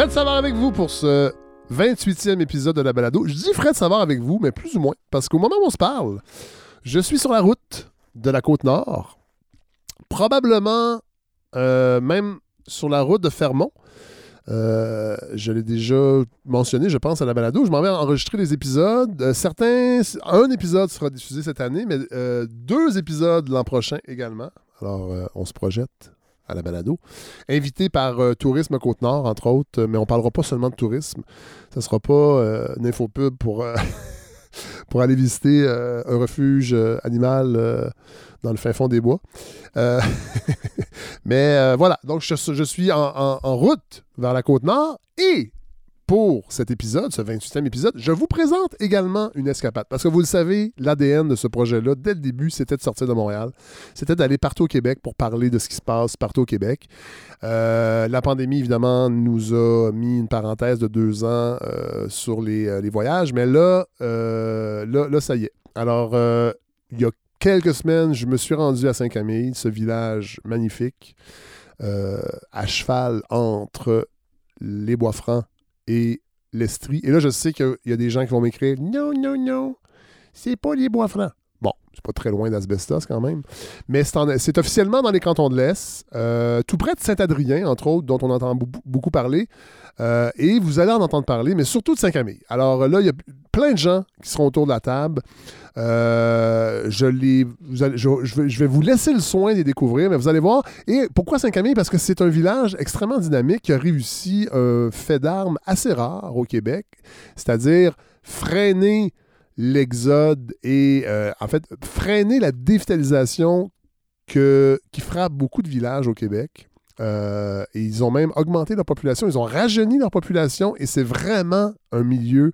Fred Savard avec vous pour ce 28e épisode de la balado. Je dis Fred Savard avec vous, mais plus ou moins, parce qu'au moment où on se parle, je suis sur la route de la côte nord, probablement euh, même sur la route de Fermont. Euh, je l'ai déjà mentionné, je pense, à la balado. Je m'en vais enregistrer des épisodes. Euh, certains, un épisode sera diffusé cette année, mais deux épisodes l'an prochain également. Alors, on se projette à la balado. Invité par euh, Tourisme Côte-Nord, entre autres, mais on ne parlera pas seulement de tourisme. Ce ne sera pas euh, une infopub pour, euh, pour aller visiter euh, un refuge euh, animal euh, dans le fin fond des bois. Euh, mais euh, voilà, donc je, suis en route vers la Côte-Nord et pour cet épisode, ce 28e épisode, je vous présente également une escapade. Parce que vous le savez, l'ADN de ce projet-là, dès le début, c'était de sortir de Montréal. C'était d'aller partout au Québec pour parler de ce qui se passe partout au Québec. Euh, la pandémie, évidemment, nous a mis une parenthèse de deux ans euh, sur les, euh, les voyages. Mais là, là, ça y est. Alors, il y a quelques semaines, je me suis rendu à Saint-Camille, ce village magnifique, à cheval entre les Bois-Francs et l'Estrie. Et là, je sais qu'il y a des gens qui vont m'écrire Non, non, non, c'est pas les Bois-Francs. Bon, c'est pas très loin d'Asbestos quand même. Mais c'est en- c'est officiellement dans les cantons de l'Est, euh, tout près de Saint-Adrien, entre autres, dont on entend beaucoup parler. Euh, et vous allez en entendre parler, mais surtout de Saint-Camille. Alors là, il y a plein de gens qui seront autour de la table. Euh, je, les, je, vais, vous laisser le soin de découvrir, mais vous allez voir. Et pourquoi Saint-Camille? Parce que c'est un village extrêmement dynamique qui a réussi un fait d'armes assez rare au Québec, c'est-à-dire freiner l'exode et, euh, en fait, freiner la dévitalisation que, qui frappe beaucoup de villages au Québec. Euh, ils ont même augmenté leur population, ils ont rajeuni leur population et c'est vraiment un milieu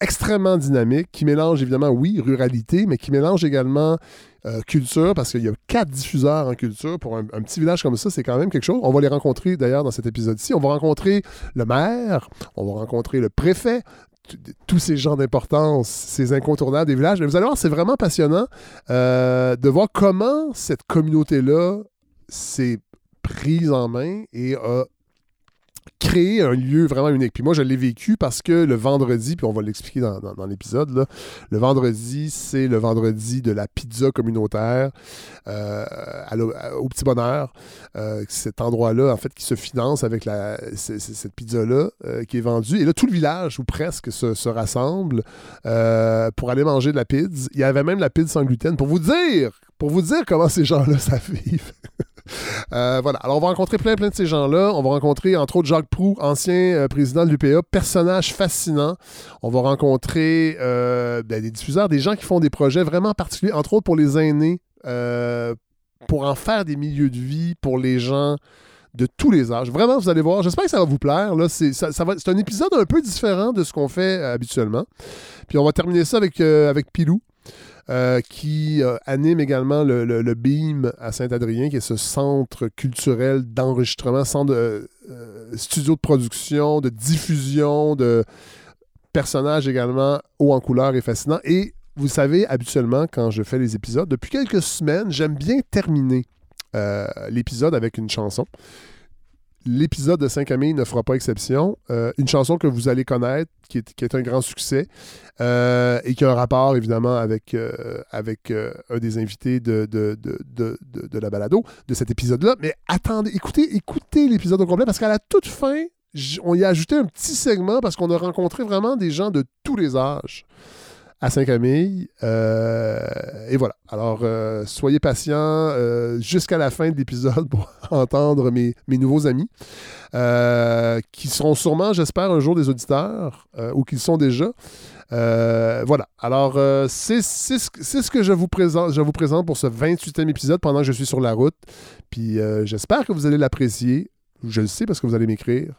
extrêmement dynamique qui mélange évidemment, oui, ruralité, mais qui mélange également euh, culture parce qu'il y a quatre diffuseurs en culture. Pour un, petit village comme ça, c'est quand même quelque chose. On va les rencontrer d'ailleurs dans cet épisode-ci. On va rencontrer le maire, on va rencontrer le préfet, tous ces gens d'importance, ces incontournables des villages. Mais vous allez voir, c'est vraiment passionnant euh, de voir comment cette communauté-là s'est prise en main et a créé un lieu vraiment unique. Puis moi, je l'ai vécu parce que le vendredi, puis on va l'expliquer dans, l'épisode, le vendredi, c'est le vendredi de la pizza communautaire euh, au Petit Bonheur. Euh, cet endroit-là, en fait, qui se finance avec cette pizza-là euh, qui est vendue. Et là, tout le village, ou presque, se, se rassemble pour aller manger de la pizza. Il y avait même la pizza sans gluten. Pour vous dire, pour vous dire comment ces gens-là savent vivre. Euh, voilà. Alors, on va rencontrer plein, plein de ces gens-là. On va rencontrer, entre autres, Jacques Proux, ancien euh, président de l'UPA, personnage fascinant. On va rencontrer euh, ben, des diffuseurs, des gens qui font des projets vraiment particuliers, entre autres pour les aînés, pour en faire des milieux de vie pour les gens de tous les âges. Vraiment, vous allez voir. J'espère que ça va vous plaire. C'est, un épisode un peu différent de ce qu'on fait habituellement. Puis on va terminer ça avec Pilou. Euh, qui euh, anime également le, le- BEAM à Saint-Adrien, qui est ce centre culturel d'enregistrement, centre de euh, studio de production, de diffusion, de personnages également haut en couleur et fascinant. Et vous savez, habituellement, quand je fais les épisodes, depuis quelques semaines, j'aime bien terminer l'épisode avec une chanson. L'épisode de Saint-Camille ne fera pas exception. Euh, une chanson que vous allez connaître, qui est, un grand succès euh, et qui a un rapport évidemment avec, euh, un des invités de, la balado, de cet épisode-là. Mais attendez, écoutez, écoutez l'épisode au complet parce qu'à la toute fin, on y a ajouté un petit segment parce qu'on a rencontré vraiment des gens de tous les âges à Saint-Camille. Euh, et voilà. Alors, euh, soyez patients euh, jusqu'à la fin de l'épisode pour entendre mes, mes nouveaux amis, qui seront sûrement, j'espère, un jour des auditeurs, ou qu'ils sont déjà. Voilà. Alors, c'est ce, que je vous, présente, je vous présente pour ce 28e épisode pendant que je suis sur la route. Puis, j'espère que vous allez l'apprécier. Je le sais parce que vous allez m'écrire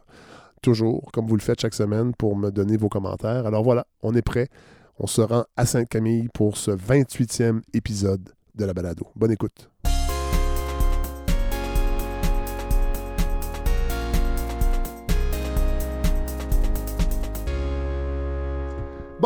toujours, comme vous le faites chaque semaine, pour me donner vos commentaires. Alors voilà, on est prêt. On se rend à Sainte-Camille pour ce 28e épisode de la balado. Bonne écoute.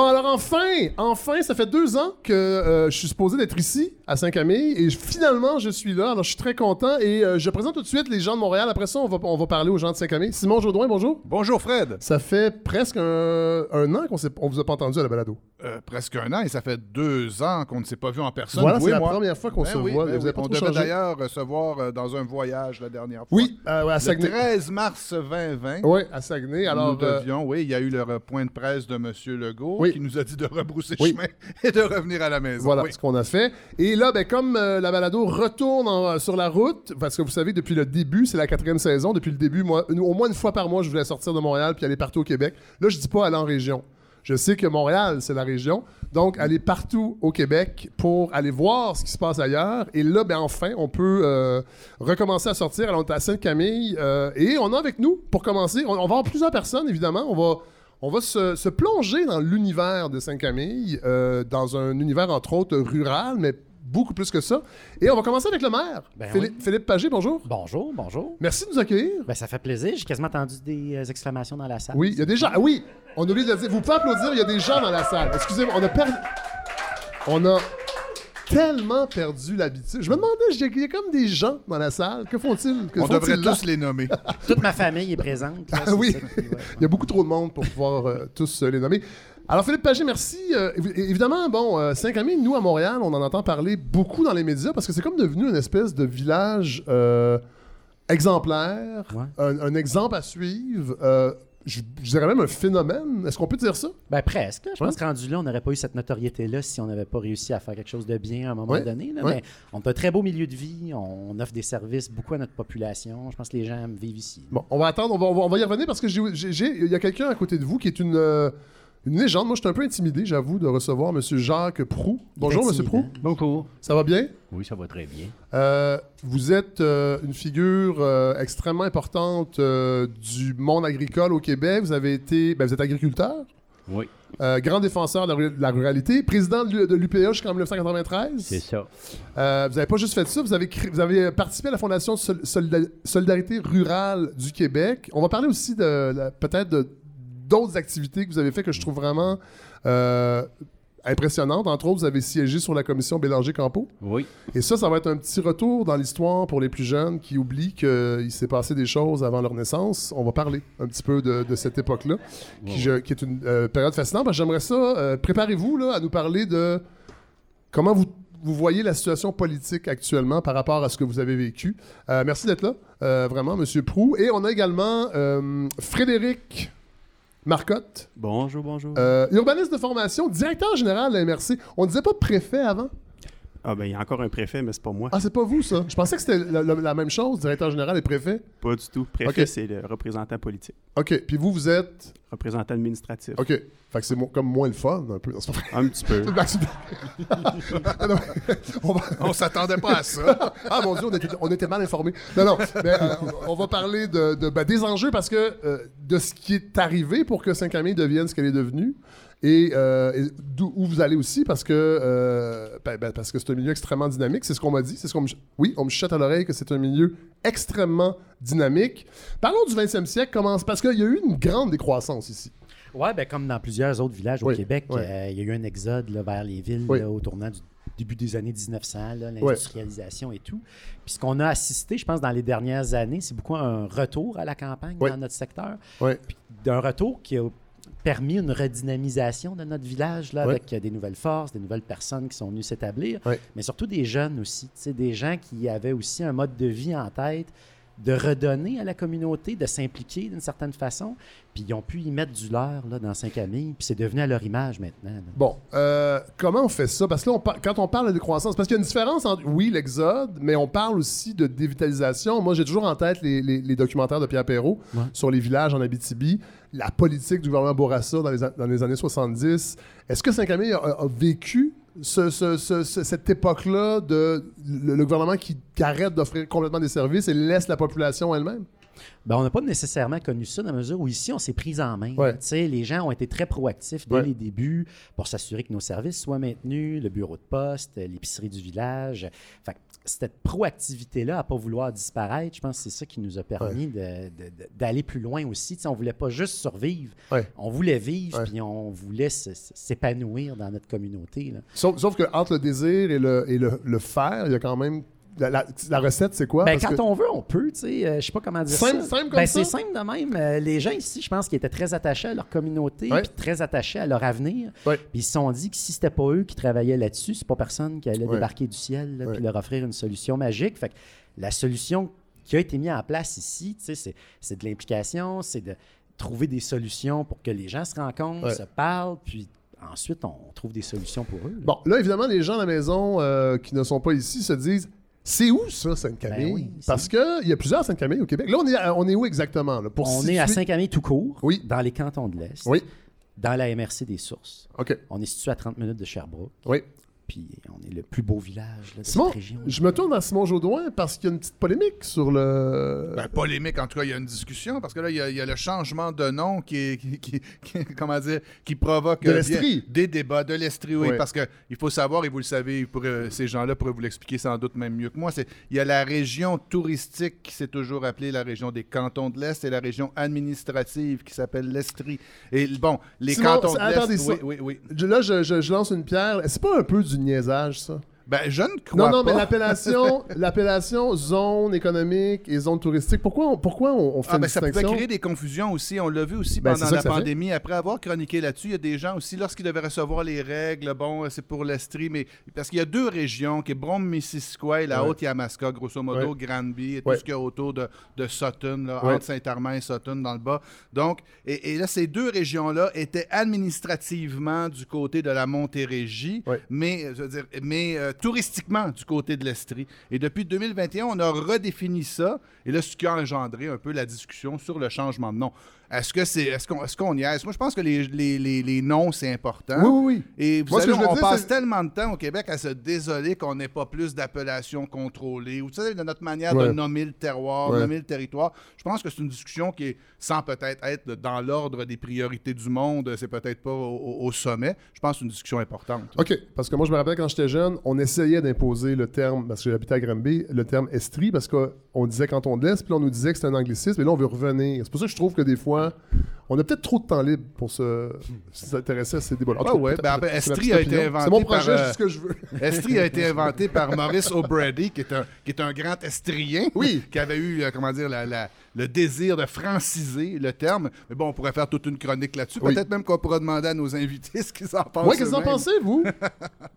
Bon, alors enfin, enfin, ça fait deux ans que euh, je suis supposé d'être ici, à Saint-Camille, et finalement, je suis là. Alors, je suis très content, et euh, je présente tout de suite les gens de Montréal. Après ça, on va, on va parler aux gens de Saint-Camille. Simon Jodoin, bonjour. Bonjour Fred. Ça fait presque un, un an qu'on s'est- on vous a pas entendu à la balado. Euh, presque un an et ça fait deux ans qu'on ne s'est pas vu en personne. voilà, c'est la moi. première fois qu'on Ben se oui, voit. ben vous oui. On devait d'ailleurs recevoir dans un voyage la dernière fois. Oui, à Le Saguenay. 13 mars 2020. Oui, à Saguenay. Alors, nous devions, oui, il y a eu le point de presse de M. Legault Oui. Qui nous a dit de rebrousser Oui. chemin et de revenir à la maison. Voilà Oui. ce qu'on a fait. Et là, ben, comme euh, la balado retourne en- sur la route, parce que vous savez, depuis le début, c'est la quatrième saison, depuis le début, moi, une- au moins une fois par mois, je voulais sortir de Montréal puis aller partout au Québec. Là, je dis pas aller en région. Je sais que Montréal, c'est la région. Donc, aller partout au Québec pour aller voir ce qui se passe ailleurs. Et là, ben, enfin, on peut euh, recommencer à sortir. Alors, on est à Sainte-Camille. euh, et on a avec nous, pour commencer, on, on va avoir plusieurs personnes, évidemment. On va, on va se, se plonger dans l'univers de Sainte-Camille, euh, dans un univers, entre autres, rural, mais beaucoup plus que ça. Et on va commencer avec le maire. Ben Philippe, oui. Philippe Pagé, bonjour. Bonjour, bonjour. Merci de nous accueillir. Ben, ça fait plaisir. J'ai quasiment entendu des euh, exclamations dans la salle. Oui, il y a des gens. Ah oui, on oublie de dire. Vous pouvez applaudir, il y a des gens dans la salle. Excusez-moi, on a perdu. On a tellement perdu l'habitude. Je me demandais, il y a- comme des gens dans la salle. Que font-ils? Que On font-ils devrait tous les nommer. Toute ma famille est présente. là, Ah oui. ça qui- ouais. Il y a beaucoup trop de monde pour pouvoir euh, tous euh, les nommer. Alors, Philippe Pagé, merci. Euh, évi- évidemment, bon, euh, Saint-Camille, nous, à Montréal, on en entend parler beaucoup dans les médias parce que c'est comme devenu une espèce de village euh, exemplaire, Ouais. un, un exemple à suivre. Je, je dirais même un phénomène. Est-ce qu'on peut dire ça? Ben, presque. Je Ouais. pense que rendu là, on n'aurait pas eu cette notoriété-là si on n'avait pas réussi à faire quelque chose de bien à un moment Ouais. donné. là. Ouais. Mais on a un très beau milieu de vie. On offre des services beaucoup à notre population. Je pense que les gens aiment vivre ici. Bon, on va attendre, on va, on va- on va y revenir parce que j'ai- j'ai- j'ai- il y a quelqu'un à côté de vous qui est une, euh, une légende. Moi, je suis un peu intimidé, j'avoue, de recevoir M. Jacques Prou. Bonjour, M. Prou. Bonjour. Ça va bien? Oui, ça va très bien. Euh, vous êtes euh, une figure euh, extrêmement importante euh, du monde agricole au Québec. Vous avez été, ben, vous êtes agriculteur, Oui, euh, grand défenseur de la, ru- de la ruralité, président de l'U- de l'UPA jusqu'en 1993. c'est ça. Euh, vous n'avez pas juste fait ça, vous avez, cré- vous avez participé à la Fondation Sol- Solida- Solidarité Rurale du Québec. On va parler aussi de peut-être de- d'autres activités que vous avez fait que je trouve vraiment euh, impressionnantes. Entre autres, vous avez siégé sur la commission Bélanger-Campo. Oui, Et ça, ça va être un petit retour dans l'histoire pour les plus jeunes qui oublient qu'il s'est passé des choses avant leur naissance. On va parler un petit peu de, de cette époque-là, qui, est une euh, période fascinante. J'aimerais ça, euh, préparez-vous à nous parler de comment vous, vous voyez la situation politique actuellement par rapport à ce que vous avez vécu. Euh, merci d'être là, euh, vraiment, Monsieur Prou. Et on a également euh, Frédéric Marcotte, Bonjour, bonjour. euh, urbaniste de formation, directeur général de la MRC. On disait pas préfet avant? Ah ben il y a encore un préfet, mais c'est pas moi. Ah, c'est pas vous, ça? Je pensais que c'était la, la- la même chose, directeur général et préfet. Pas du tout. Préfet, Ok. c'est le représentant politique. OK. Puis vous, vous êtes? Représentant administratif. OK. Fait que c'est mo- comme moins le fun, un peu. Un petit peu. On va- On s'attendait pas à ça. Ah mon Dieu, on était, on était mal informés. Non, non. Mais, euh, on va parler de, de- ben, des enjeux parce que euh, de ce qui est arrivé pour que Saint-Camille devienne ce qu'elle est devenue. Et, euh, et où vous allez aussi parce que euh, ben, ben, parce que c'est un milieu extrêmement dynamique. C'est ce qu'on m'a dit. C'est ce qu'on me, oui, on me chuchote à l'oreille que c'est un milieu extrêmement dynamique. Parlons du 20e siècle. Comment, parce qu'il y a eu une grande décroissance ici. Ouais, ben, comme dans plusieurs autres villages Oui, au Québec, oui. euh, il y a eu un exode là, vers les villes Oui. là, au tournant du début des années 1900, là, l'industrialisation et tout. Puis ce qu'on a assisté, je pense, dans les dernières années, c'est beaucoup un retour à la campagne Oui. dans notre secteur. Oui. Puis d'un retour qui a permis une redynamisation de notre village là, Oui. avec euh, des nouvelles forces, des nouvelles personnes qui sont venues s'établir, Oui. mais surtout des jeunes aussi, des gens qui avaient aussi un mode de vie en tête de redonner à la communauté, de s'impliquer d'une certaine façon, puis ils ont pu y mettre du leur là, dans Saint-Camille, puis c'est devenu à leur image maintenant. là. Bon, euh, comment on fait ça? Parce que là, on par- quand on parle de décroissance, parce qu'il y a une différence entre, oui, l'exode, mais on parle aussi de dévitalisation. Moi, j'ai toujours en tête les, les- les documentaires de Pierre Perrault Ouais. sur les villages en Abitibi, la politique du gouvernement Bourassa dans les, a- dans les années 70. Est-ce que Saint-Camille a, a vécu ce- ce- ce- ce- cette époque-là de le, le gouvernement qui, qui arrête d'offrir complètement des services et laisse la population elle-même? Ben, on n'a pas nécessairement connu ça dans la mesure où ici, on s'est pris en main. Ouais. Les gens ont été très proactifs dès Ouais. les débuts pour s'assurer que nos services soient maintenus, le bureau de poste, l'épicerie du village. Fait que cette proactivité-là à pas vouloir disparaître, je pense que c'est ça qui nous a permis d'aller plus loin aussi. On voulait pas juste survivre, Ouais. on voulait vivre, puis on voulait s'épanouir dans notre communauté. là. Sauf, sauf que entre le désir et le, et le, le faire, il y a quand même. La, la- la recette, c'est quoi? Ben, Parce quand que- on veut, on peut, tu sais. euh, je sais pas comment dire Simple- ça. simple comme ben, ça? c'est simple de même. Euh, les gens ici, je pense qu'ils étaient très attachés à leur communauté, puis très attachés à leur avenir. Puis ils se sont dit que si c'était pas eux qui travaillaient là-dessus, c'est pas personne qui allait Ouais. débarquer du ciel puis leur offrir une solution magique. Fait que la solution qui a été mise en place ici, c'est, c'est de l'implication, c'est de trouver des solutions pour que les gens se rencontrent, Ouais. se parlent, puis ensuite on trouve des solutions pour eux. là. Bon, là, évidemment, les gens à la maison euh, qui ne sont pas ici se disent c'est où ça, Sainte-Camille? Ben oui, Parce qu'il y a plusieurs Sainte-Camille au Québec. Là, on est, à- on est où exactement là, pour on situer- est à Saint-Camille tout court, Oui. dans les cantons de l'Est, Oui, dans la MRC des Sources. OK. On est situé à 30 minutes de Sherbrooke. Oui. Puis on est le plus beau village là, de Simon, cette région. je me tourne vers Simon Jaudoin parce qu'il y a une petite polémique sur le. Ben, polémique, en tout cas, il y a une discussion parce que là, il y a, il y a le changement de nom qui, est- qui, qui- qui- comment dire, qui provoque De euh, l'Estrie. bien des débats de l'Estrie, oui, parce que il faut savoir et vous le savez, pour, euh, ces gens-là pourraient vous l'expliquer sans doute même mieux que moi. C'est il y a la région touristique qui s'est toujours appelée la région des cantons de l'Est et la région administrative qui s'appelle l'Estrie. Et bon, les Simon, cantons de l'Est, attendez oui, oui, oui. Là, je, je- je lance une pierre. C'est pas un peu du niaisage, ça? Ben, je ne crois Non, non, pas. mais l'appellation, l'appellation zone économique et zone touristique, pourquoi on, pourquoi on, on fait Ah, une ben, ça pouvait distinction? créer des confusions aussi. On l'a vu aussi Ben, pendant la fait. pandémie. Après avoir chroniqué là-dessus, il y a des gens aussi, lorsqu'ils devaient recevoir les règles, bon, c'est pour l'Estrie, mais parce qu'il y a deux régions, qui est Brome-Missisquoi et la Ouais. Haute-Yamaska, grosso modo, Ouais. Granby et tout Ouais. ce qu'il y a autour de, de Sutton, là, entre Saint-Armand et Sutton, dans le bas. Donc, et, et là, ces deux régions-là étaient administrativement du côté de la Montérégie, mais, euh, je veux dire, mais euh, touristiquement du côté de l'Estrie. Et depuis 2021, on a redéfini ça. Et là, ce qui a engendré un peu la discussion sur le changement de nom. Est-ce que c'est, est-ce qu'on, est-ce qu'on y est? Moi, je pense que les, les, les, les noms, c'est important. Oui, oui, oui. Et vous Moi, ce savez, que je veux on dire, passe tellement de temps au Québec à se désoler qu'on n'ait pas plus d'appellations contrôlées, ou tu sais, de notre manière Ouais. de nommer le terroir, Ouais. nommer le territoire. Je pense que c'est une discussion qui est, sans peut-être être dans l'ordre des priorités du monde, c'est peut-être pas au, sommet. Je pense que c'est une discussion importante. OK, parce que moi, je me rappelle quand j'étais jeune, on essayait d'imposer le terme, parce que j'habitais à Granby, le terme estrie, parce qu'on disait canton de l'Est, puis on nous disait que c'était un anglicisme, et là, on veut revenir. C'est pour ça que je trouve que des fois, on a peut-être trop de temps libre pour se s'intéresser à ces débats-là. Tout Ah ouais, ben, Estrie a été inventé C'est mon par, projet, je euh, dis ce que je veux. Estrie a été inventé par Maurice O'Brady, qui est un, qui est un grand estrien, Oui. qui avait eu, euh, comment dire, la- la- le désir de franciser le terme. Mais bon, on pourrait faire toute une chronique là-dessus. Oui. Peut-être même qu'on pourra demander à nos invités ce qu'ils en pensent. Ouais, qu'est-ce que vous en pensez, vous?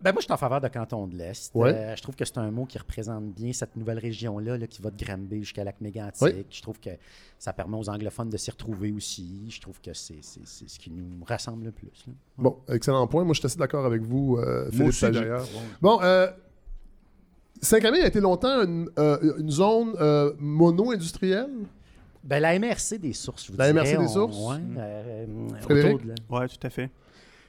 Ben, moi, je suis en faveur de canton de l'Est. Ouais. Euh, je trouve que c'est un mot qui représente bien cette nouvelle région-là là, qui va de Granby jusqu'à Lac-Mégantic. Ouais. Je trouve que ça permet aux anglophones de s'y retrouver aussi. Je trouve que c'est ce qui nous rassemble le plus. là. Bon, excellent point. Moi, je suis assez d'accord avec vous, euh, Moi Philippe d'ailleurs. Bon. Bon, euh, Saint-Camille a été longtemps une, euh, une zone euh, mono-industrielle? Ben, la MRC des sources, je vous La dirais, MRC des on- sources? ouais, euh, Frédéric? autour de la- Oui, tout à fait.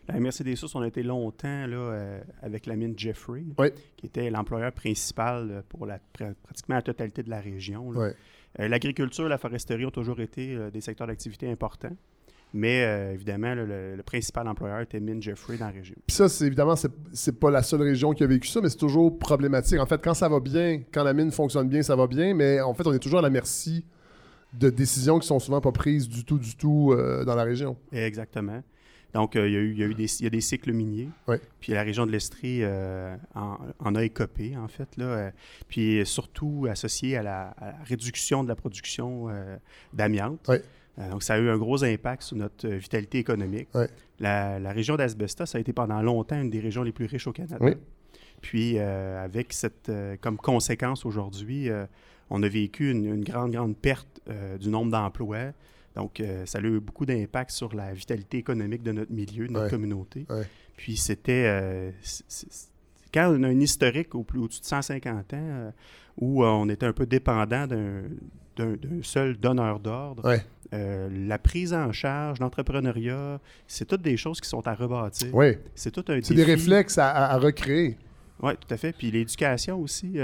La MRC des Sources, on a été longtemps là, euh, avec la mine Jeffrey, Oui. qui était l'employeur principal euh, pour la, pr- pratiquement la totalité de la région. là. Ouais. Euh, L'agriculture, la foresterie ont toujours été euh, des secteurs d'activité importants. Mais euh, évidemment, le, le principal employeur était Mine Jeffrey dans la région. Puis ça, c'est évidemment, c'est, c'est pas la seule région qui a vécu ça, mais c'est toujours problématique. En fait, quand ça va bien, quand la mine fonctionne bien, ça va bien, mais en fait, on est toujours à la merci de décisions qui sont souvent pas prises du tout, du tout euh, dans la région. Exactement. Donc, euh, il y, a eu- il y a eu des, il y a des cycles miniers. Puis la région de l'Estrie euh, en, en a écopé, en fait. Là, euh, puis surtout associé à la, à la réduction de la production d'amiante. Donc, ça a eu un gros impact sur notre vitalité économique. La, la région d'Asbestos a été pendant longtemps une des régions les plus riches au Canada. Puis, avec cette, comme conséquence aujourd'hui, on a vécu une, une grande, grande perte du nombre d'emplois. Donc, euh, ça a eu beaucoup d'impact sur la vitalité économique de notre milieu, de notre Ouais. communauté. Ouais. Puis, c'était. euh, quand on a un historique au plus au-dessus de 150 ans euh, où on était un peu dépendant d'un seul donneur d'ordre, Ouais. la prise en charge, l'entrepreneuriat, c'est toutes des choses qui sont à rebâtir. Oui. C'est tout un C'est des réflexes à, à- recréer. Oui, tout à fait. Puis l'éducation aussi,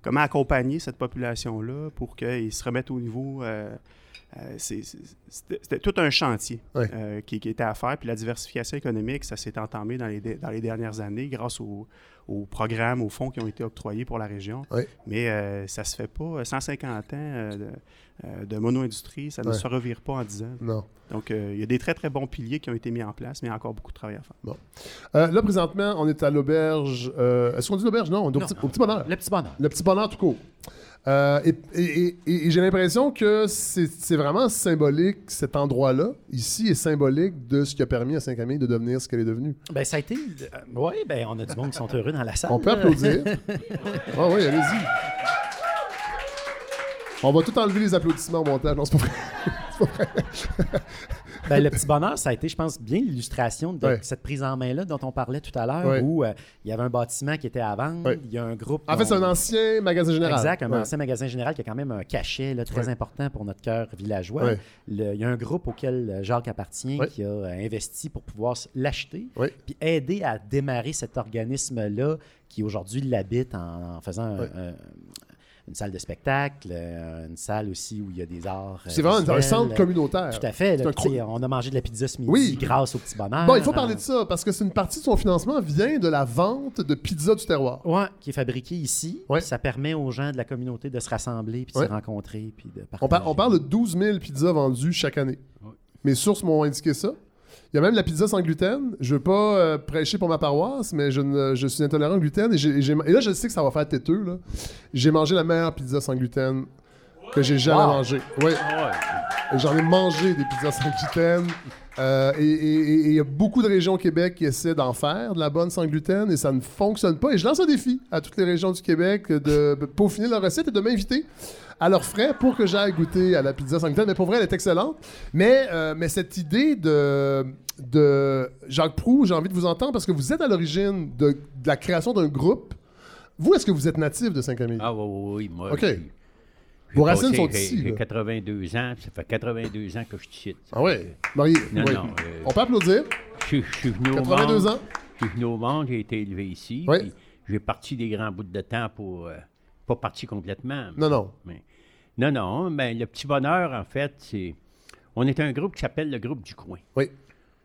comment accompagner cette population-là pour qu'ils se remettent au niveau. Euh, C'était tout un chantier Ouais. euh, qui, qui était à faire. Puis la diversification économique, ça s'est entamé dans les, dans les dernières années grâce aux, programmes, aux fonds qui ont été octroyés pour la région. Ouais. Mais euh, ça se fait pas. 150 ans euh, de, euh, de mono-industrie, ça ne Ouais. se revire pas en 10 ans. Non. Donc, euh, il y a des très, très bons piliers qui ont été mis en place, mais il y a encore beaucoup de travail à faire. Euh, là, présentement, on est à l'auberge. euh, Est-ce qu'on dit l'auberge? Non, on est au, Non, petit, non. au petit bonheur. Le petit bonheur. Le petit bonheur tout court. Euh, et et- et- et j'ai l'impression que c'est vraiment symbolique, cet endroit-là, ici, est symbolique de ce qui a permis à Saint-Camille de devenir ce qu'elle est devenue. Ben, ça a été. oui, ben, on a du monde qui sont heureux dans la salle. On peut applaudir. Ah oui, allez-y. On va tout enlever les applaudissements au montage. Non, c'est pas vrai. Ben, le petit bonheur, ça a été, je pense, bien l'illustration de Ouais. cette prise en main-là dont on parlait tout à l'heure, Ouais. où euh, il y avait un bâtiment qui était à vendre, Ouais. il y a un groupe. En fait, c'est un ancien magasin général. Exact, un ancien magasin général qui a quand même un cachet là, très important pour notre cœur villageois. Il y a un groupe auquel euh, Jacques appartient qui a euh, investi pour pouvoir l'acheter, puis aider à démarrer cet organisme-là qui aujourd'hui l'habite en, en faisant un- une salle de spectacle, euh, une salle aussi où il y a des arts. euh, C'est vraiment un visuels. centre communautaire. Tout à fait. Là, un cro- on a mangé de la pizza ce midi Oui. grâce au petit bonheur. Bon, il faut parler Euh, de ça parce que c'est une partie de son financement vient de la vente de pizza du terroir. Ouais, qui est fabriqué ici. Ouais. Ça permet aux gens de la communauté de se rassembler, puis de Ouais. se rencontrer, puis de partager. On, par- on parle de 12 000 pizzas vendues chaque année. Mes sources m'ont indiqué ça. Il y a même la pizza sans gluten. Je veux pas euh, prêcher pour ma paroisse, mais je, ne- je suis intolérant au gluten. Et, j'ai- et j'ai- et là, je sais que ça va faire têteux. là. J'ai mangé la meilleure pizza sans gluten que j'ai jamais mangée. Oui. Et J'en ai mangé des pizzas sans gluten. Euh, et- et et- et il y a beaucoup de régions au Québec qui essaient d'en faire de la bonne sans gluten et ça ne fonctionne pas. Et je lance un défi à toutes les régions du Québec de peaufiner leur recette et de m'inviter à leurs frais pour que j'aille goûter à la pizza sans gluten. Mais pour vrai, elle est excellente. Mais, euh, mais cette idée de, de Jacques Proux, j'ai envie de vous entendre parce que vous êtes à l'origine de, de la création d'un groupe. Vous, est-ce que vous êtes natif de Saint-Camille? Ah oui, oui, oui. Moi, OK. Vos racines passé- sont ici, J'ai là. 82 ans, ça fait 82 ans que je suis ici. Ah oui? Marie, Non, oui. non. euh, On peut applaudir. je, suis- je suis venu au 82 monde. ans. Je suis venu au monde, j'ai été élevé ici. Oui. J'ai parti des grands bouts de temps pour. euh, pas parti complètement. Non, non. mais- non, non. Mais le petit bonheur, en fait, c'est. On est un groupe qui s'appelle le groupe du coin. Oui.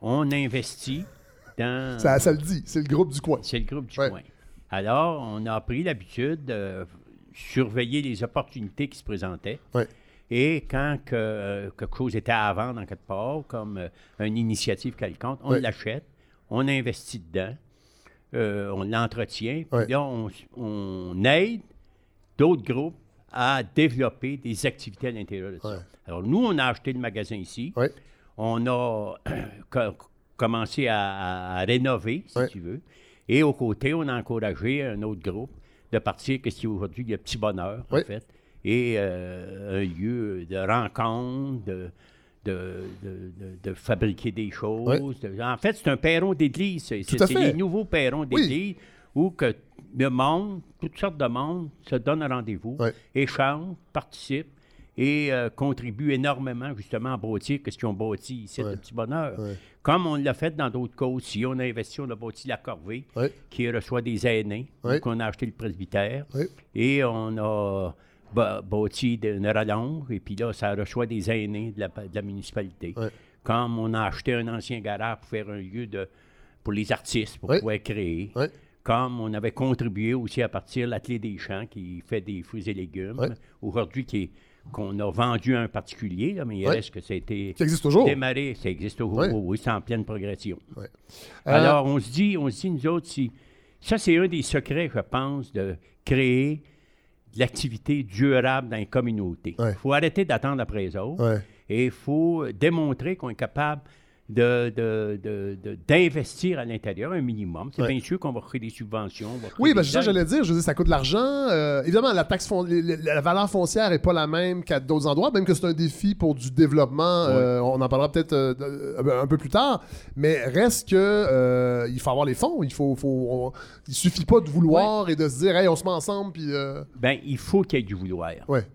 On investit dans. Ça, ça le dit, c'est le groupe du coin. C'est le groupe du Ouais. coin. Alors, on a pris l'habitude de surveiller les opportunités qui se présentaient. Ouais. Et quand que, euh, quelque chose était à vendre en quelque part, comme euh, une initiative quelconque, on l'achète, on investit dedans, euh, on l'entretient, puis là, on, on aide d'autres groupes à développer des activités à l'intérieur de ça. Ouais. Alors, nous, on a acheté le magasin ici. Ouais. On a co- commencé à, à rénover, si Ouais. tu veux. Et aux côtés, on a encouragé un autre groupe de partir, qu'est-ce qui est aujourd'hui le Petit Bonheur, en fait. Et euh, un lieu de rencontre, de, de, de- fabriquer des choses. En fait, c'est un perron d'église. C'est les nouveaux perrons d'église où que le monde, toutes sortes de monde, se donnent un rendez-vous, Ouais. échangent, participent et euh, contribuent énormément justement à bâtir ce qu'ils ont bâti ici, Ouais. le petit bonheur. Comme on l'a fait dans d'autres causes. Si on a investi, on a bâti la Corvée, qui reçoit des aînés, Ouais. qu'on a acheté le presbytère, et on a bâti une rallonge, et puis là, ça reçoit des aînés de la, de la municipalité. Comme on a acheté un ancien garage pour faire un lieu de, pour les artistes, pour pouvoir créer. Comme on avait contribué aussi à partir de l'atelier des champs qui fait des fruits et légumes, aujourd'hui qui est- qu'on a vendu à un particulier, là, mais il reste que ça a été Qui existe toujours. démarré, ça existe toujours, oui, oui, c'est en pleine progression. Ouais. Alors, on se dit, on se dit, nous autres, si, ça, c'est un des secrets, je pense, de créer de l'activité durable dans les communautés. Il faut arrêter d'attendre après les autres et il faut démontrer qu'on est capable de, d'investir à l'intérieur un minimum. C'est Ouais. bien sûr qu'on va créer des subventions. on va Oui, ben, c'est ça que aides. j'allais dire. Je veux dire, ça coûte de l'argent. Euh, évidemment, la taxe la valeur foncière n'est pas la même qu'à d'autres endroits, même que c'est un défi pour du développement. euh, on en parlera peut-être euh, un peu plus tard. Mais reste que il faut avoir les fonds. Il faut, faut on- il suffit pas de vouloir et de se dire, hey, on se met ensemble. Puis, euh, Ben, il faut qu'il y ait du vouloir.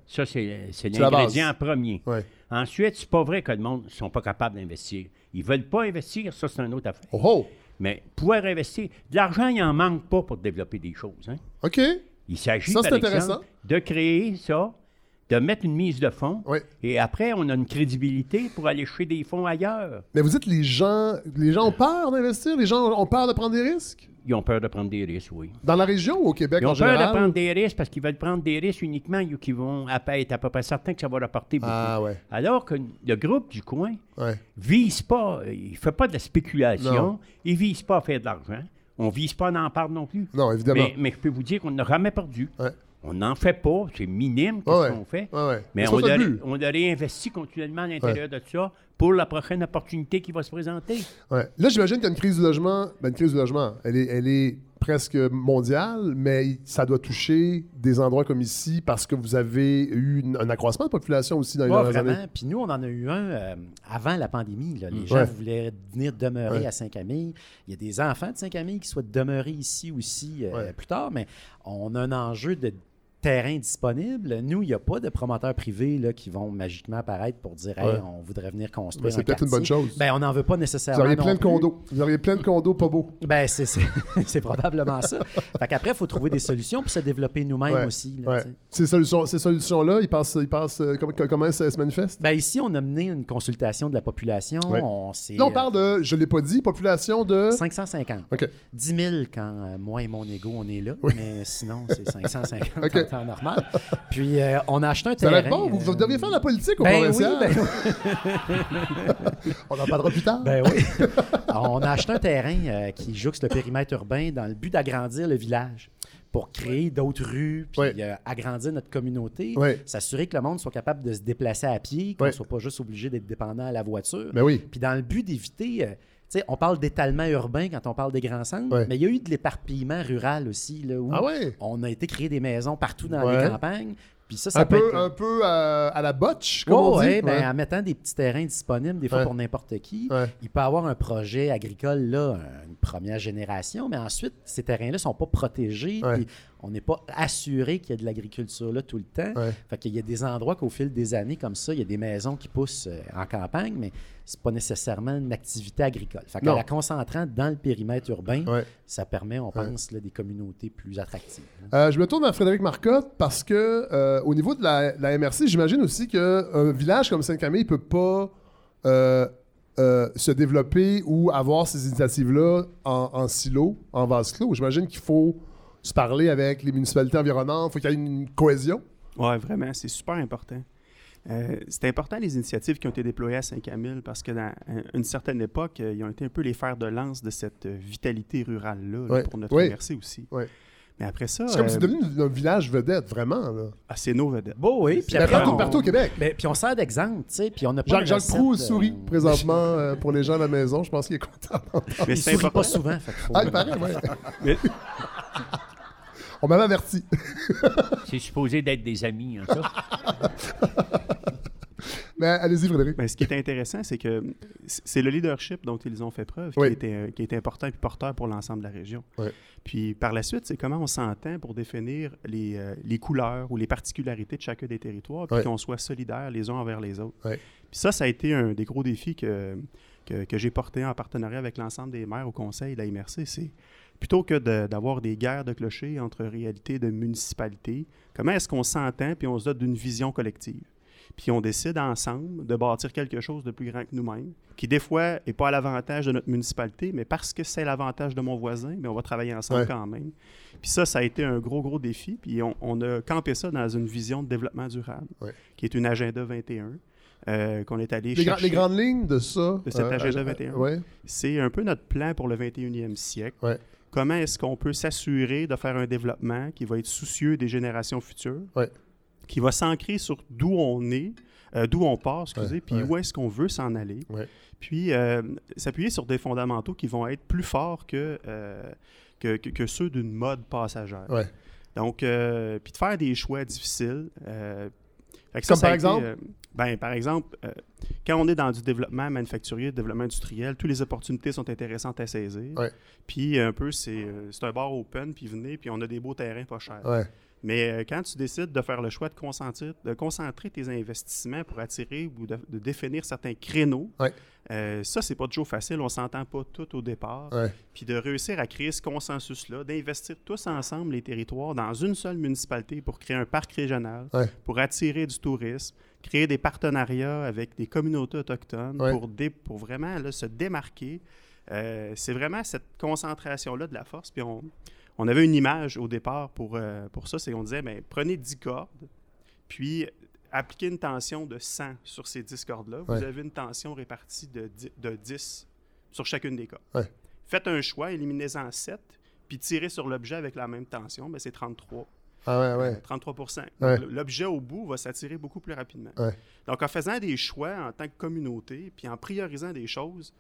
Ça, c'est, l'ingrédient premier. Ensuite, c'est pas vrai que le monde ne sont pas capables d'investir. Ils veulent pas investir, ça, c'est une autre affaire. Oh, oh! Mais pouvoir investir, de l'argent, il n'en manque pas pour développer des choses. hein. OK. Il s'agit, Ça, c'est par intéressant. exemple, de créer ça, de mettre une mise de fonds, Oui. et après, on a une crédibilité pour aller chercher des fonds ailleurs. Mais vous dites les gens, les gens ont peur d'investir? Les gens ont peur de prendre des risques? Ils ont peur de prendre des risques, oui. Dans la région ou au Québec Ils en ont peur général? de prendre des risques parce qu'ils veulent prendre des risques uniquement qui vont à- être à peu près certains que ça va leur apporter beaucoup. Ah ouais, Alors que le groupe du coin ouais. vise pas, il fait pas de la spéculation, Non. il vise pas à faire de l'argent. On vise pas à en perdre non plus. Non, évidemment. Mais, mais je peux vous dire qu'on n'a jamais perdu. Ouais. On n'en fait pas, c'est minime ouais. qu'on fait? Mais on le on a réinvesti continuellement à l'intérieur de ça pour la prochaine opportunité qui va se présenter. Ouais. Là, j'imagine qu'il y a une crise du logement. Ben, une crise du logement, elle est, elle est presque mondiale, mais ça doit toucher des endroits comme ici parce que vous avez eu une- un accroissement de population aussi dans les dernières années. Puis nous, on en a eu un euh, avant la pandémie. là. Les gens Ouais. voulaient venir demeurer Ouais. à Saint-Camille. Il y a des enfants de Saint-Camille qui souhaitent demeurer ici aussi euh, plus tard, mais on a un enjeu de terrain disponible. Nous, il n'y a pas de promoteurs privés là, qui vont magiquement apparaître pour dire Hey, Ouais. on voudrait venir Ben, construire. c'est un peut-être une bonne chose. Ben, on n'en veut pas vous nécessairement. auriez non plein de condos. Vous auriez plein de condos pas beaux. Ben, c'est, c'est, c'est probablement ça. Fait qu'après, il faut trouver des solutions pour se développer nous-mêmes Ouais. aussi. là, Ouais. Ces solutions- ces solutions-là, ils passent, ils passent euh, comment, comment ça se manifeste? Ben, ici, on a mené une consultation de la population. On s'est, Là, on parle de, je ne l'ai pas dit, population de. 550. OK. 10 000 quand euh, moi et mon ego, on est là. Oui. Mais sinon, c'est 550 OK. Temps normal. Puis, euh, on a acheté un Ça va terrain. être bon. Vous, vous devriez faire la politique au ben oui, provincial. ben On en parlera plus tard. Ben oui. on a acheté un terrain euh, qui jouxte le périmètre urbain dans le but d'agrandir le village pour créer d'autres rues, puis euh, agrandir notre communauté, s'assurer que le monde soit capable de se déplacer à pied, qu'on ne soit pas juste obligé d'être dépendant à la voiture. Ben oui. Puis dans le but d'éviter, sais, on parle d'étalement urbain quand on parle des grands centres, Ouais. mais il y a eu de l'éparpillement rural aussi, là, où Ah ouais? on a été créer des maisons partout dans Ouais. les campagnes. Puis ça, ça Un peut peu, être... un peu euh, à la botche, comme Ouais, on dit. ouais, ben, Ouais. en mettant des petits terrains disponibles, des fois Ouais. pour n'importe qui. Il peut avoir un projet agricole, là, une première génération, mais ensuite, ces terrains-là ne sont pas protégés. Puis on n'est pas assuré qu'il y a de l'agriculture là tout le temps. Ouais. Fait qu'il y a des endroits qu'au fil des années, comme ça, il y a des maisons qui poussent euh, en campagne, mais c'est pas nécessairement une activité agricole. Fait qu'en la concentrant dans le périmètre urbain, Ouais. ça permet, on pense, là, des communautés plus attractives. là. Euh, je me tourne vers Frédéric Marcotte parce que euh, au niveau de la, la MRC, j'imagine aussi qu'un village comme Saint-Camille ne peut pas euh, se développer ou avoir ces initiatives-là en, en silo, en vase clos. J'imagine qu'il faut se parler avec les municipalités environnantes, il faut qu'il y ait une cohésion. Oui, vraiment, c'est super important. Euh, c'est important les initiatives qui ont été déployées à Saint-Camille parce que dans euh, une certaine époque, euh, ils ont été un peu les fers de lance de cette euh, vitalité rurale-là là, Ouais. pour notre Ouais. Aussi. Ouais. Mais après ça, C'est comme si euh, c'est devenu un village vedette, vraiment. Là. ah, c'est nos vedettes. Bon, oui. Puis Mais après, partout, on- partout au Québec. Ben, puis on sert d'exemple, tu sais, puis on pas Jacques, euh, sourit présentement euh, pour les gens à la maison. Je pense qu'il est content. Mais Il c'est sourit pas souvent. fait Ah, il paraît, ouais. Mais- On m'avait averti. C'est supposé d'être des amis, en ça. Mais allez-y, Frédéric. Ben, ce qui est intéressant, c'est que c'est le leadership dont ils ont fait preuve Oui. qui, était, euh, qui est important et porteur pour l'ensemble de la région. Oui. Puis par la suite, c'est comment on s'entend pour définir les, euh, les couleurs ou les particularités de chacun des territoires, puis Oui. qu'on soit solidaires les uns envers les autres. Oui. Puis ça, ça a été un des gros défis que, que, que j'ai porté en partenariat avec l'ensemble des maires au conseil de la MRC. C'est plutôt que de- d'avoir des guerres de clochers entre réalités de municipalités, comment est-ce qu'on s'entend puis on se donne d'une vision collective? Puis on décide ensemble de bâtir quelque chose de plus grand que nous-mêmes, qui des fois n'est pas à l'avantage de notre municipalité, mais parce que c'est l'avantage de mon voisin, mais on va travailler ensemble Ouais. quand même. Puis ça, ça a été un gros, gros défi. Puis on, on a campé ça dans une vision de développement durable, Ouais. qui est une agenda 21, euh, qu'on est allé Les, chercher. les grandes lignes de ça. De cet agenda 21. Ouais. C'est un peu notre plan pour le 21e siècle. Comment est-ce qu'on peut s'assurer de faire un développement qui va être soucieux des générations futures, Ouais. qui va s'ancrer sur d'où on est, euh, d'où on part, excusez, puis ouais. où est-ce qu'on veut s'en aller? Ouais. Puis euh, s'appuyer sur des fondamentaux qui vont être plus forts que, euh, que, que- que ceux d'une mode passagère. Donc, puis de faire des choix difficiles. Comme ça par exemple? Ben, par exemple, euh, quand on est dans du développement manufacturier, du développement industriel, toutes les opportunités sont intéressantes à saisir. Ouais. Puis un peu, c'est euh, c'est un bar open, puis venez, puis on a des beaux terrains pas chers. Ouais. Mais euh, quand tu décides de faire le choix de concentrer, de concentrer tes investissements pour attirer ou de, de définir certains créneaux, Ouais. euh, ça, c'est pas toujours facile. On s'entend pas tout au départ. Ouais. Puis de réussir à créer ce consensus-là, d'investir tous ensemble les territoires dans une seule municipalité pour créer un parc régional, Ouais. pour attirer du tourisme, créer des partenariats avec des communautés autochtones Ouais. pour, dé- pour vraiment là, se démarquer. Euh, c'est vraiment cette concentration-là de la force. Puis on, on avait une image au départ pour, euh, pour ça, c'est qu'on disait, ben, prenez 10 cordes, puis appliquez une tension de 100 sur ces 10 cordes-là. Vous Ouais. avez une tension répartie de 10, de 10 sur chacune des cordes. Ouais. Faites un choix, éliminez-en 7, puis tirez sur l'objet avec la même tension, ben, c'est 33. Ah ouais, Euh, ouais. 33 Donc, Ouais. L'objet au bout va s'attirer beaucoup plus rapidement. Donc, en faisant des choix en tant que communauté, puis en priorisant des choses,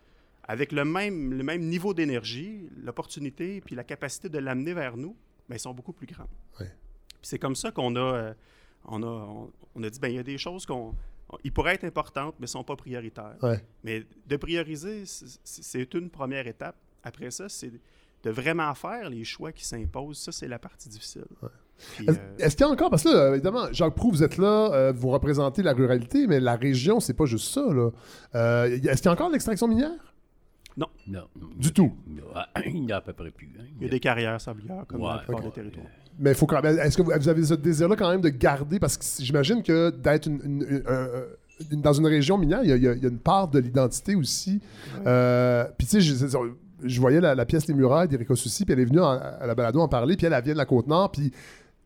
avec le même, le même niveau d'énergie, l'opportunité, puis la capacité de l'amener vers nous, ben, ils sont beaucoup plus grands. Puis c'est comme ça qu'on a, euh, on a, on, on a dit, ben, il y a des choses qu'on... Ils pourraient être importantes, mais ne sont pas prioritaires. Ouais. Mais de prioriser, c'est une première étape. Après ça, c'est de vraiment faire les choix qui s'imposent. Ça, c'est la partie difficile. Est-ce euh, est-ce qu'il y a encore, parce que là, évidemment, Jacques Proux, vous êtes là, euh, vous représentez la ruralité, mais la région, c'est pas juste ça. Là. Euh, est-ce qu'il y a encore de l'extraction minière? Non. Du tout. Il n'y a à peu près plus. hein. Il y a des carrières sablières, comme dans la Ouais, plupart ok. des territoires. Mais il faut quand même. Est-ce que vous, vous avez ce désir-là quand même de garder Parce que j'imagine que d'être une- une- une- un- une- dans une région minière, il y a, y y une part de l'identité aussi. Euh, puis tu sais, je, je- je voyais la, la pièce Les Murailles d'Erika Soucy, puis elle est venue en- à la balado en parler, puis elle, elle vient de la Côte-Nord, puis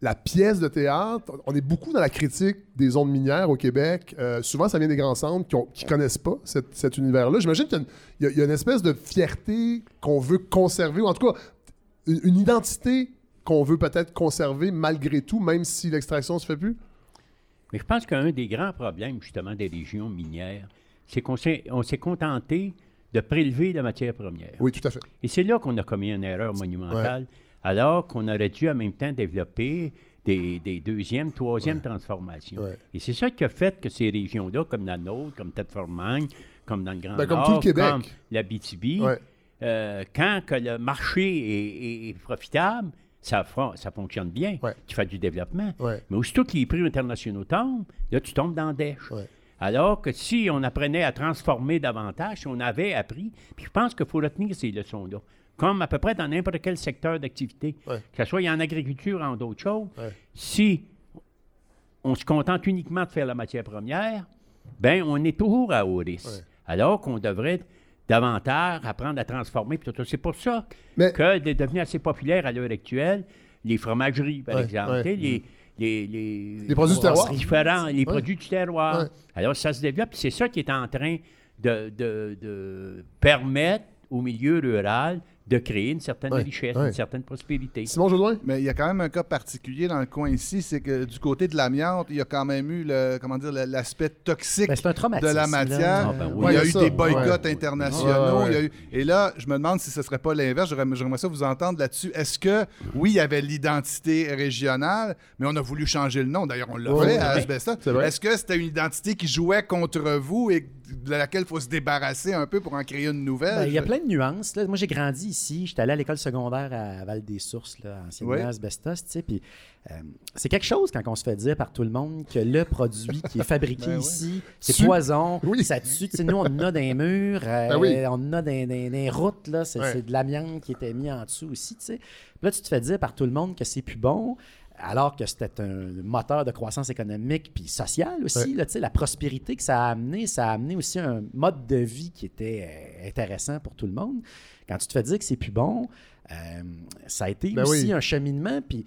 la pièce de théâtre, on est beaucoup dans la critique des zones minières au Québec. Euh, souvent, ça vient des grands centres qui ne connaissent pas cet, cet univers-là. J'imagine qu'il y a une- il y, a- il y a une espèce de fierté qu'on veut conserver, ou en tout cas, une, une identité qu'on veut peut-être conserver malgré tout, même si l'extraction se fait plus? Mais je pense qu'un des grands problèmes, justement, des régions minières, c'est qu'on s'est, on s'est contenté de prélever la matière première. Oui, tout à fait. Et c'est là qu'on a commis une erreur monumentale, alors qu'on aurait dû en même temps développer des, des deuxièmes, troisièmes transformations. Ouais. Et c'est ça qui a fait que ces régions-là, comme la nôtre, comme Tête-Formagne, comme dans le Grand Ben, comme Nord, tout le Québec. comme la BTB, Ouais. euh, quand que le marché est, est- est profitable, ça, fonctionne bien. Tu fais du développement. Mais aussitôt que les prix internationaux tombent, là, tu tombes dans. Ouais. Alors que si on apprenait à transformer davantage, si on avait appris, puis je pense qu'il faut retenir ces leçons-là, comme à peu près dans n'importe quel secteur d'activité, Ouais. que ce soit en agriculture ou en d'autres choses, Ouais. si on se contente uniquement de faire la matière première, ben on est toujours à haut risque. Ouais. Alors qu'on devrait davantage apprendre à transformer. C'est pour ça Mais- que de devenir assez populaire à l'heure actuelle, les fromageries, par exemple, sais, les, les, les, Les produits du terroir. différents, les produits du terroir. Alors, ça se développe. C'est ça qui est en train de, de- de permettre au milieu rural de créer une certaine Ouais, richesse, ouais. une certaine prospérité. Simon Jodoin? Mais il y a quand même un cas particulier dans le coin ici, c'est que du côté de l'amiante, il y a quand même eu le, comment dire, l'aspect toxique Ben, de la là. matière. Ah, ben oui. il y Ouais, a il y a eu ça, des boycotts ouais. internationaux. Ouais, ouais. il y a eu- Et là, je me demande si ce serait pas l'inverse. J'aimerais j'aimerais ça vous entendre là-dessus. Est-ce que, oui, il y avait l'identité régionale, mais on a voulu changer le nom. D'ailleurs, on l'a fait à vrai. Est-ce que c'était une identité qui jouait contre vous et de laquelle il faut se débarrasser un peu pour en créer une nouvelle? Ben, il y a plein de nuances. là. Moi, j'ai grandi ici. J'étais allé à l'école secondaire à Val-des-Sources, là, anciennement Oui. Asbestos. tu sais, Puis, euh, c'est quelque chose quand on se fait dire par tout le monde que le produit qui est fabriqué Ben ici, c'est poison, Oui. ça tue. Tu sais, nous, on en a les murs, euh, Ben oui. on en a les routes. là. C'est Ouais. c'est de l'amiante qui était mis en dessous aussi. tu sais. Puis là, tu te fais dire par tout le monde que c'est plus bon. Alors que c'était un moteur de croissance économique puis sociale aussi. Ouais. là, la prospérité que ça a amené, ça a amené aussi un mode de vie qui était euh, intéressant pour tout le monde. Quand tu te fais dire que c'est plus bon, euh, ça a été Ben aussi oui. un cheminement. Puis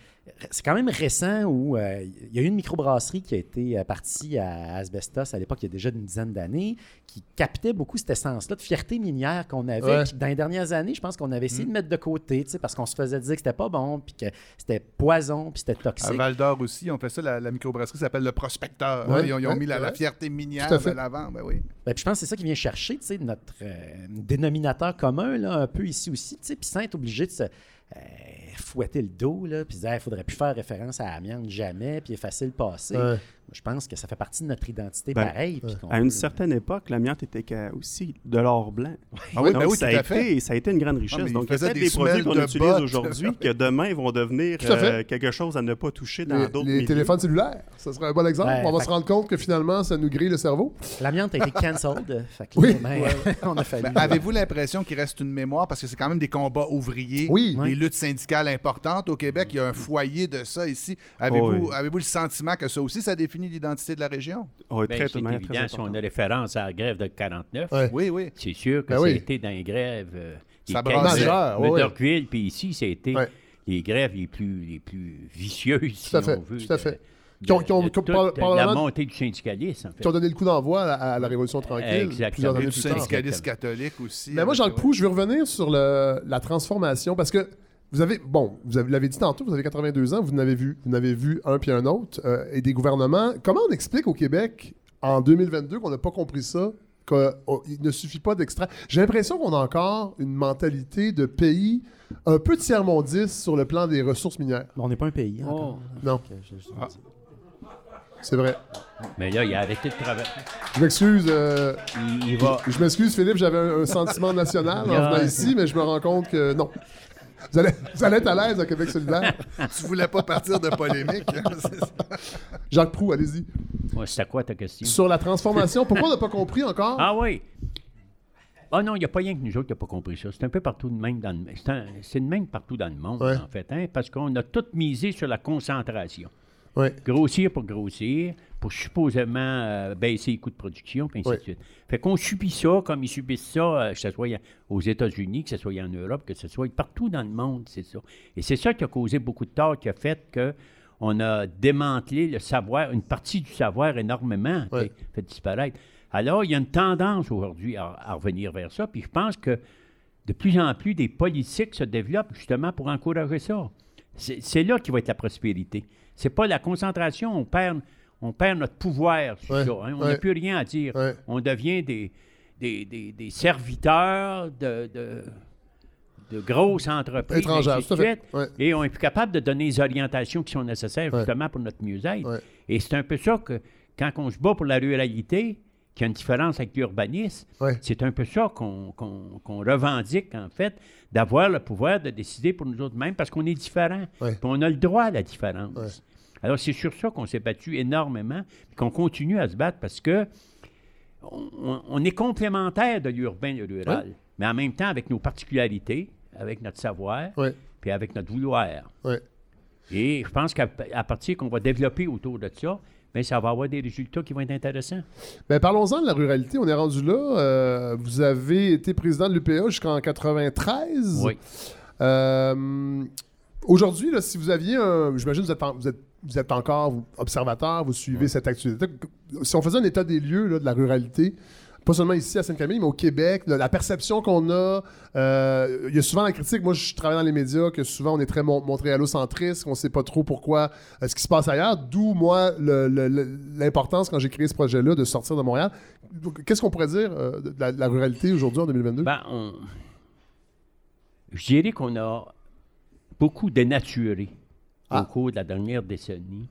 c'est quand même récent où euh, il y a eu une microbrasserie qui a été euh, partie à Asbestos à l'époque, il y a déjà une dizaine d'années, qui captait beaucoup cette essence-là de fierté minière qu'on avait. Ouais. Dans les dernières années, je pense qu'on avait essayé de mettre de côté, tu sais, parce qu'on se faisait dire que c'était pas bon, puis que c'était poison, puis c'était À toxique. Val d'Or aussi, on fait ça, la, la microbrasserie s'appelle le Prospecteur. Ouais, ils ont, ils ont ouais, mis la, fierté minière à de l'avant. Ben oui. Ben, puis je pense que c'est ça qui vient chercher, tu sais, notre euh, dénominateur commun, là, un peu ici aussi, tu sais, puis sans être obligé de se euh, fouetter le dos, là, puis dire, il faudrait plus faire référence à l'amiante jamais, puis effacer le passé. Ouais. Je pense que ça fait partie de notre identité Ben, pareil. qu'on À une peut- certaine époque, l'amiante était aussi de l'or blanc. Ah oui, Donc, ben oui, ça, a été, ça a été une grande Ah, richesse. mais Donc, il y a peut-être des des produits qu'on de utilise aujourd'hui que demain vont devenir euh, quelque chose à ne pas toucher dans Les, d'autres les milieux. téléphones cellulaires, ça serait un bon exemple. On va fait se rendre compte que finalement, ça nous grille le cerveau. L'amiante a été cancelled. Oui. ben, on a fallu. Ben, Avez-vous l'impression qu'il reste une mémoire? Parce que c'est quand même des combats ouvriers, Oui. des luttes syndicales importantes au Québec. Il y a un foyer de ça ici. Avez-vous Oh oui. avez-vous le sentiment que ça aussi, ça définit l'identité de la région? Oui, Ben, très, c'est évident, très si on a référence à la grève de 49, Ouais. Oui, oui. c'est sûr que Ben ça oui. dans les grèves. euh, les Ça. Murdochville, puis ici, Ouais. les grèves les plus, les plus vicieuses, si Tout à fait, on veut, tout à de- fait. de- Qui ont- qui ont- de qui ont toute par- la montée du syndicalisme, en fait. Qui ont donné le coup d'envoi à, à la Révolution tranquille. Exactement. plusieurs Il y a années du syndicalisme catholique aussi. Mais moi, avec- Jacques Proux, je veux revenir sur le- la transformation parce que vous avez, bon, vous avez- l'avez dit tantôt, vous avez 82 ans, vous n'avez vu, vous n'avez vu un puis un autre euh, et des gouvernements. Comment on explique au Québec en 2022 qu'on n'a pas compris ça? Qu'il ne suffit pas d'extraire? J'ai l'impression qu'on a encore une mentalité de pays un peu tiers-mondiste sur le plan des ressources minières. On n'est pas un pays. Oh. encore. Non, Ah. c'est vrai. Mais là, il a arrêté de travailler. Je m'excuse. euh, Il, il va. Je m'excuse, Philippe, j'avais un, un sentiment national en venant ici, mais je me rends compte que non. Vous allez, vous allez être à l'aise à Québec solidaire. Tu voulais pas partir de polémique. hein. Jacques Proux, allez-y. Ouais, C'était quoi ta question? Sur la transformation, pourquoi on n'a pas compris encore? Ah oui! Ah non, il n'y a pas rien que nous autres qui n'avons pas compris ça. C'est un peu partout de même dans le c'est un- C'est de même partout dans le monde, Ouais. en fait, hein, parce qu'on a tout misé sur la concentration. Ouais. Grossir pour grossir, pour supposément euh, baisser les coûts de production, puis ainsi de suite. Fait qu'on subit ça comme ils subissent ça, euh, que ce soit aux États-Unis, que ce soit en Europe, que ce soit partout dans le monde, c'est ça. Et c'est ça qui a causé beaucoup de tort, qui a fait que on a démantelé le savoir, une partie du savoir énormément, fait disparaître. Alors, il y a une tendance aujourd'hui à, à revenir vers ça, puis je pense que de plus en plus des politiques se développent justement pour encourager ça. C'est c'est là qui va être la prospérité. C'est pas la concentration, on perd, on perd notre pouvoir sur Ouais, ça. hein. On ouais. n'a plus rien à dire. Ouais. On devient des, des, des- des serviteurs de, de, de grosses entreprises. Étrangères, tout fait. Et on est plus capable de donner les orientations qui sont nécessaires justement pour notre mieux-être. Et c'est un peu ça que, quand on se bat pour la ruralité, qui a une différence avec l'urbanisme, c'est un peu ça qu'on revendique, en fait, d'avoir le pouvoir de décider pour nous autres mêmes, parce qu'on est différents. On a le droit à la différence. Alors, c'est sur ça qu'on s'est battu énormément, qu'on continue à se battre, parce que on, est complémentaire de l'urbain et le rural, mais en même temps avec nos particularités, avec notre savoir, Ouais. puis avec notre vouloir. Et je pense qu'à partir qu'on va développer autour de ça, bien, ça va avoir des résultats qui vont être intéressants. Ben, parlons-en de la ruralité. On est rendu là. Euh, vous avez été président de l'UPA jusqu'en 93. Oui. Euh, Aujourd'hui, si vous aviez un. J'imagine que vous êtes, en- vous, êtes, vous êtes encore observateur, vous suivez cette actualité. Si on faisait un état des lieux là, de la ruralité, pas seulement ici à Sainte-Camille, mais au Québec, la perception qu'on a, euh, il y a souvent la critique. Moi, je travaille dans les médias, que souvent on est très mon- montréalocentriste, qu'on ne sait pas trop pourquoi, euh, ce qui se passe ailleurs. D'où, moi, l'importance, quand j'ai créé ce projet-là, de sortir de Montréal. Qu'est-ce qu'on pourrait dire euh, de, la, de la ruralité aujourd'hui en 2022? Ben, on... Je dirais qu'on a beaucoup dénaturé Ah. au cours de la dernière décennie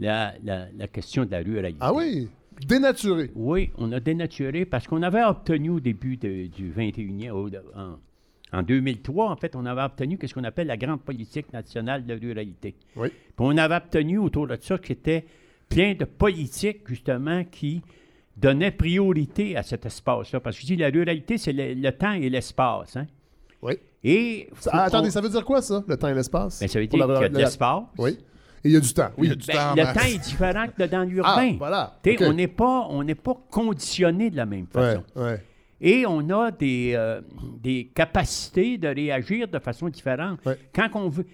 la, la- la question de la ruralité. ah oui? Dénaturé. Oui, on a dénaturé parce qu'on avait obtenu au début de- du 21e, au- en, en 2003, en fait, on avait obtenu ce qu'on appelle la grande politique nationale de ruralité. Oui. Puis on avait obtenu autour de ça qui était plein de politiques, justement, qui donnaient priorité à cet espace-là. Parce que je dis, la ruralité, c'est le, le temps et l'espace. Hein? Et. Ça- ah, attendez, ça veut dire quoi, ça, le temps et l'espace? Ben, ça veut dire la- qu'il y a de l'espace. Oui. Et il y a du temps, oui. Il y a du Ben, temps le temps est différent que dans Ah, l'urbain. voilà. T'sais, OK. On n'est pas, pas conditionné de la même façon. ouais. Et on a des, euh, des capacités de réagir de façon différente. Ouais. Quand, on veut,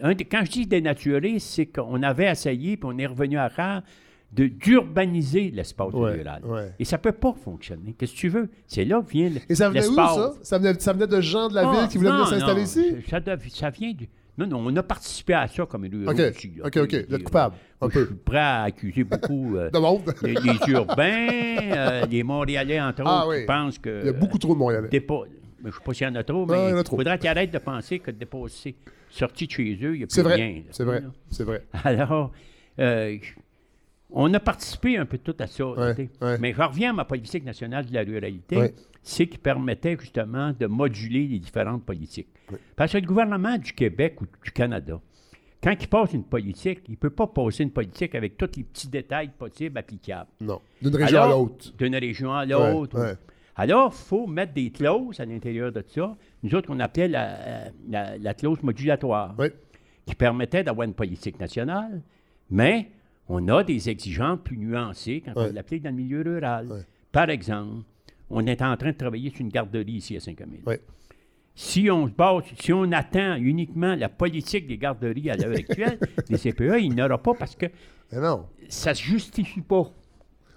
un quand je dis dénaturé, c'est qu'on avait essayé, puis on est revenu à de d'urbaniser l'espace Ouais, rural. ouais. Et ça ne peut pas fonctionner. Qu'est-ce que tu veux? C'est là que vient le- Et ça venait où, l'espace. ça? Ça venait, ça venait de gens de la Ah, ville qui voulaient venir s'installer ici? Ça, vient du... Non, non, on a participé à ça comme ruraux OK, aussi. OK, OK. Vous êtes coupable, un Moi, Je suis prêt à accuser beaucoup euh, De monde. les, les urbains, euh, les Montréalais, entre Ah autres, oui. qui pensent que... Il y a beaucoup trop de Montréalais. je ne sais pas s'il y en a trop, mais il faudrait qu'ils arrêtent de penser que de dépasser, sorti de chez eux, il n'y a plus C'est vrai. rien. C'est vrai. C'est vrai. Alors, euh, On a participé un peu tout à ça. Ouais. Mais je reviens à ma politique nationale de la ruralité. Ouais. C'est qui permettait justement de moduler les différentes politiques. Parce que le gouvernement du Québec ou du Canada, quand il passe une politique, il ne peut pas passer une politique avec tous les petits détails possibles applicables. Non. D'une région Alors, à l'autre. D'une région à l'autre. Alors, il faut mettre des clauses à l'intérieur de ça. Nous autres, qu'on appelait la, la- la clause modulatoire, Oui. qui permettait d'avoir une politique nationale, mais on a des exigences plus nuancées quand Ouais. on l'applique dans le milieu rural. Ouais. Par exemple, on est en train de travailler sur une garderie ici à Saint-Camille. Ouais. Si on se base, si on attend uniquement la politique des garderies à l'heure actuelle, les CPE, il n'y aura pas parce que Mais non. ça ne se justifie pas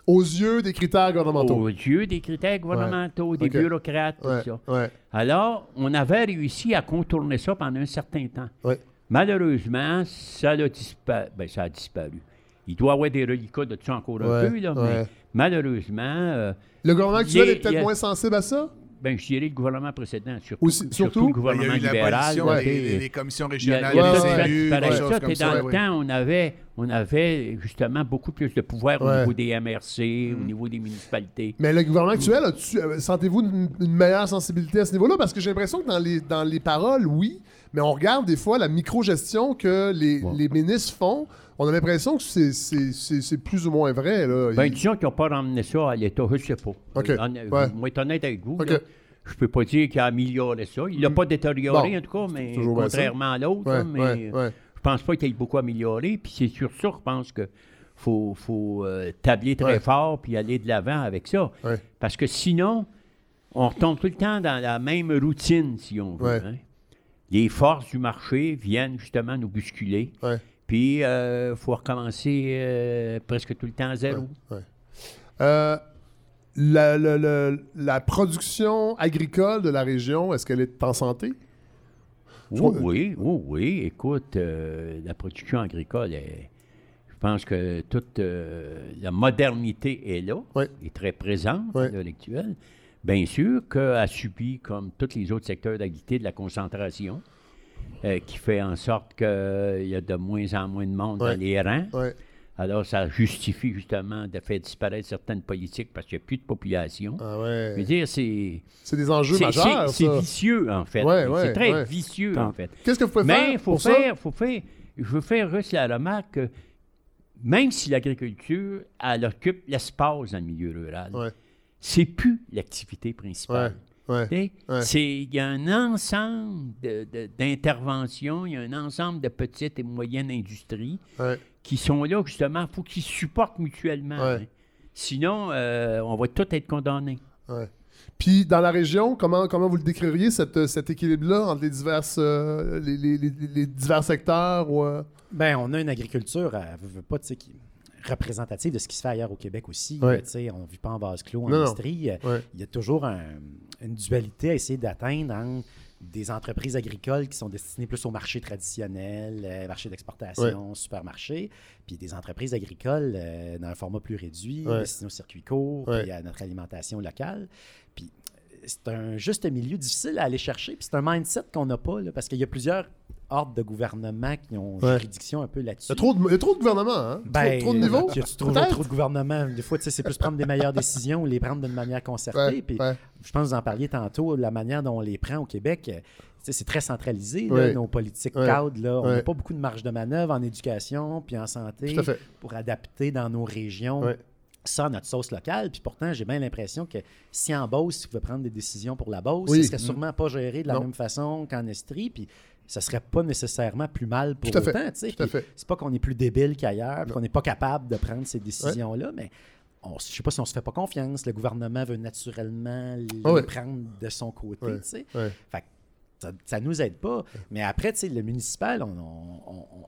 Aux yeux des critères gouvernementaux. aux yeux des critères gouvernementaux, des bureaucrates, tout Ouais, ça. ouais. Alors, on avait réussi à contourner ça pendant un certain temps. Malheureusement, ça a, ben, ça a disparu. Il doit y avoir des reliquats de ça encore un peu, là, ouais. mais malheureusement, euh, Le gouvernement actuel Il y a- est peut-être il y a- moins sensible à ça? ben, je dirais le gouvernement précédent, surtout, Aussi- surtout? le Il y gouvernement a eu libéral. l'abolition là, des tu sais, les, les commissions il y a, régionales il y a Ouais, ça, comme ça. dans oui. le temps, on avait, on avait justement beaucoup plus de pouvoir Ouais. au niveau des MRC, au niveau des municipalités. Mais le gouvernement actuel, euh, sentez-vous une, une meilleure sensibilité à ce niveau-là? Parce que j'ai l'impression que dans les, dans les paroles, oui, mais on regarde des fois la micro-gestion que les, Ouais. les ministres font. On a l'impression que c'est- c'est c'est- c'est plus ou moins vrai. Là. Ben, Il- disons qu'ils n'ont pas ramené ça à l'État, je ne sais pas. OK. Euh, en- Ouais. Moi, être honnête avec vous, là, je ne peux pas dire qu'il a amélioré ça. Il ne l'a pas détérioré, en tout cas, mais contrairement à l'autre. Ouais, mais ouais, je pense pas qu'il ait beaucoup amélioré. Puis c'est sur ça, je pense que faut, faut euh, tabler très fort puis aller de l'avant avec ça. Parce que sinon, on retombe tout le temps dans la même routine, si on veut. Hein. Les forces du marché viennent justement nous bousculer. Puis il faut recommencer euh, presque tout le temps à zéro. Euh, la, la- la- la production agricole de la région, est-ce qu'elle est en santé? Oui, oui, oui, oui. Écoute, euh, la production agricole, est- je pense que toute euh, la modernité est là, Ouais. est très présente à l'heure actuelle. Bien sûr qu'elle a subi, comme tous les autres secteurs d'activité, de la concentration, euh, qui fait en sorte qu'il y a de moins en moins de monde Ouais. dans les rangs. Ouais. Alors, ça justifie justement de faire disparaître certaines politiques parce qu'il n'y a plus de population. Ah Je veux ouais. dire, c'est C'est des enjeux c'est- majeurs, c'est- vicieux, en fait. Ouais, ouais, c'est très ouais. vicieux, en fait. Qu'est-ce que vous pouvez Mais faire il faut pour ça? faire, faut faire, je veux faire juste la remarque que même si l'agriculture, elle occupe l'espace dans le milieu rural, Ouais. c'est plus l'activité principale. Ouais. Tu sais, Ouais. c'est- Il y a un ensemble d'interventions, il y a un ensemble de petites et moyennes industries Ouais. qui sont là, justement, il faut qu'ils supportent mutuellement. Ouais. hein. Sinon, euh, on va tous être condamnés. Ouais. Puis dans la région, comment, comment vous le décririez, cette, cet équilibre-là entre les, diverses, euh, les, les- les- les divers secteurs? Ou, euh, Ben, on a une agriculture, pas, tu sais, qui est représentative de ce qui se fait ailleurs au Québec aussi. Ouais. là, tu sais, on ne vit pas en vase clos en Non, industrie. Ouais. Il y a toujours un- une dualité à essayer d'atteindre entre des entreprises agricoles qui sont destinées plus au marché traditionnel, euh, marché d'exportation, supermarché, puis des entreprises agricoles euh, dans un format plus réduit, Ouais. destinées au circuit court, Ouais. puis à notre alimentation locale. Puis euh, c'est un juste milieu difficile à aller chercher, puis c'est un mindset qu'on n'a pas, là, parce qu'il y a plusieurs ordres de gouvernement qui ont Ouais. juridiction un peu là-dessus. Il y, a trop de, il y a trop de gouvernements, hein? Trop- Ben, trop, de niveaux? Tu, tu trouves trop de gouvernement. Des fois, tu sais, c'est plus prendre des meilleures décisions ou les prendre d'une manière concertée. Ouais, Puis, ouais. je pense que vous en parliez tantôt, la manière dont on les prend au Québec, euh, tu c'est très centralisé, là, Ouais. nos politiques Ouais. cadres. Là, on n'a Ouais. pas beaucoup de marge de manœuvre en éducation puis en santé pour adapter dans nos régions. Ouais. Ça, à notre sauce locale. Puis pourtant, j'ai bien l'impression que si en Beauce, il pouvait prendre des décisions pour la Beauce, Oui. ce serait sûrement pas géré de la Non. même façon qu'en Estrie. Puis ce serait pas nécessairement plus mal pour Tout à autant. c'est pas qu'on est plus débile qu'ailleurs, qu'on n'est pas capable de prendre ces décisions-là, mais on, je sais pas si on se fait pas confiance. Le gouvernement veut naturellement les Ah ouais. prendre de son côté. Ouais. Fait que ça, ça nous aide pas. Mais après, le municipal, on, on- on- on-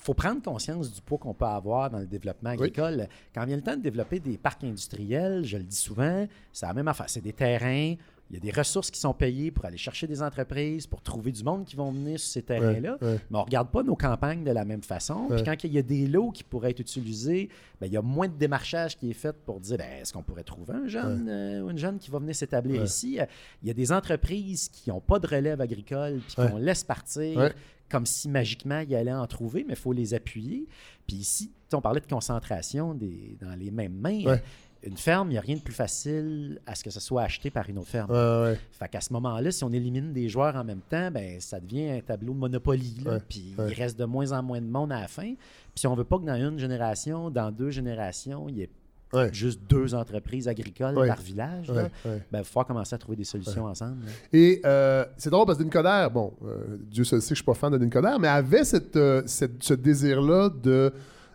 faut prendre conscience du poids qu'on peut avoir dans le développement agricole. Quand vient le temps de développer des parcs industriels, je le dis souvent, c'est la même affaire. C'est des terrains, il y a des ressources qui sont payées pour aller chercher des entreprises, pour trouver du monde qui vont venir sur ces terrains-là. Ouais, ouais. Mais on ne regarde pas nos campagnes de la même façon. Puis quand il y a des lots qui pourraient être utilisés, ben, il y a moins de démarchage qui est fait pour dire ben, est-ce qu'on pourrait trouver un jeune euh, ou une jeune qui va venir s'établir ici? Il y a des entreprises qui n'ont pas de relève agricole puis qu'on laisse partir. Comme si magiquement il allait en trouver, mais il faut les appuyer. Puis ici, on parlait de concentration des, dans les mêmes mains. Ouais. Une ferme, il n'y a rien de plus facile à ce que ce soit acheté par une autre ferme. Ouais, ouais. Fait qu'à ce moment-là, si on élimine des joueurs en même temps, ben ça devient un tableau de Monopoly. là. Puis il reste de moins en moins de monde à la fin. Puis si on veut pas que dans une génération, dans deux générations, il y ait Ouais. juste deux entreprises agricoles Ouais. par village, Ouais, ouais. ben, il va falloir commencer à trouver des solutions ensemble. là. Et euh, c'est drôle parce que Coderre, bon, euh, Dieu seul sait que je suis pas fan de Coderre, mais avait cette, euh, cette- ce désir-là de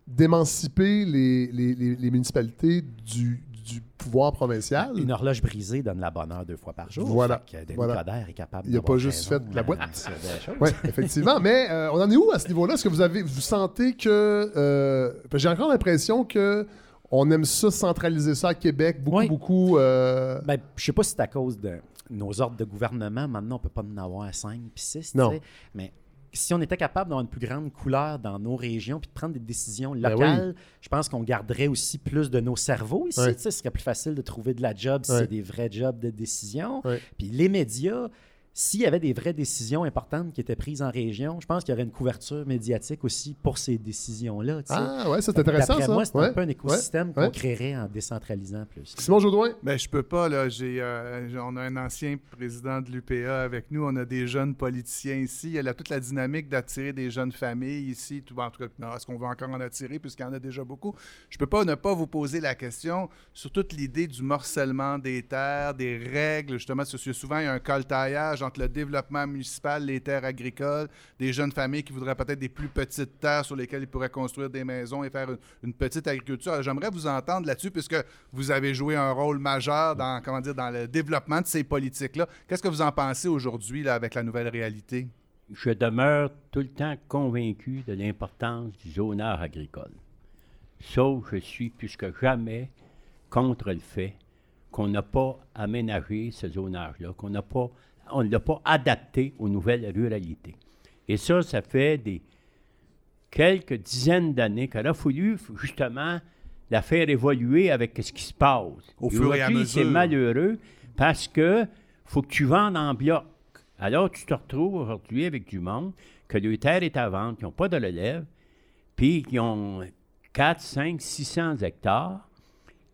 d'émanciper les, les- les- les municipalités du, du pouvoir provincial. Une horloge brisée donne la bonne heure deux fois par jour. Voilà, que Denis voilà. Est capable Il pas juste fait la euh, boîte. choses. Oui, effectivement. Mais euh, on en est où à ce niveau-là? Est-ce que vous avez vous sentez que. euh, J'ai encore l'impression que on aime ça, centraliser ça à Québec, beaucoup, Oui. beaucoup. euh, Ben, je sais pas si c'est à cause de nos ordres de gouvernement. Maintenant, on peut pas en avoir cinq puis six. Non. Mais si on était capable d'avoir une plus grande couleur dans nos régions puis de prendre des décisions Ben locales, je pense qu'on garderait aussi plus de nos cerveaux ici. Ce serait plus facile de trouver de la job si c'est des vrais jobs de décision. Puis les médias, s'il y avait des vraies décisions importantes qui étaient prises en région, je pense qu'il y aurait une couverture médiatique aussi pour ces décisions-là. tu sais. Ah, ouais, c'est intéressant D'après ça. moi, c'est Ouais, un peu un écosystème ouais, qu'on ouais. créerait en décentralisant plus. Simon Jodoin? Ben, je peux pas, là. J'ai, euh, on a un ancien président de l'UPA avec nous. On a des jeunes politiciens ici. Il y a toute la dynamique d'attirer des jeunes familles ici. Tout, en tout cas, non, est-ce qu'on veut encore en attirer puisqu'il y en a déjà beaucoup? Je peux pas ne pas vous poser la question sur toute l'idée du morcellement des terres, des règles, justement, parce que souvent, il y a un coltaillage entre le développement municipal, les terres agricoles, des jeunes familles qui voudraient peut-être des plus petites terres sur lesquelles ils pourraient construire des maisons et faire une, petite agriculture. J'aimerais vous entendre là-dessus, puisque vous avez joué un rôle majeur dans, comment dire, dans le développement de ces politiques-là. Qu'est-ce que vous en pensez aujourd'hui avec la nouvelle réalité? je demeure tout le temps convaincu de l'importance du zonage agricole. Sauf je suis plus que jamais contre le fait qu'on n'a pas aménagé ce zonage-là, qu'on n'a pas, on ne l'a pas adapté aux nouvelles ruralités. Et ça, ça fait des quelques dizaines d'années qu'il a fallu justement la faire évoluer avec ce qui se passe. Au fur et à aujourd'hui, c'est mesure. malheureux parce que faut que tu vendes en bloc. Alors, tu te retrouves aujourd'hui avec du monde que le terre est à vendre, qui n'ont pas de relève, puis qui ont 4, 5, 600 hectares,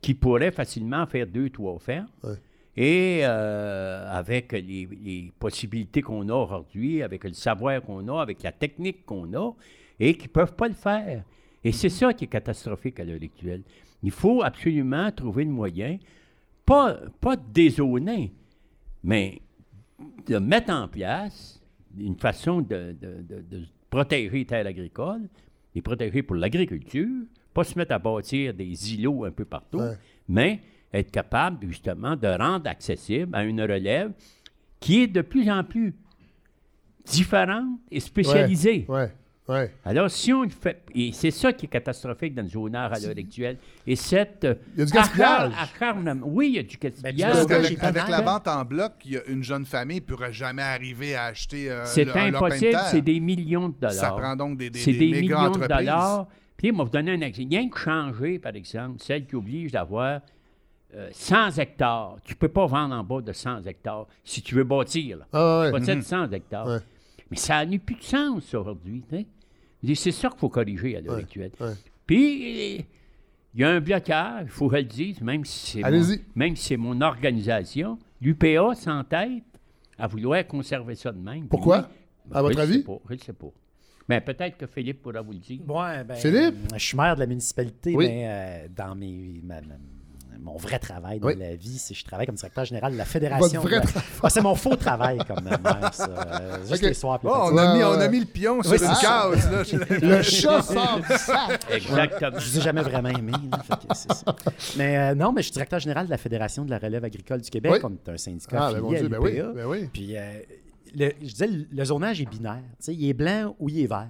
qui pourraient facilement faire deux, trois fermes. Ouais. Et euh, avec les, les possibilités qu'on a aujourd'hui, avec le savoir qu'on a, avec la technique qu'on a, et qui ne peuvent pas le faire. Et c'est ça qui est catastrophique à l'heure actuelle. Il faut absolument trouver le moyen, pas, pas de dézoner, mais de mettre en place une façon de, de- de- de protéger les terres agricoles, les protéger pour l'agriculture, pas se mettre à bâtir des îlots un peu partout, Ouais. mais être capable justement de rendre accessible à une relève qui est de plus en plus différente et spécialisée. Ouais, ouais. Alors, si on le fait, et c'est ça qui est catastrophique dans le zonage à l'heure actuelle, et cette... Il y a du gaspillage. achar- oui, il y a du gaspillage. Qu'avec j'ai pas avec la hein. vente en bloc, il y a une jeune famille ne pourra jamais arriver à acheter euh, C'est impossible, c'est des millions de dollars. Ça prend donc des, des, C'est des des millions de dollars. Puis, moi, vous donner un exemple. Rien que changer, par exemple, celle qui oblige d'avoir euh, 100 hectares. Tu ne peux pas vendre en bas de 100 hectares si tu veux bâtir. Là. Ah, ouais. Tu possèdes 100 hectares. Ouais. Mais ça n'a plus de sens aujourd'hui. C'est ça qu'il faut corriger à l'heure Ouais, actuelle. ouais. Puis, il y a un blocage, il faut que je le dise, même si c'est mon, Allez-y. même si c'est mon organisation. L'UPA s'entête à vouloir conserver ça de même. Puis Pourquoi? À votre je avis? sais pas, je ne sais pas. Mais peut-être que Philippe pourra vous le dire. Ouais, ben, Philippe? euh, Je suis maire de la municipalité, Oui. mais euh, dans mes, ma- ma- mon vrai travail dans Oui. la vie, c'est que je travaille comme directeur général de la fédération. Votre vrai de- travail. Ah, c'est mon faux travail comme maire, ça. euh, juste les soirs. Oh, on, a mis, on ouais. a mis le pion sur Oui, une case. Là. Le chat sort du sac. Exactement. Je ne jamais vraiment aimé. là, fait que c'est ça. Mais euh, non, mais je suis directeur général de la Fédération de la relève agricole du Québec. Oui. On est un syndicat Ah, ben mon affilié Dieu, à ben oui. Ben oui. Puis, euh, le, je disais, le, zonage est binaire. Tu sais, il est blanc ou il est vert.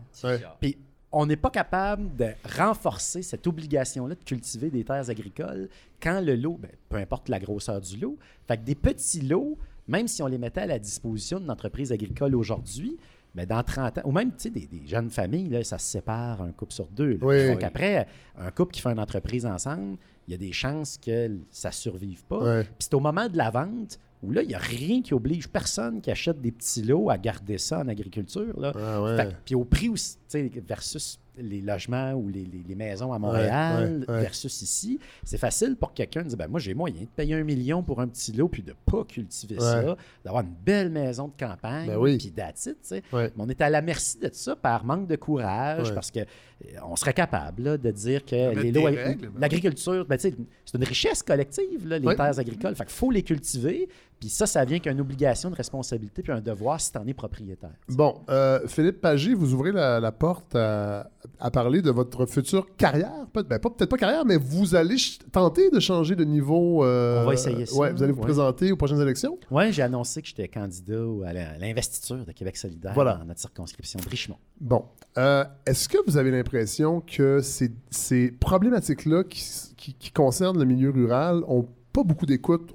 Puis, on n'est pas capable de renforcer cette obligation-là de cultiver des terres agricoles quand le lot, ben, peu importe la grosseur du lot, fait que des petits lots, même si on les mettait à la disposition d'une entreprise agricole aujourd'hui, ben, dans 30 ans, ou même des, des jeunes familles, là, ça se sépare un couple sur deux. là. Oui. Donc après, un couple qui fait une entreprise ensemble, il y a des chances que ça ne survive pas. Puis c'est au moment de la vente où là, il n'y a rien qui oblige personne qui achète des petits lots à garder ça en agriculture. Là. Ah ouais. Fait que- puis au prix aussi, tu sais, versus les logements ou les, les- les maisons à Montréal ouais, ouais. versus ici, c'est facile pour quelqu'un de dire ben moi j'ai moyen de payer un million pour un petit lot puis de pas cultiver ça, d'avoir une belle maison de campagne Ben oui. puis. Mais on est à la merci de ça par manque de courage Ouais. parce que euh, on serait capable là, de dire que mettre les lots l'agriculture ben, tu sais, c'est une richesse collective là, les Ouais. terres agricoles, fait qu'il faut les cultiver, puis ça ça vient qu'une obligation, de responsabilité puis un devoir si tu en es propriétaire. Bon, euh, Philippe Pagé, vous ouvrez la, la porte à, à parler de votre future carrière. Peut- ben, pas- Peut-être pas carrière, mais vous allez tenter de changer de niveau. euh, On va essayer ça, Ouais, vous allez vous ouais. présenter aux prochaines élections? Oui, j'ai annoncé que j'étais candidat à l'investiture de Québec solidaire Voilà. dans notre circonscription de Richemont. Bon. Euh, Est-ce que vous avez l'impression que ces, ces problématiques-là qui, s- qui- qui concernent le milieu rural ont pas beaucoup d'écoute?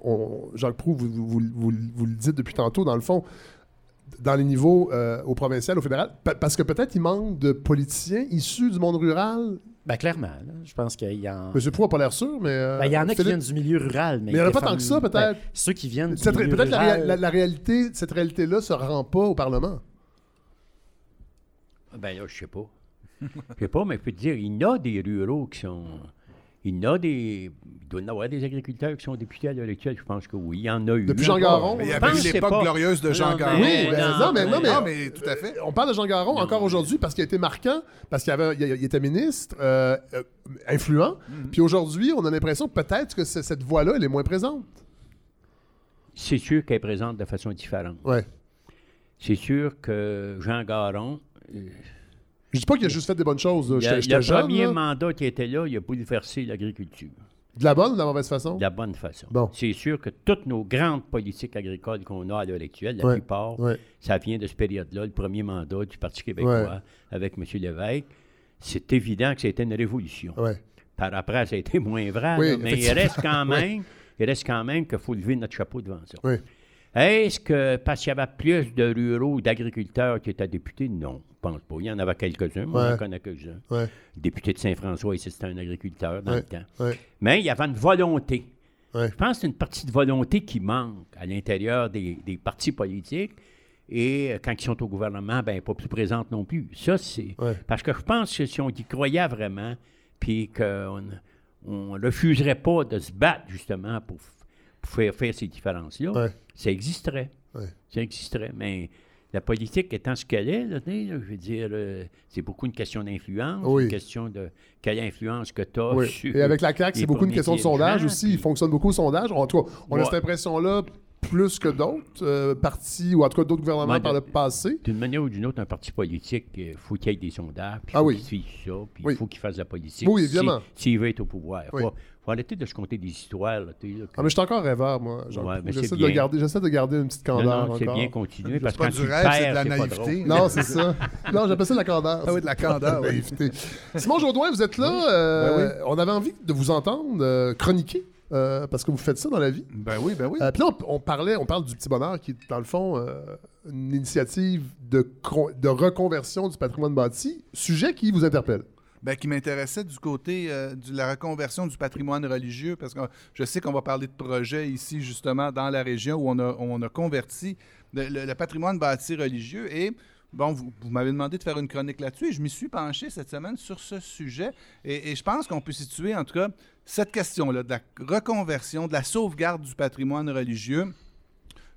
Jacques Proux, vous, vous- vous- vous- vous le dites depuis tantôt, dans le fond, dans les niveaux euh, au provincial, au fédéral, pa- parce que peut-être il manque de politiciens issus du monde rural. Ben, clairement, là, je pense qu'il y en... Monsieur Proux n'a pas l'air sûr, mais... euh, Ben, il y en a qui viennent du milieu rural. Mais, Mais il y en a pas tant que ça, peut-être. Ben, ceux qui viennent du Cette Peut-être la réalité, cette réalité-là se rend pas au Parlement. Ben là, je sais pas. Je sais pas, mais je peux te dire, il y en a des ruraux qui sont. Il y en a des. Il doit y en avoir des agriculteurs qui sont députés à l'heure actuelle, je pense que oui. Il y en a eu. Depuis Jean. Garon, il y avait l'époque glorieuse de Jean Garon. Oui, mais non, mais, non, mais- Non, mais tout à fait. On parle de Jean Garon encore aujourd'hui parce qu'il a été marquant, parce qu'il avait- il, il était ministre, euh, euh, influent. Mhm. Puis aujourd'hui, on a l'impression que peut-être que ce- cette voix-là, elle est moins présente. C'est sûr qu'elle est présente de façon différente. Ouais. C'est sûr que Jean Garon, euh, Je dis pas qu'il a juste fait des bonnes choses. le, jeune. premier là. mandat qui était là, il a bouleversé l'agriculture. De la bonne ou de la mauvaise façon? De la bonne façon. Bon. C'est sûr que toutes nos grandes politiques agricoles qu'on a à l'heure actuelle, la Ouais, plupart, ouais. ça vient de cette période-là, le premier mandat du Parti québécois Ouais. avec M. Lévesque. C'est évident que c'était une révolution. Par après, ça a été moins vrai, Oui, là, mais il reste quand même, il reste quand même qu'il faut lever notre chapeau devant ça. Est-ce que parce qu'il y avait plus de ruraux ou d'agriculteurs qui étaient députés? Non, pense pas. Il y en avait quelques-uns, moi j'en connais quelques-uns. Le député de Saint-François, ici, c'était un agriculteur dans le temps. Mais il y avait une volonté. Je pense que c'est une partie de volonté qui manque à l'intérieur des, des partis politiques. Et quand ils sont au gouvernement, ben pas plus présente non plus. Ça, c'est. Ouais. Parce que je pense que si on y croyait vraiment, puis qu'on ne refuserait pas de se battre justement pour, faire, faire ces différences-là, Ouais. ça existerait. Ouais. Ça existerait. Mais la politique étant ce qu'elle est, là, je veux dire, euh, c'est beaucoup une question d'influence, Oui. une question de quelle influence que tu as Oui. sur. Et avec la CAQ, c'est beaucoup une question de sondage aussi. puis- Il fonctionne beaucoup au sondage. En tout cas, on a cette impression-là plus que d'autres euh, partis, ou en tout cas d'autres gouvernements Ouais, par le passé. D'une manière ou d'une autre, un parti politique, il faut qu'il y ait des sondages, puis il Ah faut oui. qu'il suive ça, puis Oui. il faut qu'il fasse de la politique. Oui, si- évidemment. S'il veut être au pouvoir. Il Oui. faut, faut arrêter de se compter des histoires. Là, tu sais, là, que- Ah, mais je suis encore rêveur, moi. Ouais, J'essaie c'est de, garder, j'essaie de garder une petite non, candeur non, c'est encore. bien continuer, parce C'est que pas quand du tu rêve, c'est de la c'est pas naïveté. Non, c'est ça. Non, j'appelle ça de la candeur. Ah oui, de la candeur, oui. Naïveté. Simon Jourdouin, vous êtes là. euh, On avait envie de vous entendre euh, chroniquer, euh, parce que vous faites ça dans la vie. Ben oui, ben oui. Euh, Puis là, on, on parlait, on parle du petit bonheur qui est, dans le fond, euh, une initiative de, de reconversion du patrimoine bâti, sujet qui vous interpelle. Ben, qui m'intéressait du côté euh, de la reconversion du patrimoine religieux, parce que je sais qu'on va parler de projets ici, justement, dans la région où on a, on a converti le, patrimoine bâti religieux. Et, bon, vous, vous m'avez demandé de faire une chronique là-dessus, et je m'y suis penché cette semaine sur ce sujet. Et, et je pense qu'on peut situer, en tout cas, cette question-là, de la reconversion, de la sauvegarde du patrimoine religieux.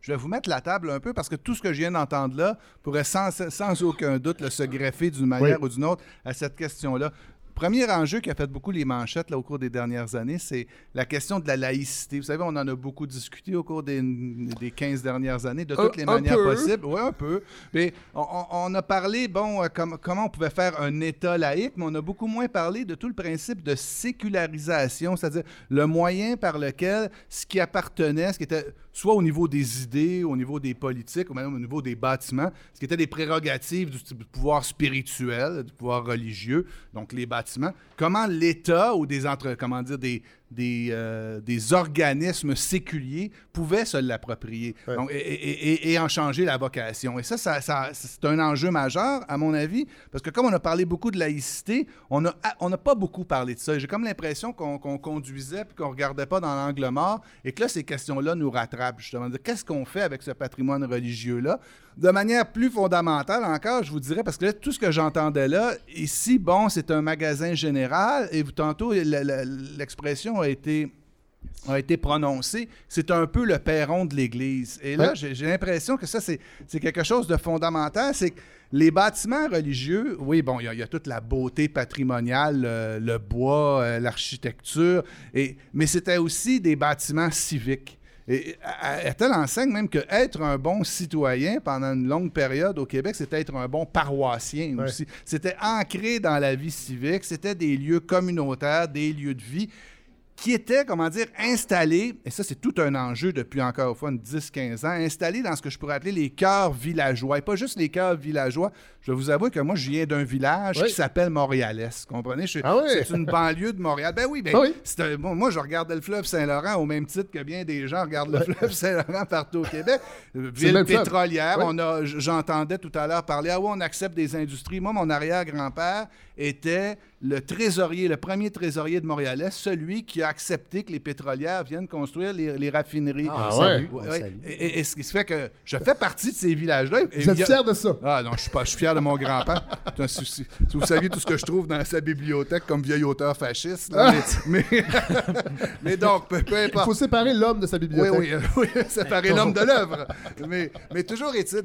Je vais vous mettre la table un peu parce que tout ce que je viens d'entendre là pourrait sans, sans aucun doute là, se greffer d'une manière ou d'une autre à cette question-là. Premier enjeu qui a fait beaucoup les manchettes là, au cours des dernières années, c'est la question de la laïcité. Vous savez, on en a beaucoup discuté au cours des, des 15 dernières années, de toutes les manières peu. possibles. Oui, un peu. Mais on, a parlé, bon, euh, comme- comment on pouvait faire un État laïque, mais on a beaucoup moins parlé de tout le principe de sécularisation, c'est-à-dire le moyen par lequel ce qui appartenait, ce qui était soit au niveau des idées, au niveau des politiques, ou même au niveau des bâtiments, ce qui était des prérogatives du, pouvoir spirituel, du pouvoir religieux, donc les bâtiments, comment l'État ou des entre, comment dire, des, des, euh, des organismes séculiers pouvaient se l'approprier Ouais. Donc, et, et- et- et en changer la vocation. Et ça, ça, ça- c'est un enjeu majeur, à mon avis, parce que comme on a parlé beaucoup de laïcité, on n'a on pas beaucoup parlé de ça. J'ai comme l'impression qu'on conduisait puis qu'on regardait pas dans l'angle mort et que là, ces questions-là nous rattrapent, justement. Qu'est-ce qu'on fait avec ce patrimoine religieux-là? De manière plus fondamentale encore, je vous dirais, parce que là, tout ce que j'entendais là, ici, bon, c'est un magasin général, et vous, tantôt, l'expression a été a été prononcée, c'est un peu le perron de l'Église. Et là, Ouais. j'ai l'impression que ça, c'est quelque chose de fondamental. C'est que les bâtiments religieux, oui, bon, il y, a- il y a toute la beauté patrimoniale, euh, le bois, euh, l'architecture, mais c'était aussi des bâtiments civiques. Et à, à telle enseigne même que être un bon citoyen pendant une longue période au Québec, c'était être un bon paroissien Ouais. aussi. C'était ancré dans la vie civique, c'était des lieux communautaires, des lieux de vie qui étaient, comment dire, installés, et ça c'est tout un enjeu depuis encore une fois une 10-15 ans, installés dans ce que je pourrais appeler les cœurs villageois. Et pas juste les cœurs villageois. Je vais vous avouer que moi, je viens d'un village Oui. qui s'appelle Montréalès. Comprenez? Ah oui? C'est une banlieue de Montréal. Ben oui, ben, Ah oui? bon, moi, je regardais le fleuve Saint-Laurent au même titre que bien des gens regardent le fleuve Saint-Laurent partout au Québec. Le Ville pétrolière. Oui. On a, j- j'entendais tout à l'heure parler, ah ouais, on accepte des industries. Moi, mon arrière-grand-père était le trésorier, le premier trésorier de Montréalais, celui qui a accepté que les pétrolières viennent construire les, les raffineries. Ah on ouais? Et, et- et ce qui fait que je fais partie de ces villages-là. Vous êtes a- fier de ça? ah non, je suis pas, je suis fier de mon grand-père. Si, si- si vous saviez tout ce que je trouve dans sa bibliothèque comme vieil auteur fasciste. là, mais, mais, mais donc, peu, peu Il importe. faut séparer l'homme de sa bibliothèque. oui, euh, oui, séparer l'homme de l'œuvre. Mais, mais toujours est-il,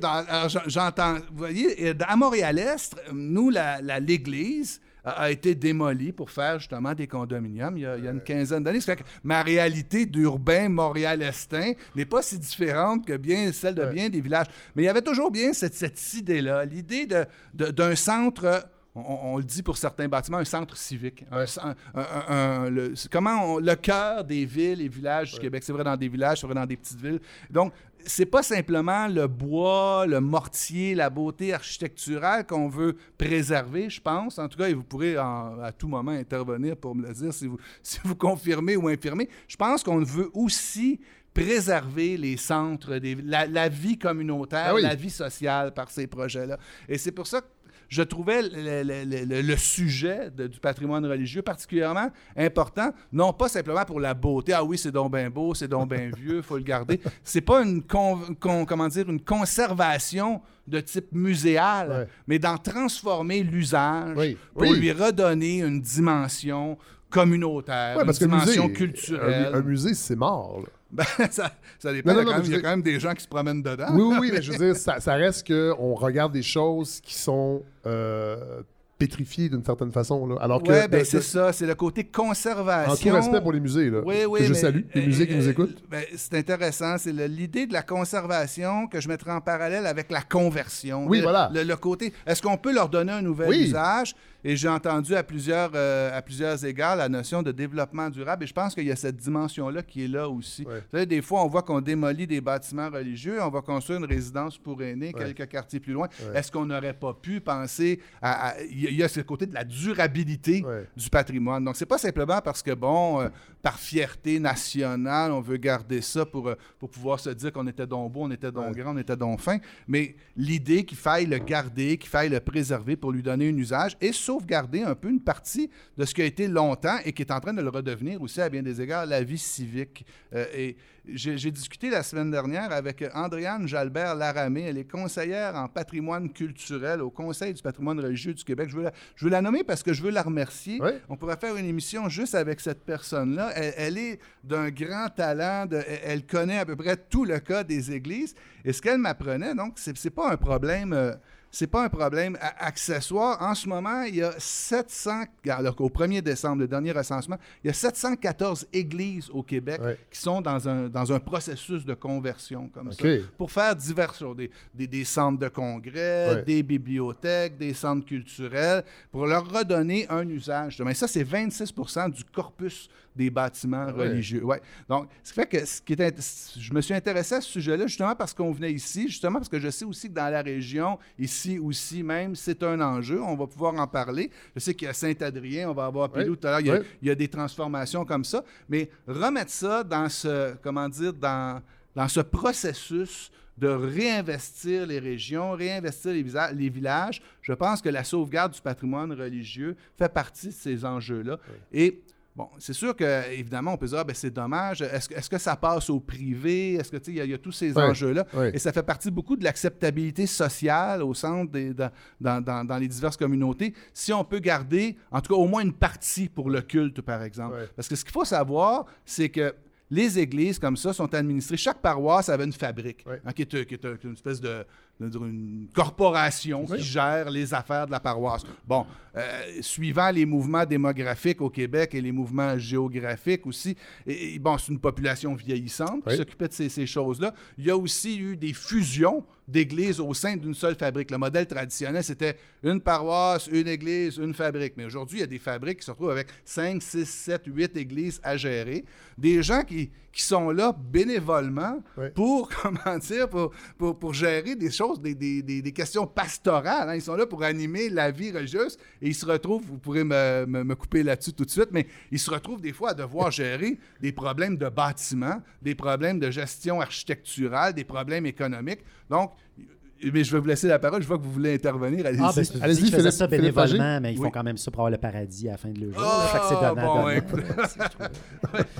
j'entends, vous voyez, à Montréal-Est, nous, la- la- l'Église a, été démolie pour faire justement des condominiums il y a, il y a une quinzaine d'années. Ça fait que ma réalité d'urbain montréal-estin n'est pas si différente que bien celle de bien des villages. Mais il y avait toujours bien cette, cette idée-là, l'idée de- de- d'un centre... On, on le dit pour certains bâtiments, un centre civique. Un cen- un- un- un- le, comment on- le cœur des villes et villages du Québec. C'est vrai dans des villages, c'est vrai dans des petites villes. Donc, c'est pas simplement le bois, le mortier, la beauté architecturale qu'on veut préserver, je pense. En tout cas, et vous pourrez en- à tout moment intervenir pour me le dire si vous, si vous confirmez ou infirmez. Je pense qu'on veut aussi préserver les centres, des, la, la vie communautaire, Ah oui. la vie sociale par ces projets-là. Et c'est pour ça que je trouvais le, le- le- le- le sujet de- du patrimoine religieux particulièrement important, non pas simplement pour la beauté, ah oui, c'est donc bien beau, c'est donc bien vieux, faut le garder. C'est pas une, con- con- comment dire, une conservation de type muséal, Ouais. mais d'en transformer l'usage Oui. pour Oui. lui redonner une dimension communautaire, Ouais, une que dimension musée, culturelle. Un, un musée, c'est mort. là. Ben, ça, ça dépend. Non, non, il y a quand même des gens qui se promènent dedans. Oui, oui, oui, mais je veux dire, ça, ça reste qu'on regarde des choses qui sont euh, pétrifiées d'une certaine façon. Là. Alors que, Ouais, ben c'est ça, c'est le côté conservation. en tout respect pour les musées, là, Oui, oui, que je mais, salue, les euh, musées qui nous écoutent. ben, c'est intéressant. C'est l'idée de la conservation que je mettrais en parallèle avec la conversion. Oui, Le- voilà. Le, le côté, est-ce qu'on peut leur donner un nouvel Oui. usage? Et j'ai entendu à plusieurs, euh, à plusieurs égards la notion de développement durable. Et je pense qu'il y a cette dimension-là qui est là aussi. Ouais. Vous savez, des fois, on voit qu'on démolit des bâtiments religieux, on va construire une résidence pour aînés Ouais. quelques quartiers plus loin. Ouais. Est-ce qu'on n'aurait pas pu penser à... Il y a- ce côté de la durabilité du patrimoine? Donc, c'est pas simplement parce que, bon, euh, par fierté nationale, on veut garder ça pour, euh, pour pouvoir se dire qu'on était donc beau, on était donc grand, on était donc fin, mais l'idée qu'il faille le garder, qu'il faille le préserver pour lui donner un usage et sauvegarder un peu une partie de ce qui a été longtemps et qui est en train de le redevenir aussi à bien des égards, la vie civique. Euh, et j'ai discuté la semaine dernière avec Andréane Jalbert-Laramé. Elle est conseillère en patrimoine culturel au Conseil du patrimoine religieux du Québec. Je veux la, je veux la nommer parce que je veux la remercier. On pourrait faire une émission juste avec cette personne-là. Elle, elle est d'un grand talent. de- elle, connaît à peu près tout le cas des églises. Et ce qu'elle m'apprenait, donc, c'est pas un problème. euh, c'est pas un problème accessoire. En ce moment, il y a 700, alors qu'au 1er décembre, le dernier recensement, il y a 714 églises au Québec Ouais. qui sont dans un, dans un processus de conversion comme ça pour faire diverses choses, des, des, des centres de congrès, Ouais. des bibliothèques, des centres culturels, pour leur redonner un usage. Mais ça, c'est 26% du corpus des bâtiments Ah Ouais. religieux. Ouais. Donc, ce qui fait que ce qui est je me suis intéressé à ce sujet-là justement parce qu'on venait ici, justement parce que je sais aussi que dans la région, ici ici aussi même, c'est un enjeu. On va pouvoir en parler. Je sais qu'à Saint-Adrien, on va avoir Pilou Oui. tout à l'heure, il y, a, Oui. il y a des transformations comme ça. Mais remettre ça dans ce, comment dire, dans, dans ce processus de réinvestir les régions, réinvestir les villages, je pense que la sauvegarde du patrimoine religieux fait partie de ces enjeux-là. Et Bon, c'est sûr que évidemment, on peut dire, ah, ben, c'est dommage. Est-ce que, est-ce que ça passe au privé? Est-ce que, tu sais, il y, a- il y a tous ces enjeux-là? Et ça fait partie beaucoup de l'acceptabilité sociale au centre des, dans, dans- dans- dans les diverses communautés. Si on peut garder, en tout cas, au moins une partie pour le culte, par exemple. Parce que ce qu'il faut savoir, c'est que les églises comme ça sont administrées. Chaque paroisse avait une fabrique, hein, qui est, qui est un- une espèce de, une corporation Oui. qui gère les affaires de la paroisse. Bon, euh, suivant les mouvements démographiques au Québec et les mouvements géographiques aussi, et, et bon, c'est une population vieillissante qui s'occupait de ces, ces choses-là. Il y a aussi eu des fusions d'églises au sein d'une seule fabrique. Le modèle traditionnel, c'était une paroisse, une église, une fabrique. Mais aujourd'hui, il y a des fabriques qui se retrouvent avec 5, 6, 7, 8 églises à gérer. Des gens qui, qui sont là bénévolement Oui. pour, comment dire, pour, pour, pour gérer des choses, des, des, des, des questions pastorales. hein. Ils sont là pour animer la vie religieuse et ils se retrouvent, vous pourrez me, me, me couper là-dessus tout de suite, mais ils se retrouvent des fois à devoir gérer des problèmes de bâtiment, des problèmes de gestion architecturale, des problèmes économiques. Donc, talk mais je vais vous laisser la parole. Je vois que vous voulez intervenir. Allez-y. Ah, ben, Allez-y, Philippe- ça bénévolement, mais ils Oui. font quand même ça pour avoir le paradis à la fin de leur jour. Ah, là. Fait que c'est donnant, bon, donnant.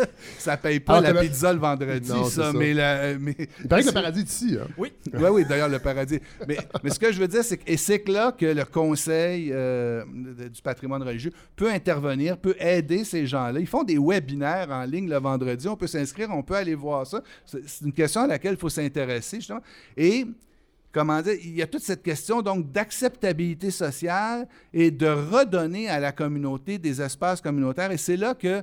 ça paye pas Alors la pizza le vendredi, Non, ça, mais, la- mais Il paraît que le paradis est ici. Hein. Oui, oui, oui, d'ailleurs, le paradis. Mais, mais ce que je veux dire, c'est que et c'est que là que le Conseil euh, du patrimoine religieux peut intervenir, peut aider ces gens-là. Ils font des webinaires en ligne le vendredi. On peut s'inscrire, on peut aller voir ça. C'est c'est une question à laquelle il faut s'intéresser, justement. Et comment dire, il y a toute cette question donc d'acceptabilité sociale et de redonner à la communauté des espaces communautaires. Et c'est là que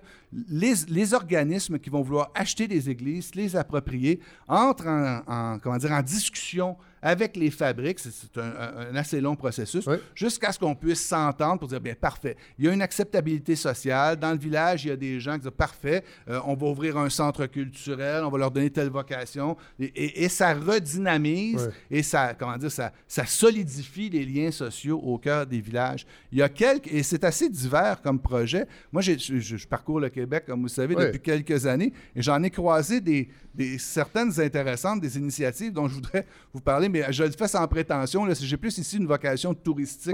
les, les organismes qui vont vouloir acheter des églises, les approprier, entrent en, en, comment dire, en discussion avec les fabriques. C'est- un, assez long processus Oui. jusqu'à ce qu'on puisse s'entendre pour dire, bien, parfait, il y a une acceptabilité sociale. Dans le village, il y a des gens qui disent, parfait, euh, on va ouvrir un centre culturel, on va leur donner telle vocation. Et, et- et ça redynamise et ça, comment dire, ça, ça solidifie les liens sociaux au cœur des villages. Il y a quelques, et c'est assez divers comme projet. Moi, je parcours le Québec, comme vous savez, depuis quelques années, et j'en ai croisé des, des- certaines intéressantes, des initiatives dont je voudrais vous parler, mais je le fais sans prétention. J'ai plus ici une vocation touristique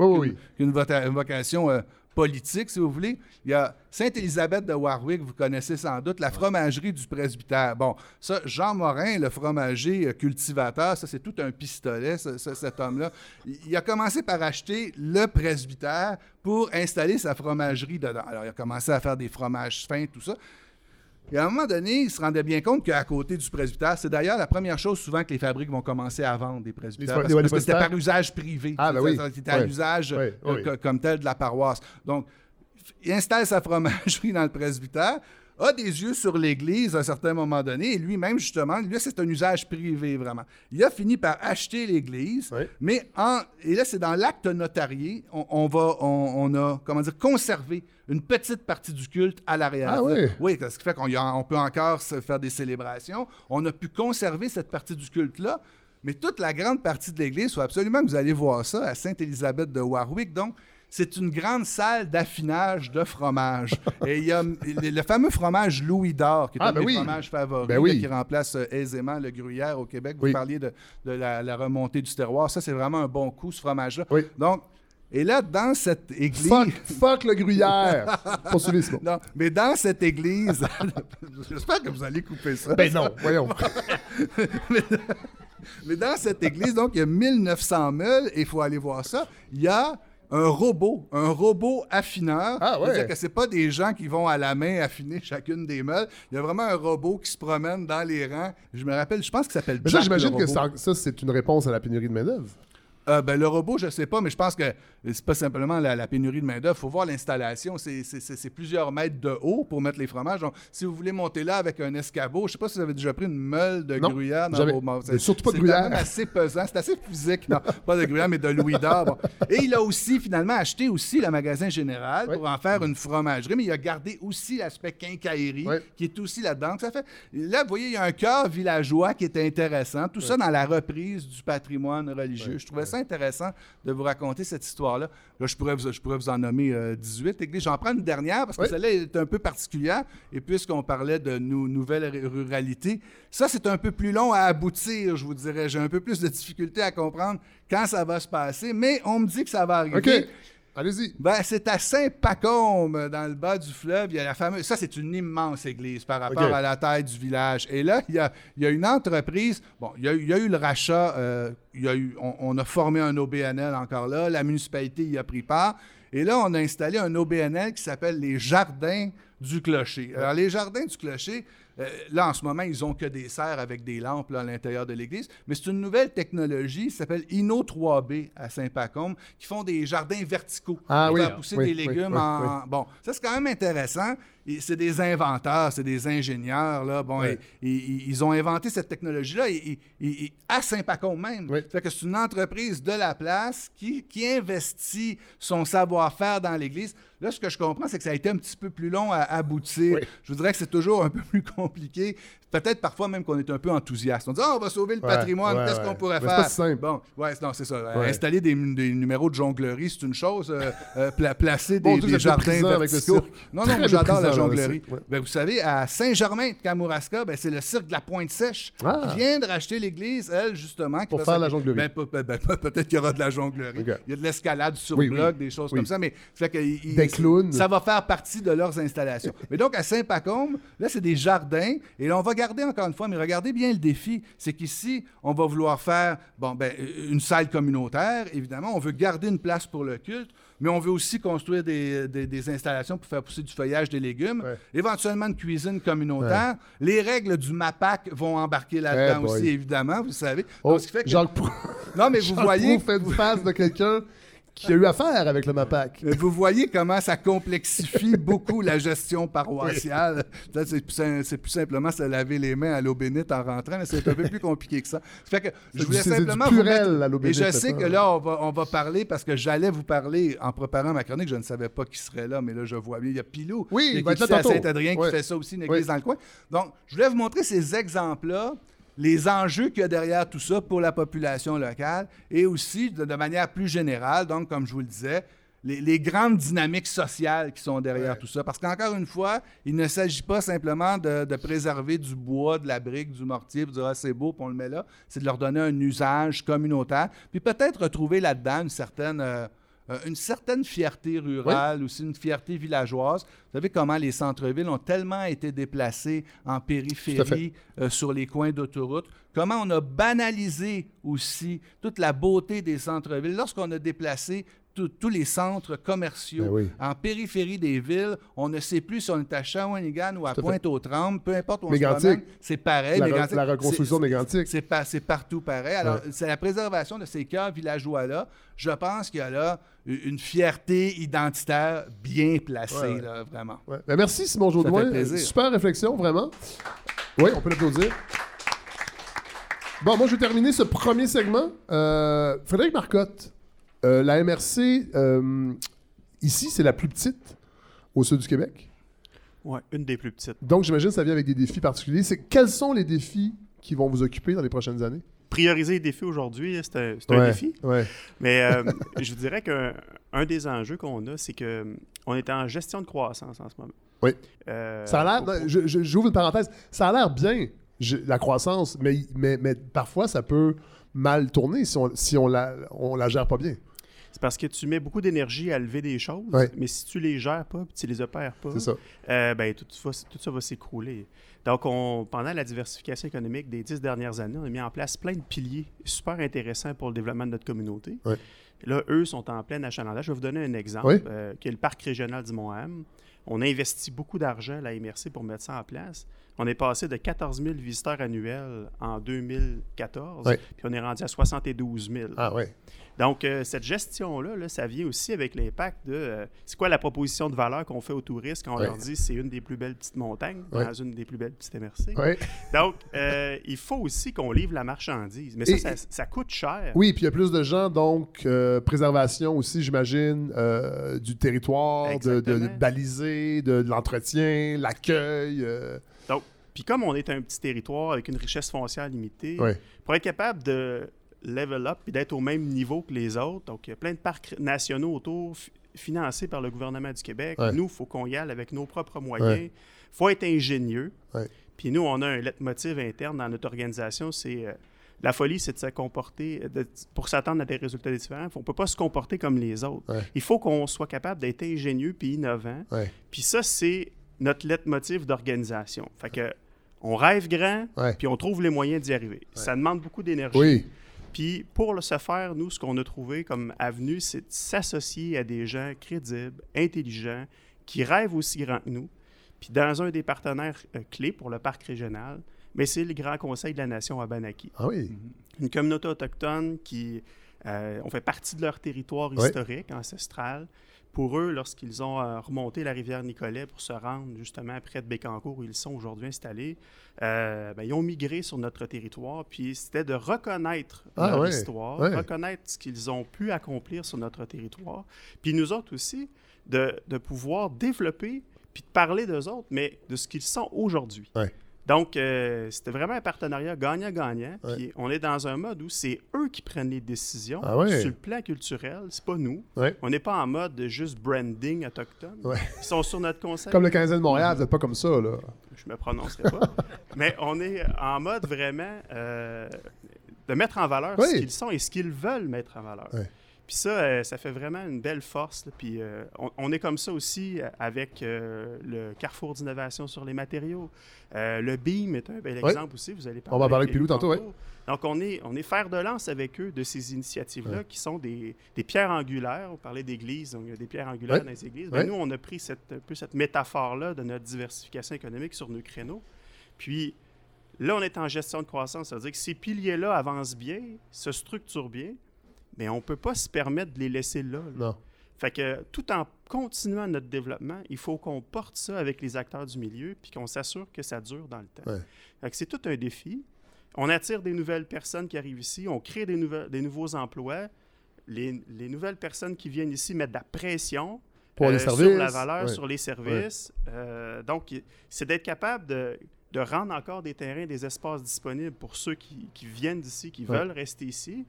qu'une oui. vocation euh, politique, si vous voulez. Il y a Sainte-Élisabeth de Warwick, vous connaissez sans doute, la fromagerie du presbytère. Bon, ça, Jean Morin, le fromager euh, cultivateur, ça, c'est tout un pistolet, ce- ce- cet homme-là. Il a commencé par acheter le presbytère pour installer sa fromagerie dedans. Alors, il a commencé à faire des fromages fins, tout ça. Et à un moment donné, il se rendait bien compte qu'à côté du presbytère, c'est d'ailleurs la première chose souvent que les fabriques vont commencer à vendre des presbytères. Les- parce, que c'était par usage privé. Ah, ben oui. C'était à l'usage euh, euh, oui. co- comme tel de la paroisse. Donc, il installe sa fromagerie dans le presbytère, a des yeux sur l'Église à un certain moment donné, et lui-même, justement, lui, c'est un usage privé, vraiment. Il a fini par acheter l'Église, mais en, et là, c'est dans l'acte notarié, on, on va, on, on a, comment dire, conservé une petite partie du culte à l'arrière. Ah oui? Oui, ce qui fait qu'on y a- on peut encore se faire des célébrations. On a pu conserver cette partie du culte-là, mais toute la grande partie de l'Église, il faut absolument que vous allez voir ça à Sainte-Élisabeth de Warwick. Donc, c'est une grande salle d'affinage de fromage. Et il y a le, fameux fromage Louis d'Or, qui est Ah, un ben des oui. fromages favoris, Ben oui. qui remplace euh, aisément le gruyère au Québec. Vous Oui. parliez de, de la, la remontée du terroir. Ça, c'est vraiment un bon coup, ce fromage-là. Oui. Donc, et là, dans cette église... Fuck, fuck le gruyère. Poursuivez. Non, mais dans cette église, j'espère que vous allez couper ça. Ben non, voyons. Mais dans cette église, donc, il y a 1900 meules, et il faut aller voir ça. Il y a un robot, un robot affineur. Ah, ouais. C'est-à-dire que c'est pas des gens qui vont à la main affiner chacune des meules. Il y a vraiment un robot qui se promène dans les rangs. Je me rappelle, je pense qu'il s'appelle Mais ça, j'imagine que ça, ça, c'est une réponse à la pénurie de main-d'œuvre. Euh, ben, le robot, je sais pas, mais je pense que c'est pas simplement la, la pénurie de main-d'œuvre. Il faut voir l'installation. C'est- C'est c'est- c'est plusieurs mètres de haut pour mettre les fromages. Donc, si vous voulez monter là avec un escabeau, je sais pas si vous avez déjà pris une meule de Non, gruyère dans vos surtout pas de C'est gruyère. même assez pesant. C'est assez physique. Non, pas de gruyère, mais de Louis d'or. Bon. Et il a aussi, finalement, acheté aussi le magasin général pour en faire une fromagerie, mais il a gardé aussi l'aspect quincaillerie qui est aussi là-dedans. Ça fait, là, vous voyez, il y a un cœur villageois qui est intéressant. Tout ça dans la reprise du patrimoine religieux. Je trouvais. Ça intéressant de vous raconter cette histoire-là. Là, je pourrais vous, je pourrais vous en nommer euh, 18 églises. J'en prends une dernière parce que Oui. celle-là est un peu particulière. Et puisqu'on parlait de nou- nouvelle ru- ruralité, ça, c'est un peu plus long à aboutir, je vous dirais. J'ai un peu plus de difficulté à comprendre quand ça va se passer, mais on me dit que ça va arriver. OK. Allez-y. Ben, c'est à Saint-Pacôme, dans le bas du fleuve. Il y a la fameuse. Ça, c'est une immense église par rapport à la taille du village. Et là, il y a, il y a une entreprise. Bon, il y a, eu- il y a eu le rachat. euh, il y a eu, on, on a formé un OBNL encore là. La municipalité y a pris part. Et là, on a installé un OBNL qui s'appelle les Jardins du Clocher. Alors, les Jardins du Clocher, euh, là, en ce moment, ils ont que des serres avec des lampes là, à l'intérieur de l'église. Mais c'est une nouvelle technologie qui s'appelle Inno 3B à Saint-Pacôme, qui font des jardins verticaux. Ah pour oui. pousser Oui, des légumes oui, en. Bon, ça, c'est quand même intéressant. C'est des inventeurs, c'est des ingénieurs. Là. Bon, Ouais. et- et- et ils ont inventé cette technologie-là et- et- à Saint-Pacôme même. Oui. Fait que c'est une entreprise de la place qui, qui investit son savoir-faire dans l'Église. Là, ce que je comprends, c'est que ça a été un petit peu plus long à aboutir. Oui. Je vous dirais que c'est toujours un peu plus compliqué. Peut-être parfois même qu'on est un peu enthousiaste. On dit, Ah, on va sauver le Ouais, patrimoine, ouais, qu'est-ce qu'on pourrait Mais c'est faire? si simple. Bon, ouais, non, c'est ça. Euh. Installer des, des numéros de jonglerie, c'est une chose. Euh, euh, pla- placer des, c'est jardins avec le. Non, non, moi, j'adore la jonglerie. Ben, vous savez, à Saint-Germain de Kamouraska, ben, c'est le cirque de la Pointe-Sèche Ah. qui vient de racheter l'église, elle, justement. Pour faire la jonglerie. Ben, pe- pe- pe- peut-être qu'il y aura de la jonglerie. Il y a de l'escalade sur Oui, oui. bloc, des choses Oui. comme ça. Mais fait que, il- Des clowns. Ça va faire partie de leurs installations. mais donc, à Saint-Pacôme, là, c'est des jardins. Et là, on va garder encore une fois, mais regardez bien le défi. C'est qu'ici, on va vouloir faire bon, ben, une salle communautaire, évidemment. On veut garder une place pour le culte, mais on veut aussi construire des, des- des installations pour faire pousser du feuillage des légumes. Ouais. Éventuellement, une cuisine communautaire. Les règles du MAPAC vont embarquer là-dedans Eh boy. aussi, évidemment, vous savez. Oh, Donc, ce qui fait que- Proulx Non, mais vous voyez... Proulx fait du face de quelqu'un qui a eu affaire avec le MAPAC. Vous voyez comment ça complexifie beaucoup la gestion paroissiale. Là, C'est plus, sim- c'est plus simplement se laver les mains à l'eau bénite en rentrant, mais c'est un peu plus compliqué que ça. Fait que je voulais du simplement vous mettre- à l'eau Et bénite, je c'est sais que là, on va, on va parler, parce que j'allais vous parler en préparant ma chronique, je ne savais pas qui serait là, mais là, je vois bien. Il y a Pilou, Oui, qui il va est être là à. Saint-Adrien, Ouais. qui fait ça aussi, une église Oui. dans le coin. Donc, je voulais vous montrer ces exemples-là les enjeux qu'il y a derrière tout ça pour la population locale et aussi de, de manière plus générale, donc comme je vous le disais, les, les grandes dynamiques sociales qui sont derrière Ouais. tout ça. Parce qu'encore une fois, il ne s'agit pas simplement de, de préserver du bois, de la brique, du mortier, puis de dire ah, c'est beau, puis on le met là. C'est de leur donner un usage communautaire. Puis peut-être retrouver là-dedans une certaine, euh, euh, une certaine fierté rurale, aussi une fierté villageoise. Vous savez comment les centres-villes ont tellement été déplacés en périphérie, euh, sur les coins d'autoroute. Comment on a banalisé aussi toute la beauté des centres-villes. Lorsqu'on a déplacé tous les centres commerciaux Ben oui. en périphérie des villes, on ne sait plus si on est à Shawinigan ou à. Pointe-aux-Trembles, peu importe où on se promène, c'est pareil. La, re- Mégantic, la reconstruction c'est- mégantique. partout pareil. Alors, Ouais. c'est la préservation de ces cœurs villageois-là. Je pense qu'il y a là une fierté identitaire bien placée, Ouais, ouais. là, vraiment. Ben, merci Simon Jaudoin. Super réflexion, vraiment. Oui, on peut l'applaudir. Bon, moi, je vais terminer ce premier segment. Euh, Frédéric Marcotte, euh, la MRC, euh, ici, c'est la plus petite au sud du Québec. Ouais, une des plus petites. Donc, j'imagine que ça vient avec des défis particuliers. C'est quels sont les défis qui vont vous occuper dans les prochaines années? Prioriser les défis aujourd'hui, c'est un, c'est un défi. Ouais. Mais euh, je vous dirais qu'un un des enjeux qu'on a, c'est que on est en gestion de croissance en ce moment. Oui. Euh, Ça a l'air, j'ouvre une parenthèse, ça a l'air bien, je- la croissance, mais, mais, mais parfois ça peut mal tourner si on, si on la, on la gère pas bien. Parce que tu mets beaucoup d'énergie à lever des choses, Ouais. mais si tu les gères pas, puis tu les opères pas, ça. euh, ben, tout, ça va s'écrouler. Donc, on, pendant la diversification économique des dix dernières années, on a mis en place plein de piliers super intéressants pour le développement de notre communauté. Ouais. Là, eux sont en plein achalandage. Je vais vous donner un exemple, Oui. euh, qui est le parc régional du Mont-Ham. On a investi beaucoup d'argent à la MRC pour mettre ça en place. On est passé de 14 000 visiteurs annuels en 2014, Ouais. puis on est rendu à 72 000. Ah ouais. Donc, euh, cette gestion-là, là, ça vient aussi avec l'impact de euh, c'est quoi la proposition de valeur qu'on fait aux touristes quand on leur dit c'est une des plus belles petites montagnes dans une des plus belles petites MRC. Donc, euh, il faut aussi qu'on livre la marchandise. Mais ça, Et- ça, ça coûte cher. Oui, puis il y a plus de gens, donc préservation aussi, j'imagine, du territoire, de, de, de Exactement. baliser, de, de l'entretien, l'accueil. Euh, puis comme on est un petit territoire avec une richesse foncière limitée, pour être capable de level up et d'être au même niveau que les autres. Donc, il y a plein de parcs nationaux autour fi- financés par le gouvernement du Québec. Nous, il faut qu'on y aille avec nos propres moyens. Il faut être ingénieux. Puis nous, on a un leitmotiv interne dans notre organisation, c'est... euh, la folie, c'est de se comporter, de- pour s'attendre à des résultats différents. On ne peut pas se comporter comme les autres. Il faut qu'on soit capable d'être ingénieux puis innovant. Puis ça, c'est notre leitmotiv d'organisation. Fait que on rêve grand, Ouais. puis on trouve les moyens d'y arriver. Ça demande beaucoup d'énergie. Oui. Puis pour le se faire, nous, ce qu'on a trouvé comme avenue, c'est de s'associer à des gens crédibles, intelligents, qui rêvent aussi grand que nous. Puis dans un des partenaires euh, clés pour le parc régional, mais c'est le Grand Conseil de la Nation à Banaki Ah oui. une communauté autochtone qui euh, on fait partie de leur territoire historique, ancestral. Pour eux, lorsqu'ils ont euh, remonté la rivière Nicolet pour se rendre justement près de Bécancour où ils sont aujourd'hui installés, euh, ben, ils ont migré sur notre territoire. Puis c'était de reconnaître Ah leur ouais, histoire, ouais. reconnaître ce qu'ils ont pu accomplir sur notre territoire. Puis nous autres aussi, de, de pouvoir développer puis de parler d'eux autres, mais de ce qu'ils sont aujourd'hui. Ouais. Donc, euh, c'était vraiment un partenariat gagnant-gagnant. Ouais. Puis on est dans un mode où c'est eux qui prennent les décisions Ah ouais. sur le plan culturel, c'est pas nous. Ouais. On n'est pas en mode de juste branding autochtone. Ils sont sur notre conseil. Comme le Canadien de Montréal, vous n'êtes pas comme ça, là. Je me prononcerai pas. Mais on est en mode vraiment euh, de mettre en valeur ce qu'ils sont et ce qu'ils veulent mettre en valeur. Puis ça, euh, ça fait vraiment une belle force. là. Puis euh, on, on est comme ça aussi euh, avec euh, le Carrefour d'innovation sur les matériaux. Euh, le BIM est un bel exemple aussi. Vous allez On va parler avec Pilou tantôt, Donc on est, on est fer de lance avec eux de ces initiatives-là qui sont des, des pierres angulaires. On parlait d'églises, donc il y a des pierres angulaires dans les églises. Ben, Ouais. nous, on a pris cette, un peu cette métaphore-là de notre diversification économique sur nos créneaux. Puis là, on est en gestion de croissance. Ça veut dire que ces piliers-là avancent bien, se structurent bien, mais on ne peut pas se permettre de les laisser là. là. Non. Fait que tout en continuant notre développement, il faut qu'on porte ça avec les acteurs du milieu puis qu'on s'assure que ça dure dans le temps. Ouais. Fait que c'est tout un défi. On attire des nouvelles personnes qui arrivent ici, on crée des, nouvelles, des nouveaux emplois. Les, les nouvelles personnes qui viennent ici mettent de la pression Pour les euh, services. sur la valeur, Ouais. sur les services. Euh, donc, c'est d'être capable de, de rendre encore des terrains, des espaces disponibles pour ceux qui, qui viennent d'ici, qui Ouais. veulent rester ici,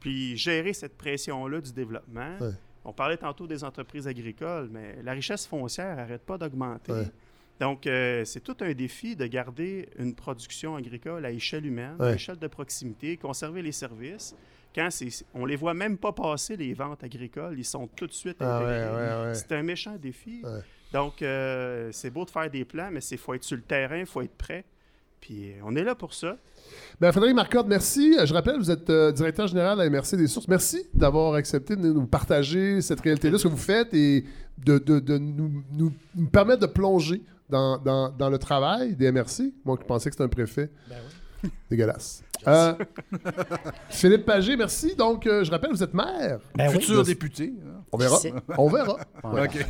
puis gérer cette pression-là du développement. Ouais. On parlait tantôt des entreprises agricoles, mais la richesse foncière n'arrête pas d'augmenter. Ouais. Donc, euh, c'est tout un défi de garder une production agricole à échelle humaine, Ouais. à échelle de proximité, conserver les services. Quand on les voit même pas passer les ventes agricoles, ils sont tout de suite Ah intégrés. C'est un méchant défi. Donc, euh, c'est beau de faire des plans, mais il faut être sur le terrain, il faut être prêt. Puis, euh, on est là pour ça. Ben, Frédéric Marcotte, merci. Euh, Je rappelle, vous êtes euh, directeur général à MRC des Sources. Merci d'avoir accepté de nous partager cette réalité-là, ce que vous faites, et de, de- de nous, nous- nous permettre de plonger dans, dans- dans le travail des MRC. Moi, qui pensais que c'était un préfet. Ben Dégueulasse. Euh, Philippe Pagé, merci. Donc, euh, je rappelle, vous êtes maire. Ben oui. Futur député. hein. On verra. On verra.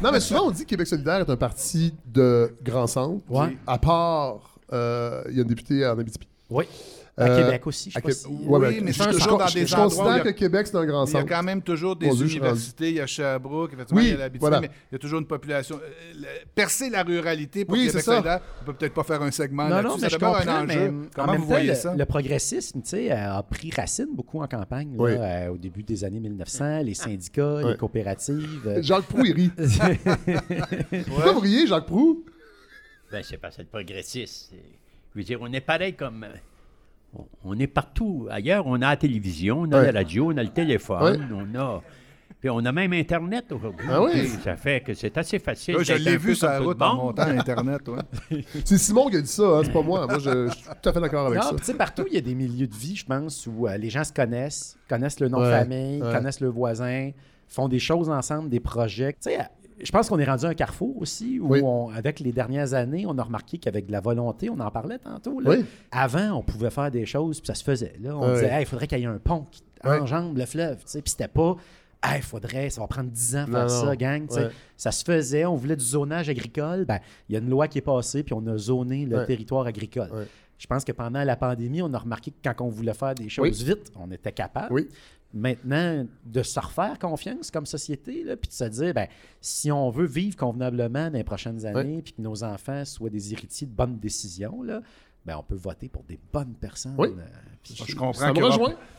Non, mais souvent, on dit que Québec solidaire est un parti de grand centre. Ouais. À part, euh, il y a une députée en Abitibi. Oui. À Euh, Québec aussi, je sais à pas Qué- si... ouais, Oui, ben, mais je- c'est je- toujours je- dans je- des je endroits où considère il y a- que Québec, c'est un grand Il y a centre. quand même toujours des universités. Il y a Sherbrooke, effectivement, Oui, il y a l'Abitibi, voilà. mais il y a toujours une population. euh, percer la ruralité pour Oui, Québec ça. solidaire, on peut peut-être pas faire un segment Non, là-dessus. non, mais ça je demeure comprends, un enjeu. mais Comment en même vous temps, voyez le, ça? le progressisme, tu sais, a pris racine beaucoup en campagne, là, Oui. euh, au début des années 1900, les syndicats, les coopératives. euh, Jacques Proux, il rit. Pourquoi vous riez, Jacques Proux? Ben, c'est parce que le progressiste. Je veux dire, on est pareil comme. euh, on- est partout. Ailleurs, on a la télévision, on a Ouais. la radio, on a le téléphone, on a. Puis on a même Internet aujourd'hui. Ah oui? Ça fait que c'est assez facile. Là, je l'ai vu sur la route le en monde. montant à Internet. ouais. C'est Simon qui a dit ça, hein, c'est pas moi. Moi, je, je suis tout à fait d'accord avec Non, ça. puis tu sais, partout, il y a des milieux de vie, je pense, où euh, les gens se connaissent, connaissent le nom Ouais, de famille, ouais. connaissent le voisin, font des choses ensemble, des projets. Tu sais, je pense qu'on est rendu à un carrefour aussi, où, Oui. on- avec les dernières années, on a remarqué qu'avec de la volonté, on en parlait tantôt, là, Oui. avant, on pouvait faire des choses, puis ça se faisait. Là, on disait, Hey, il faudrait qu'il y ait un pont qui enjambe le fleuve. Puis c'était pas, il faudrait, ça va prendre 10 ans faire Non, ça, gang. Ça se faisait, on voulait du zonage agricole. Ben, il y a une loi qui est passée, puis on a zoné le territoire agricole. Je pense que pendant la pandémie, on a remarqué que quand on voulait faire des choses vite, on était capable. Maintenant, de se refaire confiance comme société, puis de se dire, ben, si on veut vivre convenablement dans les prochaines années, puis que nos enfants soient des héritiers de bonnes décisions, là, ben, on peut voter pour des bonnes personnes. Oui. euh, Je comprends qu'il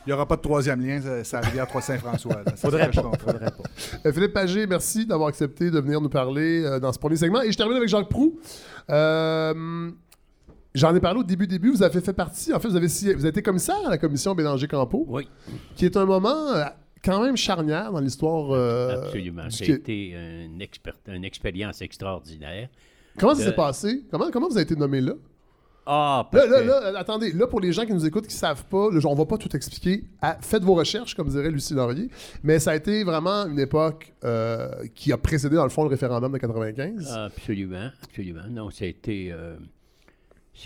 n'y aura, pas de troisième lien, ça, ça rivière Trois-Saint-François. Faudrait ça que je pas, comprends. faudrait pas. Euh, Philippe Pagé, merci d'avoir accepté de venir nous parler euh, dans ce premier segment. Et je termine avec Jacques Proux. Euh, J'en ai parlé au début, début. Vous avez fait partie, en fait, vous avez, vous avez été commissaire à la commission Bélanger-Campo, Oui, qui est un moment euh, quand même charnière dans l'histoire. euh, absolument. été une, une expérience extraordinaire. Comment ça de- s'est passé? Comment, comment vous avez été nommé là? Ah, Là, parce là, là, euh, attendez, là, pour les gens qui nous écoutent, qui ne savent pas, là, on va pas tout expliquer. À- faites vos recherches, comme dirait Lucie Laurier. Mais ça a été vraiment une époque euh, qui a précédé, dans le fond, le référendum de 95. Absolument, absolument. Non, ça a été, euh,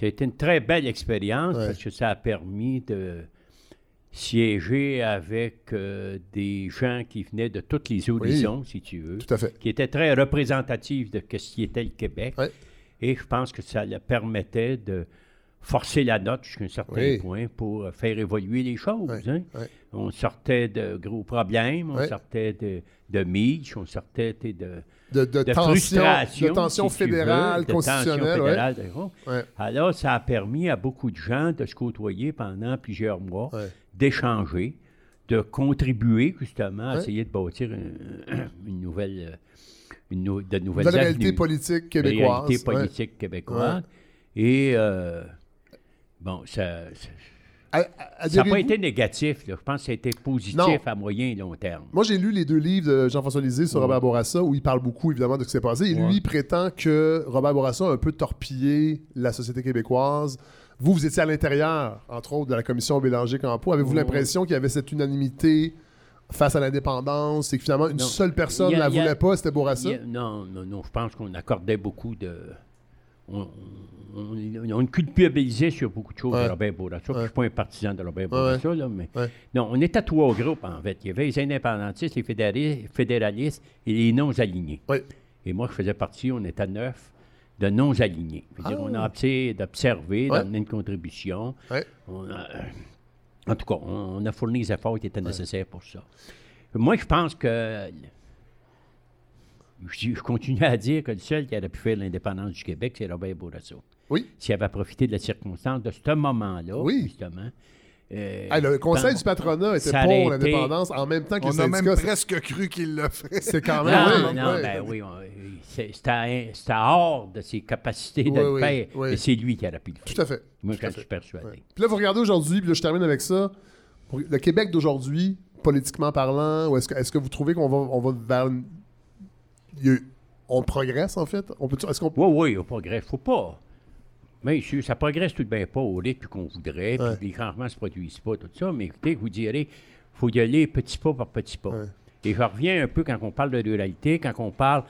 été une très belle expérience Ouais. parce que ça a permis de siéger avec euh, des gens qui venaient de tous les horizons, si tu veux, Tout à fait. qui étaient très représentatifs de ce qui était le Québec. Ouais. Et je pense que ça leur permettait de forcer la note jusqu'à un certain Oui. point pour euh, faire évoluer les choses. Hein. On sortait de gros problèmes, on sortait de, de Mitch, on sortait de, De, de de tension, de tension si fédérale, veux, de tension constitutionnelle. ouais. fédérale, d'accord. Ouais. Alors, ça a permis à beaucoup de gens de se côtoyer pendant plusieurs mois, Ouais. d'échanger, de contribuer justement à Ouais. essayer de bâtir une, une nouvelle, euh, une nou- de nouvelles Nouvelle réalité politique québécoise. réalité ouais. politique québécoise. Et euh, bon, ça ça- ça n'a pas été négatif. là. Je pense que ça a été positif Non. à moyen et long terme. Moi, j'ai lu les deux livres de Jean-François Lisée sur Ouais. Robert Bourassa, où il parle beaucoup, évidemment, de ce qui s'est passé. Et lui, il prétend que Robert Bourassa a un peu torpillé la société québécoise. Vous, vous étiez à l'intérieur, entre autres, de la commission Bélanger-Campo. Avez-vous Ouais. l'impression qu'il y avait cette unanimité face à l'indépendance et que finalement, une Non. seule personne ne la a- voulait pas, c'était Bourassa? A- non, non, non. Je pense qu'on accordait beaucoup de. On, on, on culpabilisait sur beaucoup de choses Ouais. de Robert Bourassa. Je ne suis pas un partisan de Robert Ouais, Bourassa, là, mais. Non, on était trois groupes, en fait. Il y avait les indépendantistes, les fédéralistes, fédéralistes et les non-alignés. Et moi, je faisais partie, on était neuf, de non-alignés. Ah. On a essayé d'observer, Ouais. d'amener une contribution. On a- euh, en tout cas, on, on a fourni les efforts qui étaient nécessaires pour ça. Moi, je pense que. Je, je continue à dire que le seul qui aurait pu faire l'indépendance du Québec, c'est Robert Bourassa. Oui. S'il avait profité de la circonstance de ce moment-là, Oui. justement. euh, Hey, le conseil ben, du patronat était pour été- l'indépendance en même temps que On a même presque cru qu'il le ferait. C'est quand Non, même... oui, non, oui. ben oui, c'était hors de ses capacités de Oui, le faire. oui. Et c'est lui qui aurait pu le faire. Tout à fait. Moi, je suis persuadé. Ouais. Puis là, vous regardez aujourd'hui, puis là, je termine avec ça. Le Québec d'aujourd'hui, politiquement parlant, ou est-ce que, vous trouvez qu'on va, on va vers une- a- On progresse, en fait? On peut, est-ce qu'on... Oui, oui, on progresse. faut pas. Sûr, ça progresse tout de bien pas au rythme qu'on voudrait, Ouais. puis les changements ne se produisent pas, tout ça. Mais écoutez, vous dirais, il faut y aller petit pas par petit pas. Ouais. Et je reviens un peu quand on parle de ruralité, quand on parle.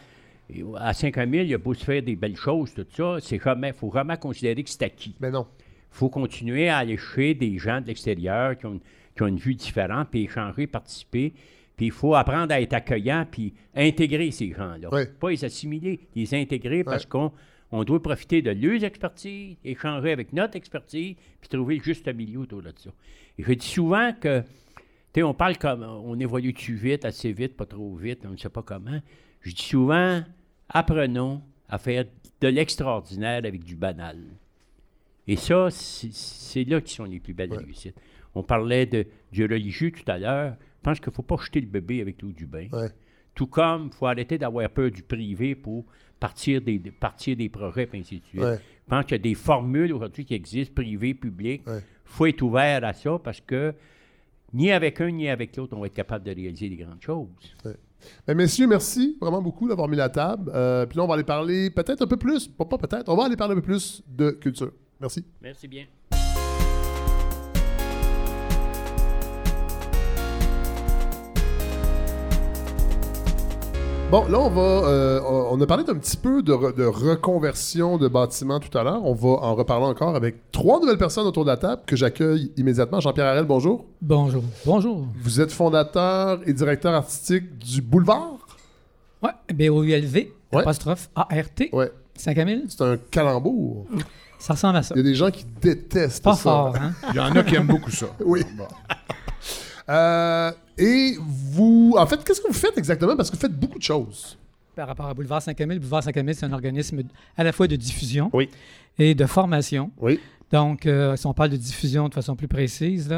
À 5000, il y a beau se faire des belles choses, tout ça, c'est jamais, faut vraiment considérer que c'est acquis. Mais non. Il faut continuer à aller chez des gens de l'extérieur qui ont, qui ont une vue différente, puis échanger, participer. Puis il faut apprendre à être accueillant, puis intégrer ces gens-là. Pas les assimiler, les intégrer parce qu'on on doit profiter de leurs expertises, échanger avec notre expertise, puis trouver le juste milieu autour de ça. Et je dis souvent que, tu sais, on parle comme, on évolue-tu vite, assez vite, pas trop vite, on ne sait pas comment. Je dis souvent, apprenons à faire de l'extraordinaire avec du banal. Et ça, c'est là qui sont les plus belles Ouais. réussites. On parlait de, du religieux tout à l'heure. Je pense qu'il ne faut pas jeter le bébé avec l'eau du bain. Ouais. Tout comme il faut arrêter d'avoir peur du privé pour partir des, de- partir des projets, et ainsi de suite. Ouais. Je pense qu'il y a des formules aujourd'hui qui existent, privé, public. Il Ouais. faut être ouvert à ça parce que ni avec un ni avec l'autre, on va être capable de réaliser des grandes choses. Ben, messieurs, merci vraiment beaucoup d'avoir mis la table. Euh, puis là, on va aller parler peut-être un peu plus, pas, pas peut-être, on va aller parler un peu plus de culture. Merci. Merci bien. Bon, là, on va. euh, on a parlé d'un petit peu de, re- de reconversion de bâtiments tout à l'heure. On va en reparler encore avec trois nouvelles personnes autour de la table que j'accueille immédiatement. Jean-Pierre Harel, bonjour. Bonjour. Bonjour. Vous êtes fondateur et directeur artistique du Boulevard? Ouais, B-O-U-L-V, Ouais. apostrophe A-R-T, Ouais, 5000. c'est un calembour. Ça ressemble à ça. Il y a des gens qui détestent Pas ça. fort, hein? Il y en a qui aiment beaucoup ça. Oui. Euh, et vous, en fait, qu'est-ce que vous faites exactement? Parce que vous faites beaucoup de choses. par rapport à Boulevard 5000. Boulevard 5000, c'est un organisme à la fois de diffusion Oui. et de formation. Oui. Donc, euh, si on parle de diffusion de façon plus précise,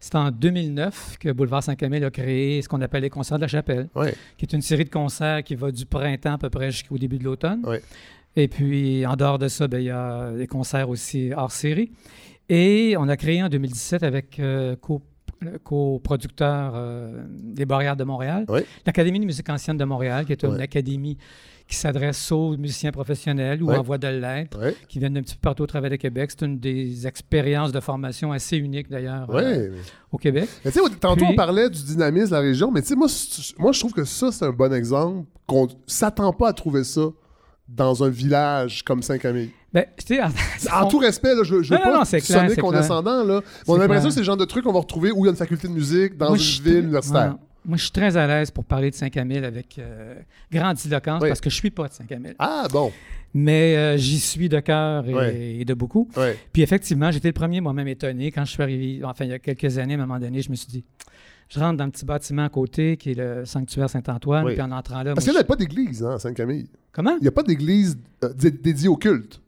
c'est en 2009 que Boulevard 5000 a créé ce qu'on appelle les concerts de la chapelle, Oui. qui est une série de concerts qui va du printemps à peu près jusqu'au début de l'automne. Oui. Et puis, en dehors de ça, ben, il y a des concerts aussi hors série. Et on a créé en 2017 avec euh, coproducteur euh, des Barrières de Montréal, Oui. l'Académie de musique ancienne de Montréal, qui est une Oui. académie qui s'adresse aux musiciens professionnels ou Oui. en voie de l'être, qui viennent d'un petit peu partout au travers du Québec. C'est une des expériences de formation assez uniques d'ailleurs euh, au Québec. Mais tantôt Puis- on parlait du dynamisme de la région, mais moi, moi, je trouve que ça, c'est un bon exemple qu'on s'attend pas à trouver ça dans un village comme Saint-Camille. Ben, en, En tout respect, là, je, veux- pas non, sonner condescendant. Là. On a l'impression que c'est le genre de truc qu'on va retrouver où il y a une faculté de musique dans Moi, une ville universitaire. Ouais. Moi, je suis très à l'aise pour parler de Saint-Camille avec euh, grandiloquence Oui. parce que je suis pas de Saint-Camille. Ah, bon. Mais euh, j'y suis de cœur et, de beaucoup. Puis effectivement, j'étais le premier moi-même étonné quand je suis arrivé, enfin il y a quelques années, à un moment donné, je me suis dit, je rentre dans le petit bâtiment à côté qui est le sanctuaire Saint-Antoine, puis en entrant là, Parce qu'il n'y a pas d'église hein, à Saint-Camille. comment? Il n'y a pas d'église euh, dé- dédiée au culte.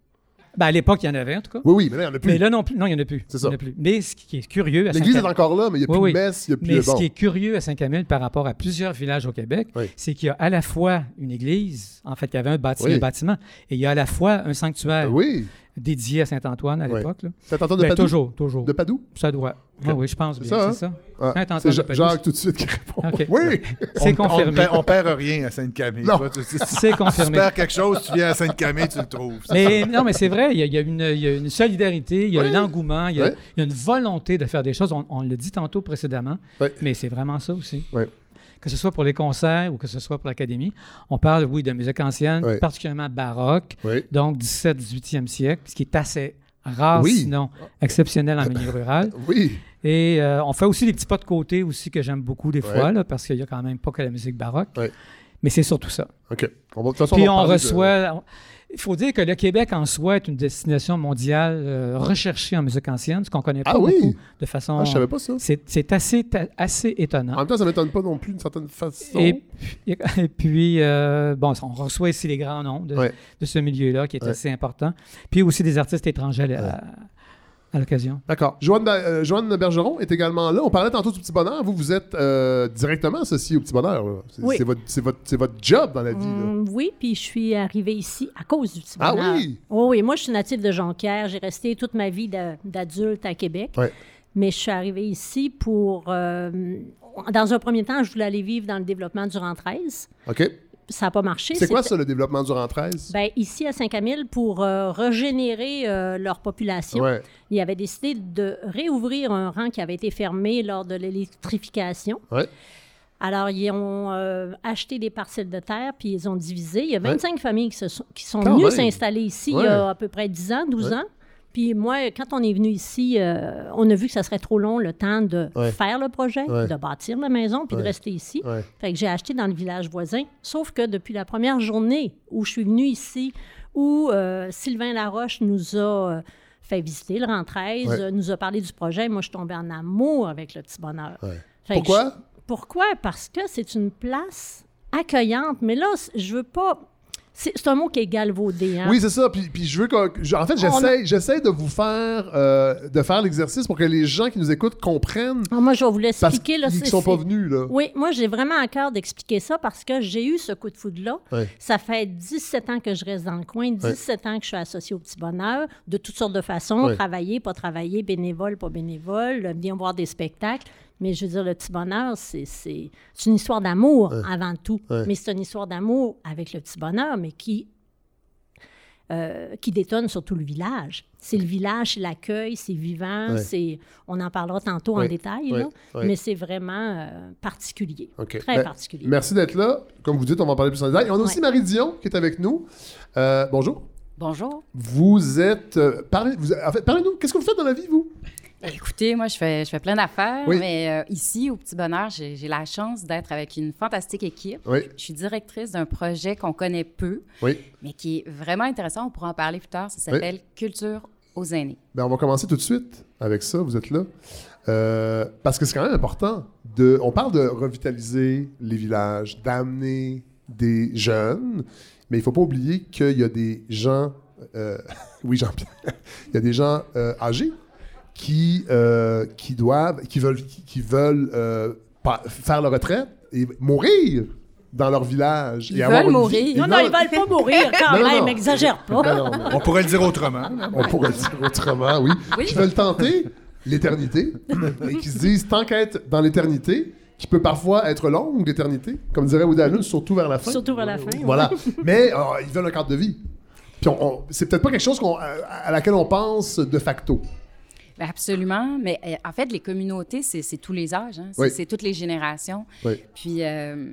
Ben, à l'époque, il y en avait en tout cas. Oui, oui, mais là, il n'y en a plus. Mais là non plus, non, il n'y en a plus. C'est Il y ça. en a plus. Mais ce qui est curieux à L'église est encore là, mais il n'y a plus Oui, de messe, il n'y a plus Mais de ce bon. qui est curieux à Saint-Camille par rapport à plusieurs villages au Québec, Oui. c'est qu'il y a à la fois une église, en fait, il y avait un, bâti- Oui. un bâtiment, et il y a à la fois un sanctuaire Oui. Dédié à Saint-Antoine à Oui. l'époque. C'est Saint-Antoine de Ben, Padoue? toujours, toujours. De Padoue? Ça doit. Oui, oui, je pense C'est bien, ça, hein? c'est ça. Ah, Saint-Antoine c'est de Padoue. Jacques tout de suite qui répond. Oui! C'est On- confirmé. On, on perd rien à Sainte-Camille. Tu- tu- C'est Tu confirmé. perds quelque chose, tu viens à Sainte-Camille, tu le trouves. Mais non, mais c'est vrai, il y a, il y a une, il y a une solidarité, il y a Ouais. un engouement, il y a, Ouais. il y a une volonté de faire des choses. On, on l'a dit tantôt précédemment, Ouais. mais c'est vraiment ça aussi. Ouais. Que ce soit pour les concerts ou que ce soit pour l'académie, on parle, oui, de musique ancienne, particulièrement baroque, Oui. donc 17-18e siècle, ce qui est assez rare, Oui. sinon exceptionnel en milieu rural. Oui. Et euh, on fait aussi des petits pas de côté aussi que j'aime beaucoup des fois, là, parce qu'il n'y a quand même pas que la musique baroque. Mais c'est surtout ça. OK. On va, de toute façon, Puis on de- reçoit. Il faut dire que le Québec en soi est une destination mondiale euh, recherchée en musique ancienne, ce qu'on connaît pas Ah oui? beaucoup de façon. Ah, je savais pas ça. c'est assez, assez En étonnant. même temps, ça m'étonne pas non plus d'une certaine façon. Et, puis- et puis, euh, bon, on reçoit ici les grands noms de, Ouais. de ce milieu-là qui est Ouais. assez important. Puis aussi des artistes étrangers à, à l'occasion. D'accord. Joanne, euh, Joanne Bergeron est également là. On parlait tantôt du Petit Bonheur. Vous, vous êtes euh, directement associé au Petit Bonheur. C'est Oui. c'est votre, c'est votre, c'est votre job dans la vie. là. Hum, oui, puis je suis arrivée ici à cause du petit Ah bonheur. oui? Oui, oui. Moi, je suis native de Jonquière. J'ai resté toute ma vie d'a- d'adulte à Québec. Ouais. Mais je suis arrivée ici pour... euh, dans un premier temps, je voulais aller vivre dans le développement du rang 13. OK. Ça n'a pas marché. C'est quoi ça, le développement du rang 13? Ben, ici, à Saint-Camille, pour euh, régénérer euh, leur population, ouais. ils avaient décidé de réouvrir un rang qui avait été fermé lors de l'électrification. Ouais. Alors, ils ont euh, acheté des parcelles de terre, puis ils ont divisé. Il y a Ouais. 25 familles qui, se sont, qui sont venues s'installer ici il y a à peu près 10 ans, 12 Ouais. ans. Puis moi, quand on est venu ici, euh, on a vu que ça serait trop long le temps de Ouais. faire le projet, Ouais. de bâtir la maison, puis Ouais. de rester ici. Fait que j'ai acheté dans le village voisin. Sauf que depuis la première journée où je suis venue ici, où euh, Sylvain Laroche nous a euh, fait visiter le rang 13, Ouais. euh, nous a parlé du projet, moi, je suis tombée en amour avec le petit bonheur. Pourquoi? je- pourquoi? Parce que c'est une place accueillante. Mais là, je veux pas... C'est un mot qui est galvaudé. Hein? Oui, c'est ça. Puis, puis je veux que. je- En fait, j'essaie, de vous faire, euh, de faire l'exercice pour que les gens qui nous écoutent comprennent Ah, moi, je vais vous l'expliquer. c'est- ne sont pas venus, là. Oui, moi, j'ai vraiment à cœur d'expliquer ça parce que j'ai eu ce coup de foudre-là. Ouais. Ça fait 17 ans que je reste dans le coin, 17 ans que je suis associée au Petit Bonheur, de toutes sortes de façons, Ouais. travailler, pas travailler, bénévole, pas bénévole, bien voir des spectacles. Mais je veux dire, le Petit Bonheur, c'est c'est- c'est une histoire d'amour avant tout. Ouais. Mais c'est une histoire d'amour avec le Petit Bonheur, mais qui, euh, qui détonne sur tout le village. C'est le village, c'est l'accueil, c'est vivant, Ouais. c'est on en parlera tantôt Ouais. en détail, Ouais. là, Ouais. mais c'est vraiment euh, particulier, très Ben, particulier. Merci d'être là. Comme vous dites, on va en parler plus en détail. Et on a aussi. Marie Dion qui est avec nous. Euh, bonjour. Bonjour. Vous êtes. euh, parlez, vous, en fait, parlez-nous. Qu'est-ce que vous faites dans la vie, vous? Écoutez, moi, je fais, je fais plein d'affaires, Oui. mais euh, ici, au Petit Bonheur, j'ai j'ai la chance d'être avec une fantastique équipe. Oui. Je suis directrice d'un projet qu'on connaît peu, Oui. mais qui est vraiment intéressant. On pourra en parler plus tard. Ça s'appelle Culture aux aînés. Ben, on va commencer tout de suite avec ça. Vous êtes là. Euh, parce que c'est quand même important. De, on parle de revitaliser les villages, d'amener des jeunes, mais il faut pas oublier qu'il y a des gens, euh, oui Jean-Pierre, il y a des gens âgés qui, euh, qui doivent, qui veulent, qui, qui veulent euh, faire leur retraite et mourir dans leur village. Ils et avoir veulent une vie- mourir. Ils Non, non, ils veulent- veulent pas mourir quand Non, même, exagère pas. Non, non, non. On pourrait le dire autrement. On pourrait le dire autrement, oui. Oui. Qui veulent tenter l'éternité et qui se disent, tant qu'être dans l'éternité, qui peut parfois être longue, l'éternité, comme dirait Woody Allen, surtout vers la fin. Surtout vers la fin. Voilà. Mais euh, ils veulent un cadre de vie. Puis on- on- c'est peut-être pas quelque chose qu'on- à, à laquelle on pense de facto. Ben, absolument. Mais euh, en fait, les communautés, c'est tous les âges. hein. C'est Oui. toutes les générations. Oui. Puis euh,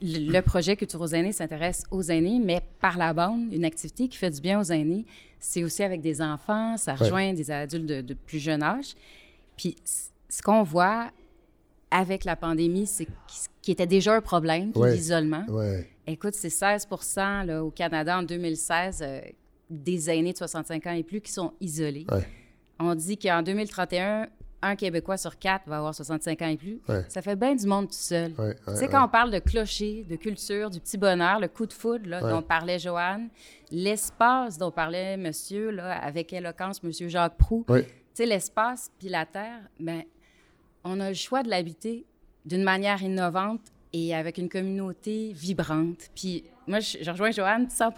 le projet Culture aux aînés s'intéresse aux aînés, mais par la bande, une activité qui fait du bien aux aînés, c'est aussi avec des enfants, ça rejoint des adultes de, de plus jeune âge. Puis ce qu'on voit avec la pandémie, c'est qu- qui était déjà un problème, l'isolement. Écoute, c'est 16 là, au Canada en 2016 euh, des aînés de 65 ans et plus qui sont isolés. On dit qu'en 2031, un Québécois sur quatre va avoir 65 ans et plus. Ouais. Ça fait bien du monde tout seul. Ouais, tu ouais, sais, quand on parle de clocher, de culture, du petit bonheur, le coup de foudre là, dont parlait Joanne, l'espace dont parlait monsieur, là, avec éloquence, monsieur Jacques Proux, tu sais, l'espace puis la terre, ben, on a le choix de l'habiter d'une manière innovante et avec une communauté vibrante. Puis moi, je, je rejoins Joanne 100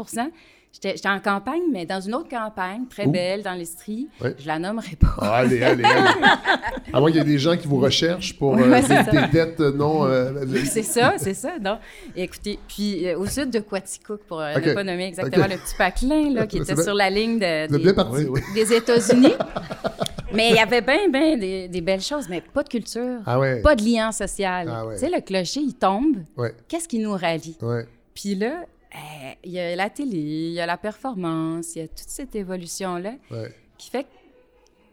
J'étais en campagne, mais dans une autre campagne, très belle, dans l'Estrie. Ouais. Je la nommerai pas. Ah, allez, allez, allez. À moins qu'il y ait des gens qui vous recherchent pour euh, des, dettes euh, non. euh, c'est ça, c'est ça. Non. Écoutez, puis euh, au sud de Quaticook, pour euh, ne pas nommer exactement le petit patelin là, qui était sur la ligne de, des, bien parti, oui. des États-Unis. mais il y avait bien, bien des, des belles choses, mais pas de culture, Ah ouais. pas de lien social. Ah ouais. Tu sais, le clocher, il tombe. Ouais, Qu'est-ce qui nous rallie? Puis là, il y a la télé, il y a la performance, il y a toute cette évolution-là Ouais. qui fait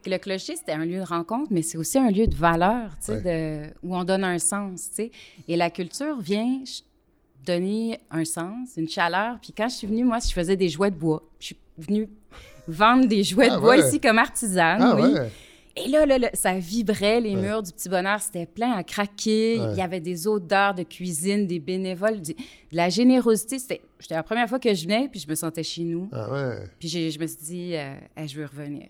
que le clocher, c'était un lieu de rencontre, mais c'est aussi un lieu de valeur, tu sais, de- où on donne un sens, tu sais. Et la culture vient donner un sens, une chaleur. Puis quand je suis venue, moi, je faisais des jouets de bois. Je suis venue vendre des jouets Ah de bois ouais. ici comme artisane, Ah oui. Et là, là, là, ça vibrait, les murs du petit bonheur, c'était plein à craquer. Ouais. Il y avait des odeurs de cuisine, des bénévoles, de la générosité. C'était la première fois que je venais, puis je me sentais chez nous. Ah ouais. Puis je me suis dit, euh, Hey, je veux revenir.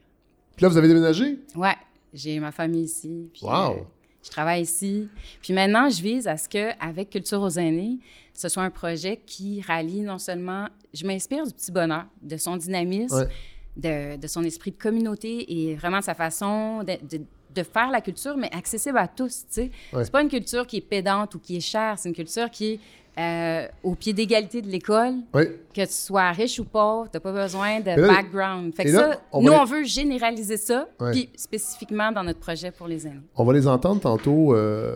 Puis là, vous avez déménagé? Ouais, j'ai ma famille ici. Puis, Wow. euh, je travaille ici. Puis maintenant, je vise à ce qu'avec Culture aux aînés, ce soit un projet qui rallie non seulement... Je m'inspire du petit bonheur, de son dynamisme, Ouais. De, de son esprit de communauté et vraiment de sa façon de, de- de faire la culture, mais accessible à tous, tu. Ouais. C'est pas une culture qui est pédante ou qui est chère, c'est une culture qui est euh, au pied d'égalité de l'école, Oui. que tu sois riche ou pauvre, t'as pas besoin de là- background. Fait que et là, ça, on nous, va on veut généraliser ça, Ouais. puis spécifiquement dans notre projet pour les aînés. On va les entendre tantôt euh,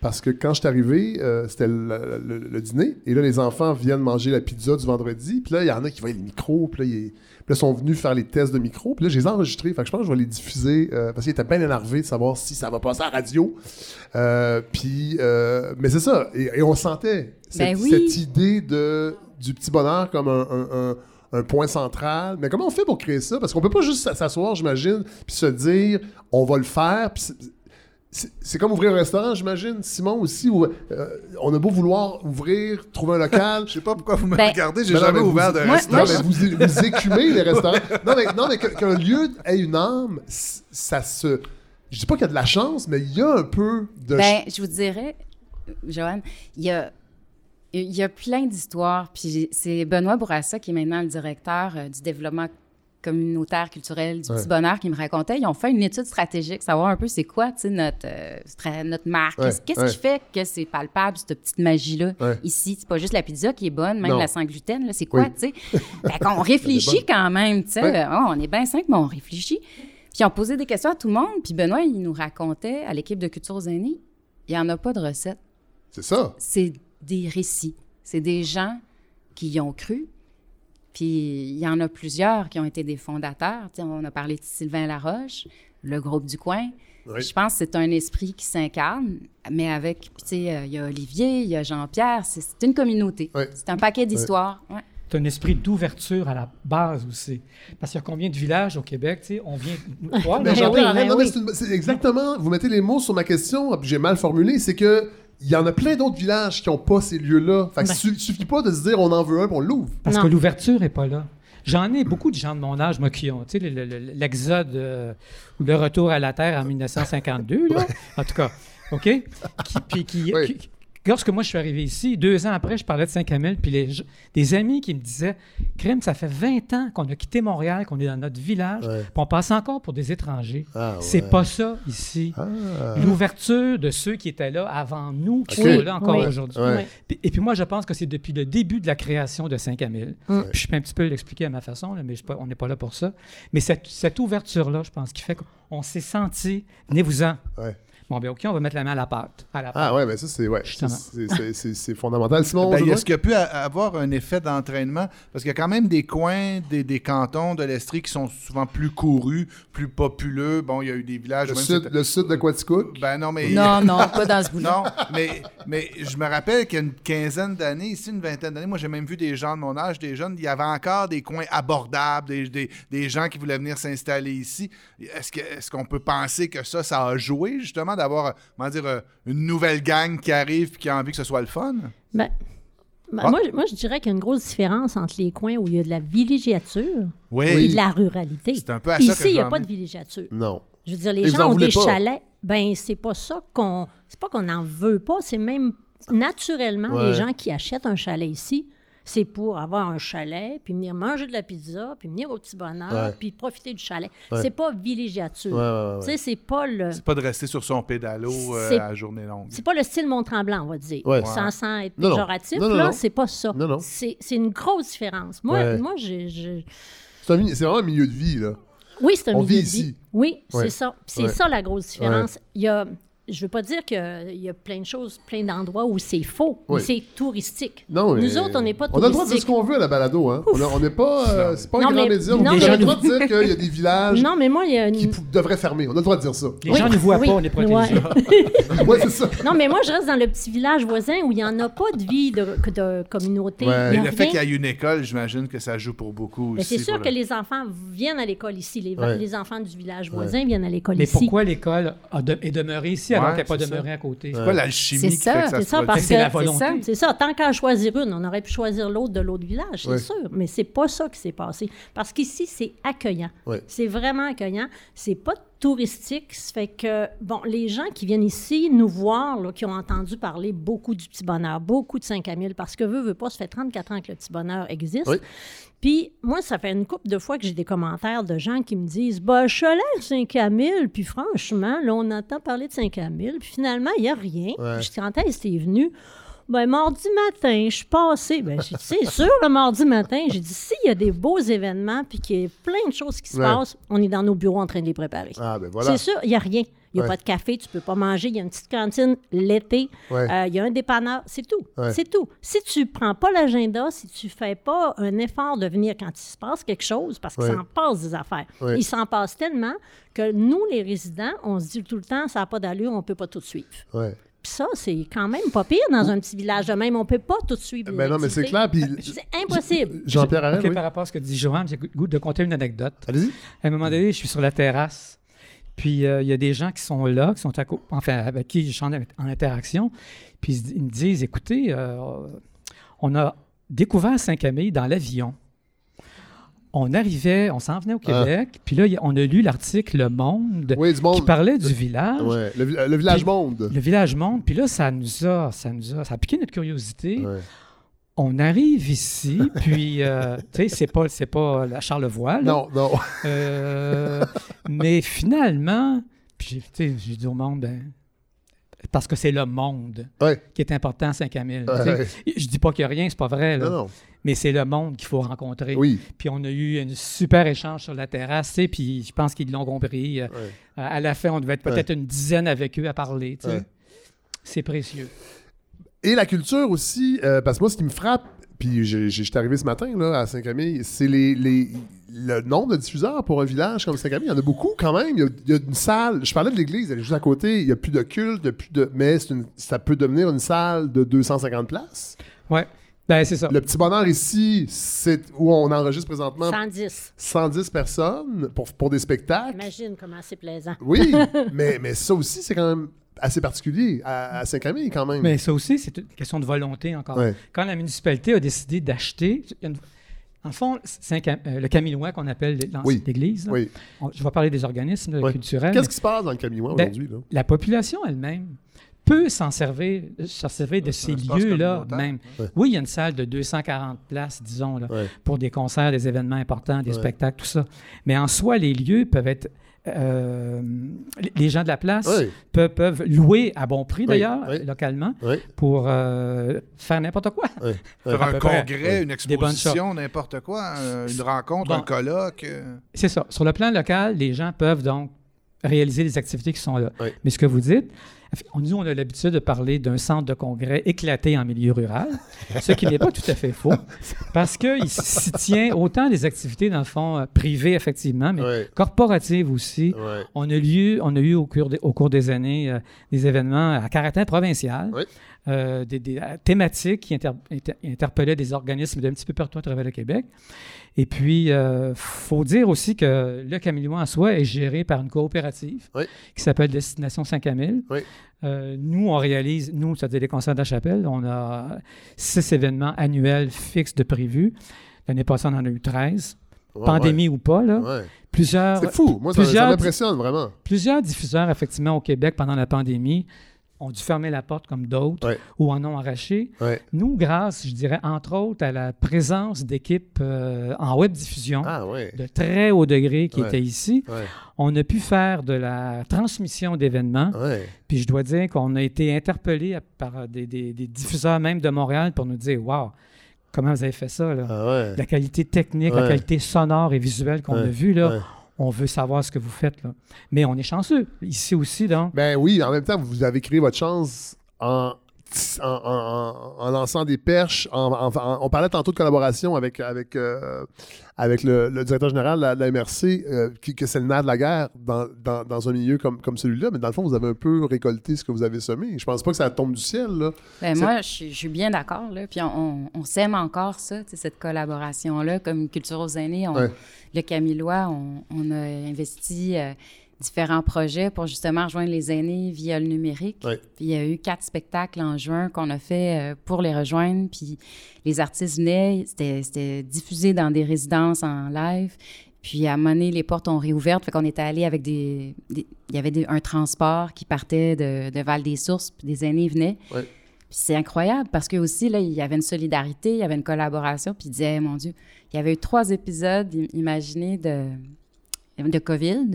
parce que quand je suis arrivé, euh, c'était le, le- le dîner. Et là, les enfants viennent manger la pizza du vendredi. Puis là, il y en a qui voient les micros. Puis là, ils, puis là, sont venus faire les tests de micro. Puis là, je les ai enregistrés. Fait que je pense que je vais les diffuser euh, parce qu'ils étaient bien énervés de savoir si ça va passer à la radio. Euh, puis, euh, mais c'est ça. Et, et on sentait cette, Ben oui. cette idée de, du petit bonheur comme un, un- un- un point central. Mais comment on fait pour créer ça? Parce qu'on peut pas juste s'asseoir, j'imagine, puis se dire, on va le faire. Puis c'est- comme ouvrir un restaurant, j'imagine, Simon aussi. Où, euh, on a beau vouloir ouvrir, trouver un local. Je sais pas pourquoi vous me Ben- regardez, j'ai Ben jamais mais ouvert vous- de Moi- restaurant. Non, mais vous, vous écumez les restaurants. Non, mais, non, mais qu'un lieu ait une âme, ça se. Je dis pas qu'il y a de la chance, mais il y a un peu de. Ben, je vous dirais, Joanne, il y a, il y a plein d'histoires. Puis c'est Benoît Bourassa, qui est maintenant le directeur euh, du développement communautaire culturel du Ouais. Petit Bonheur, qui me racontait, ils ont fait une étude stratégique, savoir un peu c'est quoi, tu sais, notre, euh, notre marque. Ouais, Qu'est-ce ouais. qui fait que c'est palpable, cette petite magie-là, ici? C'est pas juste la pizza qui est bonne, même Non. la sans gluten, là, c'est quoi, Oui. tu sais? qu'on réfléchit quand même, tu sais. Ouais. Oh, on est bien simple, mais on réfléchit. Puis on posait des questions à tout le monde, puis Benoît, il nous racontait, à l'équipe de Culture aux aînés, il n'y en a pas de recette. C'est ça. C'est des récits. C'est des gens qui y ont cru. Puis il y en a plusieurs qui ont été des fondateurs. On a parlé de Sylvain Laroche, le groupe du coin. Oui. Je pense que c'est un esprit qui s'incarne, mais avec, puis tu sais, euh, il y a Olivier, il y a Jean-Pierre, c'est c'est une communauté. C'est un paquet d'histoires. Ouais. C'est un esprit d'ouverture à la base aussi. Parce qu'il y a combien de villages au Québec, tu sais, on vient nous Mais Ben oui, ben non, mais oui. c'est une- c'est exactement, vous mettez les mots sur ma question, puis j'ai mal formulé, c'est que il y en a plein d'autres villages qui n'ont pas ces lieux-là. Fait que Ben. su- suffit pas de se dire on en veut un puis on l'ouvre. Parce Non. que l'ouverture n'est pas là. J'en ai beaucoup de gens de mon âge, moi, qui ont, tu sais, le- le- l'exode euh, ou le retour à la Terre en 1952, là. En tout cas, OK? Qui, puis qui, Oui. qui- lorsque moi, je suis arrivé ici, deux ans après, je parlais de Saint-Camille, puis les, des amis qui me disaient, Crème, ça fait 20 ans qu'on a quitté Montréal, qu'on est dans notre village, Ouais. puis on passe encore pour des étrangers. Ah, C'est ouais. pas ça ici. Ah. L'ouverture de ceux qui étaient là avant nous, qui sont là encore Oui. aujourd'hui. Ouais. Et puis moi, je pense que c'est depuis le début de la création de Saint-Camille. Puis Je peux un petit peu l'expliquer à ma façon, là, mais je on n'est pas là pour ça. Mais cette, cette ouverture-là, je pense, qui fait qu'on s'est senti, venez-vous-en. Bon, ben OK, on va mettre la main à la pâte. À la pâte. Ah ouais, mais ça c'est ouais, c'est- fondamental. Ben, Jodoin? Est-ce qu'il y a pu avoir un effet d'entraînement? Parce qu'il y a quand même des coins, des, des cantons de l'Estrie qui sont souvent plus courus, plus populeux. Bon, il y a eu des villages... le même sud, c'était- le sud de Quaticook? Ben non, mais... Non, non, pas dans ce bout Non, mais, mais je me rappelle qu'il y a une quinzaine d'années, ici, une vingtaine d'années, moi j'ai même vu des gens de mon âge, des jeunes, il y avait encore des coins abordables, des, des- des gens qui voulaient venir s'installer ici. Est-ce que- est-ce qu'on peut penser que ça, ça a joué justement d'avoir, comment dire, euh, une nouvelle gang qui arrive et qui a envie que ce soit le fun? Ben, ben, Ah. moi, je- moi, je dirais qu'il y a une grosse différence entre les coins où il y a de la villégiature Oui. et de la ruralité. C'est un peu à ça que Ici, il n'y a pas de villégiature. Non. Je veux dire, les Et gens ont des pas? chalets. Ben, c'est pas ça qu'on. C'est pas qu'on n'en veut pas, c'est même naturellement Ouais. les gens qui achètent un chalet ici. C'est pour avoir un chalet, puis venir manger de la pizza, puis venir au petit bonheur, Ouais. puis profiter du chalet. Ouais. C'est pas villégiature. Ouais, ouais, ouais, Tu sais, c'est pas le. C'est pas de rester sur son pédalo euh, à la journée longue. C'est pas le style Mont-Tremblant, on va dire. Ouais. Sans, sans être Non, péjoratif, Non, non, là, non. c'est pas ça. Non, non. C'est c'est une grosse différence. Moi, Ouais. moi j'ai... j'ai- C'est un mi- c'est vraiment un milieu de vie, là. Oui, c'est un On milieu vit de vie. ici. Oui, Ouais. c'est ça. C'est Ouais. ça la grosse différence. Il y a, je veux pas dire qu'il y a plein de choses, plein d'endroits où c'est faux, où Oui. c'est touristique. Non, Nous mais- autres, on n'est pas On a le droit de dire ce qu'on veut à la balado, hein. On On n'est pas. euh, c'est pas Non, un grand mais- média. non, on a mais- le droit de dire qu'il y a des villages Non, mais moi, il y a une... qui devraient fermer. On a le droit de dire ça. Les Oui, gens ne voient oui, pas, on est protégés. ouais. ouais, c'est ça. non, mais moi, je reste dans le petit village voisin où il n'y en a pas de vie de, de communauté. Ouais. Il y Mais a le fait qu'il y ait une école, j'imagine que ça joue pour beaucoup Mais aussi. c'est sûr que le- les enfants viennent à l'école ici. Les, enfants du village voisin viennent à l'école Mais ici. pourquoi l'école est demeurée ici? Alors Ouais, qu'elle n'est pas ça. demeurée à côté? C'est pas l'alchimie C'est ça, fait que ça c'est ça, parce C'est la que- ça. C'est ça, tant qu'à choisir une, on aurait pu choisir l'autre de l'autre village, c'est sûr. Mais c'est pas ça qui s'est passé. Parce qu'ici, c'est accueillant. C'est vraiment accueillant. C'est pas touristique. Ça fait que, bon, les gens qui viennent ici nous voir, là, qui ont entendu parler beaucoup du Petit Bonheur, beaucoup de Saint-Camille, parce que veut, veut pas, ça fait 34 ans que le Petit Bonheur existe. Oui. Puis moi, ça fait une couple de fois que j'ai des commentaires de gens qui me disent Bah, je suis allé à Saint-Camille, puis franchement, là, on entend parler de Saint-Camille, puis finalement, il n'y a rien. Ouais. Je dis Quand est-ce que venu? Ben, mardi matin, je suis passée. Ben, j'ai dit, c'est sûr, le mardi matin. J'ai dit, s'il y a des beaux événements, puis qu'il y a plein de choses qui se Ouais. passent, on est dans nos bureaux en train de les préparer. Ah, ben voilà. C'est sûr, il n'y a rien. Il n'y a Ouais. pas de café, tu peux pas manger. Il y a une petite cantine l'été. Ouais. Euh, Il y a un dépanneur. C'est tout. Ouais. C'est tout. Si tu prends pas l'agenda, si tu fais pas un effort de venir quand il se passe quelque chose, parce qu'il Ouais. s'en passe des affaires, Ouais. il s'en passe tellement que nous, les résidents, on se dit tout le temps, ça n'a pas d'allure, on peut pas tout suivre. Ouais. Puis ça, c'est quand même pas pire dans un petit village de même. On peut pas tout suivre. Ben non, mais c'est clair. Puis C'est impossible. Jean-Pierre Arel, OK, oui. par rapport à ce que dit Joanne, j'ai goût de conter une anecdote. Allez-y. À un moment donné, je suis sur la terrasse, puis euh, il y a des gens qui sont là, qui sont à enfin, avec qui je suis en, en interaction, puis ils, me disent, écoutez, euh, on a découvert Saint-Camille dans l'avion. On arrivait, on s'en venait au Ah. Québec, puis là, on a lu l'article Le Monde Oui, du qui monde. parlait du village, Ouais. Le, vi- le village Puis- monde. le village Monde, puis là, ça nous a, ça nous a, ça a piqué notre curiosité. Ouais. On arrive ici, puis, euh, tu sais, c'est pas, c'est pas la Charlevoix, là. Non, non. Euh, mais finalement, puis j'ai- tu sais, j'ai dit au monde, ben, parce que c'est le monde Ouais. qui est important à Saint-Camille. tu sais. Ouais. Je dis pas qu'il n'y a rien, c'est pas vrai, là. Non, non. mais c'est le monde qu'il faut rencontrer. Oui. Puis on a eu un super échange sur la terrasse, tu sais, puis je pense qu'ils l'ont compris. Euh, Ouais. À la fin, on devait être peut-être une dizaine avec eux à parler. C'est précieux. Et la culture aussi, euh, parce que moi, ce qui me frappe, puis j'étais arrivé ce matin là, à Saint-Camille, c'est les, les- le nombre de diffuseurs pour un village comme Saint-Camille. Il y en a beaucoup quand même. Il y a, il y a une salle. Je parlais de l'église, elle est juste à côté. Il n'y a plus de culte, il y a plus de, mais c'est une- ça peut devenir une salle de 250 places. Ouais. Ben, c'est ça. Le petit bonheur ici, c'est où on enregistre présentement 110. 110 personnes pour, pour des spectacles. Imagine comment c'est plaisant. Oui, mais, mais ça aussi, c'est quand même assez particulier à, à Saint-Camille quand même. Mais ça aussi, c'est une question de volonté encore. Ouais. Quand la municipalité a décidé d'acheter, en fond, euh, le Camillois qu'on appelle Oui. l'Église, Oui. je vais parler des organismes Ouais. culturels, Qu'est-ce mais qui se passe dans le Camillois Ben, aujourd'hui? là? la population elle-même peut s'en servir, s'en servir de ces lieux-là même. Ouais. Oui, il y a une salle de 240 places, disons, là, Ouais. pour des concerts, des événements importants, des Ouais. spectacles, tout ça. Mais en soi, les lieux peuvent être... euh, les- gens de la place Oui. peuvent, peuvent louer à bon prix, Oui, d'ailleurs, oui. localement, Oui. pour euh, faire n'importe quoi. Faire un congrès, une Des bonnes exposition, n'importe quoi, une rencontre, Bon. un colloque. euh. C'est ça. Sur le plan local, les gens peuvent donc réaliser les activités qui sont là. Oui. Mais ce que vous dites, nous, on a l'habitude de parler d'un centre de congrès éclaté en milieu rural, ce qui n'est pas tout à fait faux, parce qu'il s'y tient autant des activités, dans le fond, euh, privées, effectivement, mais Ouais. corporatives aussi. On a, lieu, on a eu au cours des, au cours des années euh, des événements à caractère provincial, Oui. Euh, des, des, euh, thématiques qui inter- inter- interpellaient des organismes d'un petit peu partout à travers le Québec. Et puis, il faut dire aussi que le Camillois en soi est géré par une coopérative Oui. qui s'appelle Destination Saint-Camille. Oui. Euh, nous, on réalise, nous, c'est-à-dire les concerts de la chapelle, on a six événements annuels fixes de prévus. L'année passée, on en a eu 13. Ouais, Pandémie ou pas, là. ouais. Plusieurs, C'est fou. Moi, ça, m'impressionne vraiment. plusieurs diffuseurs, effectivement, au Québec pendant la pandémie ont dû fermer la porte comme d'autres Ouais. ou en ont arraché. Ouais. Nous, grâce, je dirais, entre autres, à la présence d'équipes euh, en web diffusion Ah, ouais. de très haut degré qui étaient ici, on a pu faire de la transmission d'événements. Puis je dois dire qu'on a été interpellé par des, des- des diffuseurs même de Montréal pour nous dire Waouh, comment vous avez fait ça là? Ah. La qualité technique, la qualité sonore et visuelle qu'on a vue, là. On veut savoir ce que vous faites. Là. Mais on est chanceux. Ici aussi, donc. Ben oui, en même temps, vous avez créé votre chance en, en, en- en- en lançant des perches. en- on parlait tantôt de collaboration avec, avec, euh, avec le, le directeur général de la, MRC, euh, qui- que c'est le nerf de la guerre dans, dans- dans un milieu comme, comme celui-là. Mais dans le fond, vous avez un peu récolté ce que vous avez semé. Je pense pas que ça tombe du ciel. Là. Ben, moi, je suis, je suis bien d'accord. Puis on, on- on s'aime encore ça, cette collaboration-là. Comme Culture aux aînés, on- Ouais. le Camillois, on, on a investi euh, différents projets pour justement rejoindre les aînés via le numérique. Puis il y a eu quatre spectacles en juin qu'on a fait euh, pour les rejoindre. Puis les artistes venaient, c'était diffusé dans des résidences en live. Puis à un moment donné, les portes ont réouvert. Fait qu'on était allé avec des, Il y avait des- un transport qui partait de, de Val-des-Sources, puis des aînés venaient. Puis c'est incroyable parce que aussi, là, il y avait une solidarité, il y avait une collaboration. Puis il disait, mon Dieu, il y avait eu trois épisodes, im- imaginez, de, de COVID.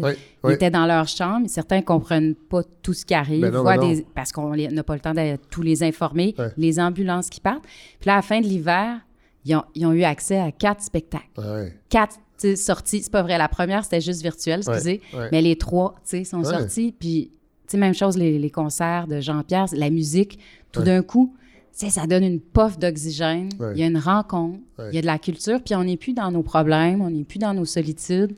Ils étaient dans leur chambre. Certains ne comprennent pas tout ce qui arrive, Ben non, ben des- parce qu'on n'a pas le temps de tous les informer, les ambulances qui partent. Puis là, à la fin de l'hiver, ils ont, ils ont eu accès à quatre spectacles. Quatre sorties. C'est pas vrai. La première, c'était juste virtuel, excusez. Mais les trois, tu sais, sont sortis. Puis, tu sais, même chose, les, les concerts de Jean-Pierre, la musique, tout d'un coup, ça donne une puff d'oxygène. Ouais. Il y a une rencontre, Ouais. il y a de la culture, puis on n'est plus dans nos problèmes, on n'est plus dans nos solitudes.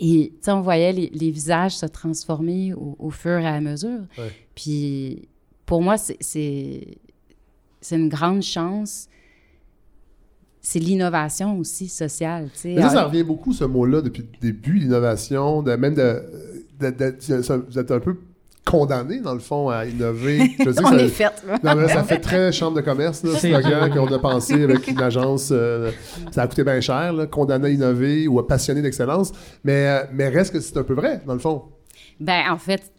Et, on voyait les, les visages se transformer au, au fur et à mesure. Ouais. Puis, pour moi, c'est- c'est c'est une grande chance. C'est l'innovation aussi sociale, tu sais. Mais ça, ça Ah, revient beaucoup, ce mot-là, depuis le début, l'innovation, de, même de, de- Vous êtes un peu condamné, dans le fond, à innover. Je veux dire, on ça- est fait. là. Non, mais ça fait très chambre de commerce, là, C'est slogan qu'on a pensé avec une agence. euh, ça a coûté bien cher, là, condamné à innover ou à passionné d'excellence. Mais, euh, mais reste que c'est un peu vrai, dans le fond. Ben, en fait,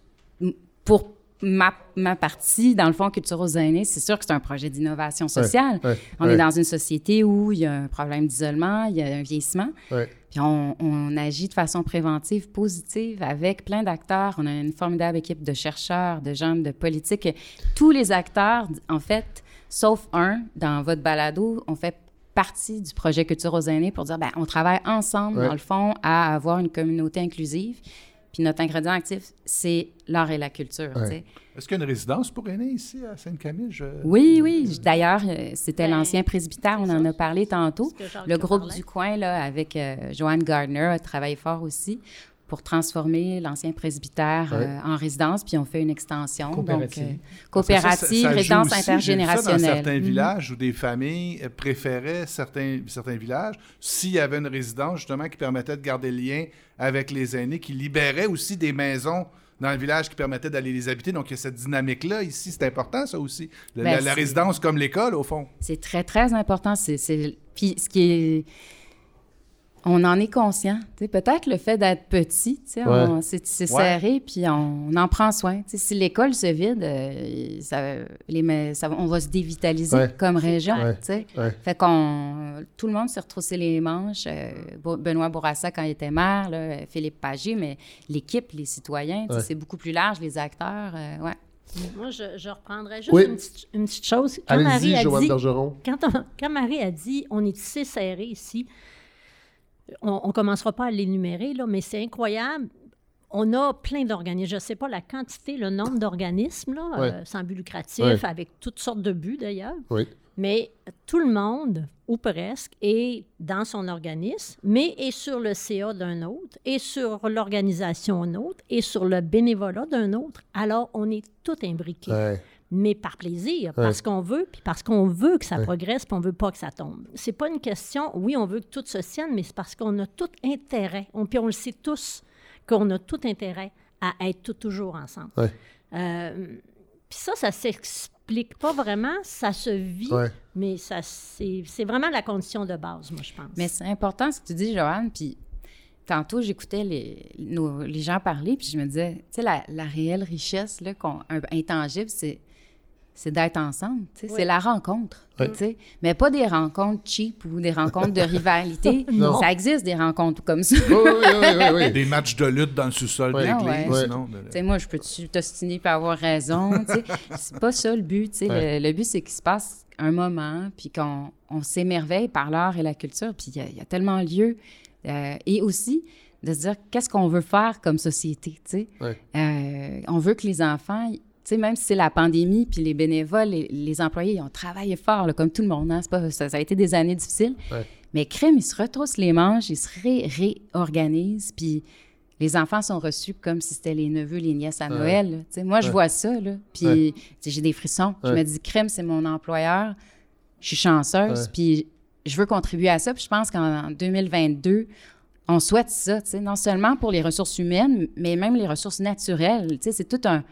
pour ma, ma partie, dans le fond, Culture aux aînés, c'est sûr que c'est un projet d'innovation sociale. Ouais, On ouais, est dans une société où il y a un problème d'isolement, il y a un vieillissement. Puis on, on agit de façon préventive, positive, avec plein d'acteurs. On a une formidable équipe de chercheurs, de gens de politique. Tous les acteurs, en fait, sauf un, dans votre balado, on fait partie du projet Culture aux aînés pour dire, ben, on travaille ensemble, Ouais. dans le fond, à avoir une communauté inclusive. Puis notre ingrédient actif, c'est l'art et la culture. Ouais. Est-ce qu'il y a une résidence pour aînés ici à Sainte-Camille? Je- Oui, oui. D'ailleurs, euh, c'était Ben, l'ancien presbytère, on en a parlé tantôt. Le groupe parlait. du coin, là, avec euh, Joanne Gardner, a travaillé fort aussi pour transformer l'ancien presbytère Ouais. euh, en résidence, puis on fait une extension. Coopérative. Donc, euh, ça, ça- coopérative, ça joue résidence aussi, j'ai vu ça dans intergénérationnelle. certains Mhm. villages où des familles euh, préféraient certains, certains villages s'il y avait une résidence justement qui permettait de garder le lien avec les aînés, qui libérait aussi des maisons dans le village qui permettait d'aller les habiter. Donc, il y a cette dynamique-là ici. C'est important, ça aussi. Le- Ben, la, résidence comme l'école, au fond. C'est très, très important. C'est- Puis ce qui est... On en est conscient. tu sais. Peut-être le fait d'être petit, tu sais, on- c'est, c'est Ouais. serré, puis on, on en prend soin. Tu sais, si l'école se vide, euh, ça, les, ça on va se dévitaliser Ouais. comme région. Ouais. tu sais. Ouais. Fait qu'on... Tout le monde s'est retroussé les manches. euh, Benoît Bourassa, quand il était maire, là, Philippe Pagé, mais l'équipe, les citoyens, tu sais, Ouais. c'est beaucoup plus large, les acteurs. euh, ouais. Moi, je, je reprendrais juste Oui. une, petite, une petite chose. Quand Marie Allez-y, a Joanne dit, Bergeron. quand, on- quand Marie a dit on est tissé serré ici, on ne commencera pas à l'énumérer, là, mais c'est incroyable. On a plein d'organismes. Je ne sais pas la quantité, le nombre d'organismes, là, Ouais. euh, sans but lucratif, Ouais. avec toutes sortes de buts d'ailleurs. Oui. Mais tout le monde, ou presque, est dans son organisme, mais est sur le CA d'un autre, et sur l'organisation d'un autre, et sur le bénévolat d'un autre. Alors, on est tout imbriqués Ouais. Mais par plaisir, parce qu'on veut, puis parce qu'on veut que ça Ouais. progresse, puis on veut pas que ça tombe. C'est pas une question, oui, on veut que tout se tienne, mais c'est parce qu'on a tout intérêt, on, puis on le sait tous, qu'on a tout intérêt à être tout, toujours ensemble. Ouais. Euh, puis ça, ça s'explique pas vraiment, ça se vit, Ouais. mais ça c'est c'est vraiment la condition de base, moi, je pense. Mais c'est important ce que tu dis, Joanne. Puis tantôt, j'écoutais les, nos- les gens parler, puis je me disais, tu sais, la, la réelle richesse, là, intangible, c'est c'est d'être ensemble. tu sais, Oui. C'est la rencontre. Ouais. tu sais. Mais pas des rencontres cheap ou des rencontres de rivalité. Non. Ça existe des rencontres comme ça. Oui, oui, oui, oui, oui. Des matchs de lutte dans le sous-sol de l'église. Ouais. moi, je peux-tu t'ostiner pour avoir raison? tu sais. c'est pas ça le but. tu sais. Ouais. Le, le but, c'est qu'il se passe un moment, puis qu'on on s'émerveille par l'art et la culture. Puis il y a- il y, a tellement lieu. euh, et aussi, de se dire qu'est-ce qu'on veut faire comme société. tu sais. Ouais. Euh, on veut que les enfants. Sais, même si c'est la pandémie, puis les bénévoles, les, les employés, ils ont travaillé fort, là, comme tout le monde. hein. C'est Pas, ça, ça a été des années difficiles. Ouais. Mais crème, ils se retroussent les manches, ils se ré- réorganisent, puis les enfants sont reçus comme si c'était les neveux, les nièces à. Noël. moi, je Ouais. vois ça, là, puis j'ai des frissons. Je me dis, crème, c'est mon employeur. Je suis chanceuse, puis je veux contribuer à ça. Puis je pense qu'en 2022, on souhaite ça, non seulement pour les ressources humaines, mais même les ressources naturelles. C'est tout un...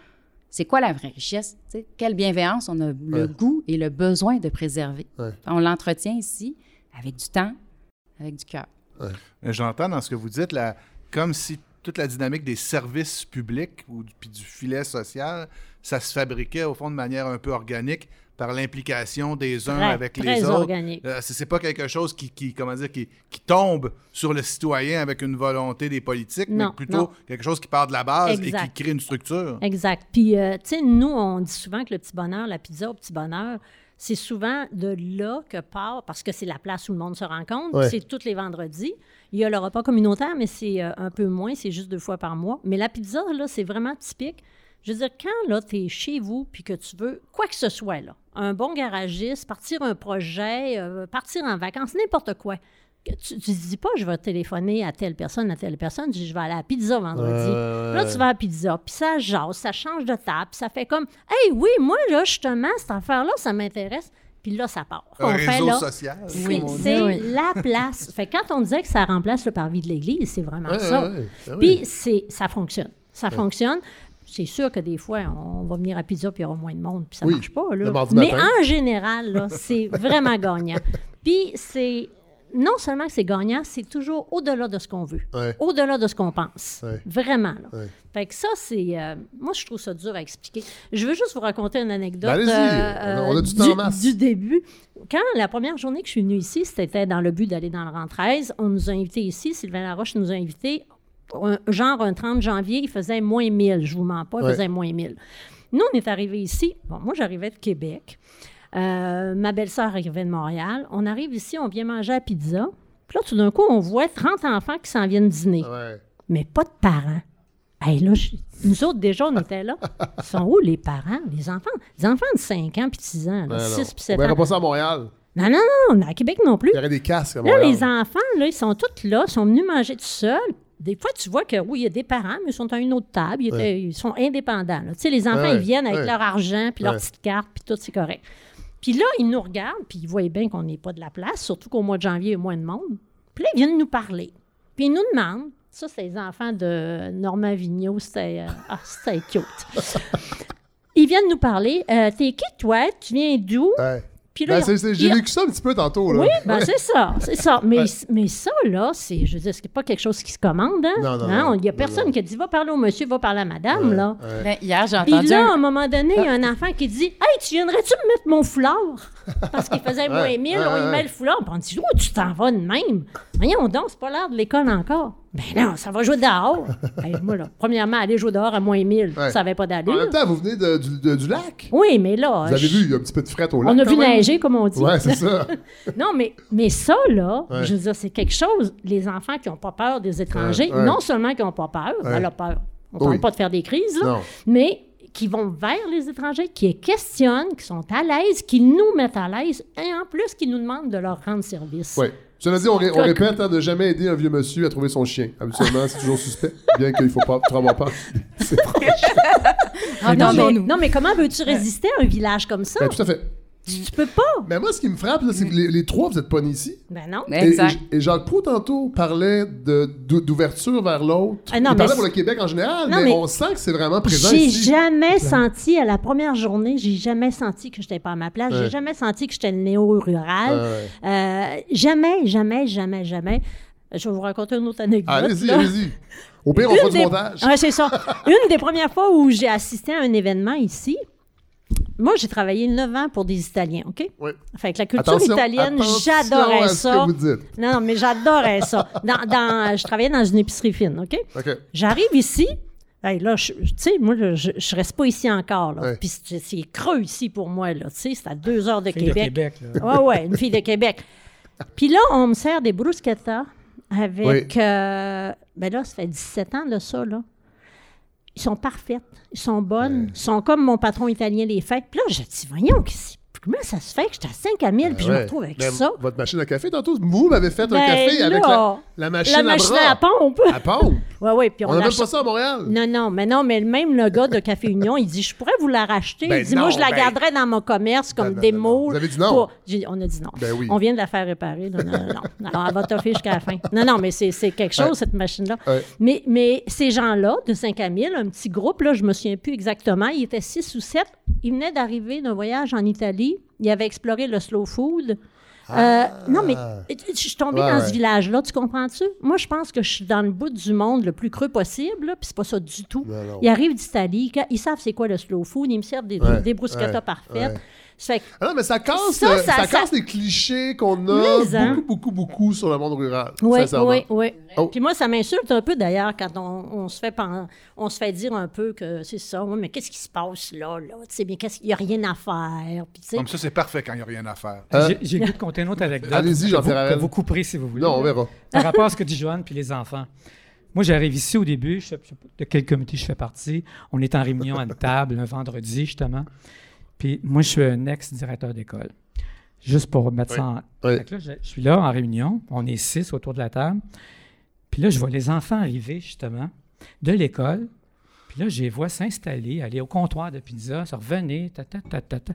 C'est quoi la vraie richesse? Quelle bienveillance on a le Ouais. goût et le besoin de préserver. Ouais. On l'entretient ici avec du temps, avec du cœur. J'entends dans ce que vous dites, la, comme si toute la dynamique des services publics ou du- puis du filet social, ça se fabriquait au fond de manière un peu organique par l'implication des uns Très, avec très les autres. organique. Euh, c'est pas quelque chose qui, qui, comment dire, qui, qui tombe sur le citoyen avec une volonté des politiques, Non, mais plutôt non. quelque chose qui part de la base et qui crée une structure. Exact. Puis, euh, tu sais, nous, on dit souvent que le petit bonheur, la pizza au petit bonheur, c'est souvent de là que part, parce que c'est la place où le monde se rencontre. Ouais. C'est tous les vendredis. Il y a le repas communautaire, mais c'est euh, un peu moins, c'est juste deux fois par mois. Mais la pizza, là, c'est vraiment typique. Je veux dire, quand là, tu es chez vous puis que tu veux quoi que ce soit, là, un bon garagiste, partir un projet, euh, partir en vacances, n'importe quoi. Tu ne dis pas, je vais téléphoner à telle personne, à telle personne, tu dis, je vais aller à la pizza vendredi. Euh, Là, tu vas à la pizza, puis ça jase, ça change de table, puis ça fait comme Hey, oui, moi, là, justement, cette affaire-là, ça m'intéresse. Puis là, ça part. Un On fait, réseau là, social. c'est Oui. c'est Oui. la place. fait que quand on disait que ça remplace le parvis de l'Église, c'est vraiment ouais, ça. ouais, ouais. Oui. Puis c'est, ça fonctionne. Ça fonctionne. C'est sûr que des fois, on va venir à pizza puis il y aura moins de monde, puis ça Oui, marche pas. Là. Mais matin. en général, c'est vraiment gagnant. Puis c'est non seulement que c'est gagnant, c'est toujours au-delà de ce qu'on veut, Ouais. au-delà de ce qu'on pense. Ouais. Vraiment. Là. Ouais. Fait que ça, c'est. euh, moi, je trouve ça dur à expliquer. Je veux juste vous raconter une anecdote. Ben, allez-y. On a du temps en masse. du début. Quand la première journée que je suis venue ici, c'était dans le but d'aller dans le rang 13. On nous a invités ici. Sylvain Laroche nous a invités. Un- genre un 30 janvier, il faisait moins 1000. Je vous mens pas, il Ouais. faisait moins 1000. Nous, on est arrivés ici. Bon, moi, j'arrivais de Québec. Euh, ma belle-sœur arrivait de Montréal. On arrive ici, on vient manger à pizza. Puis là, tout d'un coup, on voit 30 enfants qui s'en viennent dîner Ouais. mais pas de parents. Hey, là, je- nous autres, déjà, on était là. Ils sont où les parents, les enfants? Les enfants de 5 ans puis de 6 ans, Ben 6 non. puis On 7 verra ans. pas ça à Montréal. Non, non, non, à Québec non plus. Il y aurait des casques à Là, Montréal. les enfants, là, ils sont tous là, sont venus manger tout seuls. Des fois, tu vois que oui, il y a des parents, mais ils sont à une autre table. Ils, étaient- Ouais. ils sont indépendants. Tu sais, les enfants, Ouais, ils viennent avec ouais. leur argent, puis leur petite carte, puis tout, c'est correct. Puis là, ils nous regardent, puis ils voient bien qu'on n'est pas de la place, surtout qu'au mois de janvier, il y a moins de monde. Puis là, ils viennent nous parler. Puis ils nous demandent Ça, c'est les enfants de Normand Vigneault. C'était euh, ah, c'était cute. Ils viennent nous parler. Euh, T'es qui, toi? Tu viens d'où? Puis Ben, J'ai vécu ça un petit peu tantôt. Là. Oui, ben Ouais. c'est ça, c'est ça. Mais, Ouais. mais ça, là, c'est, je veux dire, c'est pas quelque chose qui se commande, hein? Non, non, Hein? non. Il y a Non, personne non. qui a dit, va parler au monsieur, va parler à madame, Ouais, là. ouais. Ben, hier, j'ai Puis entendu là, à un- moment donné, il y a un enfant qui dit Hey, tu viendrais-tu me mettre mon foulard Parce qu'il faisait moins Ouais, 1000, ouais, on lui ouais. met le foulard. Puis on dit Oh, tu t'en vas de même. Voyons donc, c'est pas l'heure de l'école encore. Ben non, ça va jouer dehors. Hey, moi, là, premièrement, aller jouer dehors à moins 1000, Ouais. ça n'avait pas En même d'allure. temps, vous venez de- du, de- du lac. Oui, mais là. Vous avez je- vu, il y a un petit peu de fret au lac. On a vu même. neiger, comme on dit. Ouais, c'est ça. Non, mais, mais ça, là, Ouais. je veux dire, c'est quelque chose. Les enfants qui n'ont pas peur des étrangers, Ouais, non seulement qui n'ont pas peur, ben là, peur. On ne parle Oui. pas de faire des crises, là, mais qui vont vers les étrangers, qui les questionnent, qui sont à l'aise, qui nous mettent à l'aise, et en plus, qui nous demandent de leur rendre service. Oui. Cela dit, on, ré- on répète hein, de jamais aider un vieux monsieur à trouver son chien. Habituellement, c'est toujours suspect, bien qu'il ne faut pas trop avoir peur. C'est vrai. Non, mais, Entendons-nous. non, mais comment veux-tu résister à un village comme ça? Ben, tout à fait. Tu, tu peux pas. Mais moi, ce qui me frappe, c'est que les, les trois, vous n'êtes pas nés ici. Ben non. Et, Exact. et- et Jacques Proux, tantôt, parlait d'ouverture vers l'autre. Ah non, Il parlait pour le Québec en général, Non, mais, mais on sent que c'est vraiment présent J'ai jamais senti, à la première journée, j'ai jamais senti que j'étais pas à ma place. Ouais. J'ai jamais senti que j'étais le néo-rural. Ouais. Euh, jamais, jamais, jamais, jamais. Je vais vous raconter une autre anecdote. Allez-y, là. allez-y. Au pire, on Une fera du des- montage. Ouais, c'est ça. Une des premières fois où j'ai assisté à un événement ici, moi, j'ai travaillé 9 ans pour des Italiens, OK? Oui. Fait que la culture Attention, italienne, j'adorais ça. que vous dites. Non, non, mais j'adorais ça. Dans, dans- je travaillais dans une épicerie fine, OK? OK. J'arrive ici. Hey, là, tu sais, moi, je, je reste pas ici encore. là. Ouais. Puis c'est creux ici pour moi. là. Tu sais, c'est à deux heures de Fille de Québec. Québec, là. Ouais, ouais, une fille de Québec. Puis là, on me sert des bruschettas avec. euh, ben là, ça fait 17 ans de ça, là. Ils sont parfaites, ils sont bonnes, ils sont comme mon patron italien les fait. Puis là, je dis, voyons, qu'est-ce- comment ça se fait que j'étais à 5 à 1000 puis je me retrouve avec Mais ça? Votre machine à café, tantôt, vous m'avez fait un Ben café là, avec la, la machine, La machine à à, bras. pompe. À pompe? Ouais, ouais, puis on, On n'a même pas ça à Montréal. Non, non, mais non, mais même le gars de Café Union, il dit Je pourrais vous la racheter. Ben il dit Moi, non, je la ben- garderais dans mon commerce comme Non, non, des non. Vous avez dit non? pour- J'ai- On a dit non. Ben oui. On vient de la faire réparer. Non, non, non. non. Alors, elle va t'offrir jusqu'à la fin. Non, non, mais c'est c'est quelque chose, cette machine-là. Ouais. Mais, mais ces gens-là, de 5 à 1000, un petit groupe, là, je me souviens plus exactement, ils étaient 6 ou 7. Ils venaient d'arriver d'un voyage en Italie. Ils avaient exploré le slow food. Euh, non, mais je suis tombée Ah. Ouais, dans ouais. ce village-là, tu comprends-tu? Moi, je pense que je suis dans le bout du monde le plus creux possible, puis c'est pas ça du tout. Non. Ils arrivent d'Italie, ils savent c'est quoi le slow food, ils me servent des, Ouais, des bruschettas ouais, parfaites. Fait que- Ah non, mais ça casse, Ça, le- ça- ça ça- casse les clichés qu'on a Mais, hein. beaucoup, beaucoup, beaucoup sur le monde rural. Oui, oui, oui. Oh. Puis moi, ça m'insulte un peu d'ailleurs quand on, on se fait pen- on se fait dire un peu que c'est ça. Oui, mais qu'est-ce qui se passe là, là? Tu sais bien, qu'est-ce qu'il n'y a rien à faire. Puis, Comme ça, c'est parfait quand il n'y a rien à faire. Hein? J'ai- le goût de compter une autre anecdote. Allez-y, que Jean-Pierre vous- couperez si vous voulez. Non, on verra. Par rapport à ce que dit Joanne puis les enfants. Moi, j'arrive ici au début, je sais, je sais pas de quel comité je fais partie? On est en réunion à une table un vendredi, justement. Puis moi, je suis un ex-directeur d'école. Juste pour mettre ça en. Oui. Fait que là, je, je suis là en réunion. On est six autour de la table. Puis là, je vois les enfants arriver, justement, de l'école. Puis là, je les vois s'installer, aller au comptoir de pizza, se revenir, ta, ta, ta, ta, ta.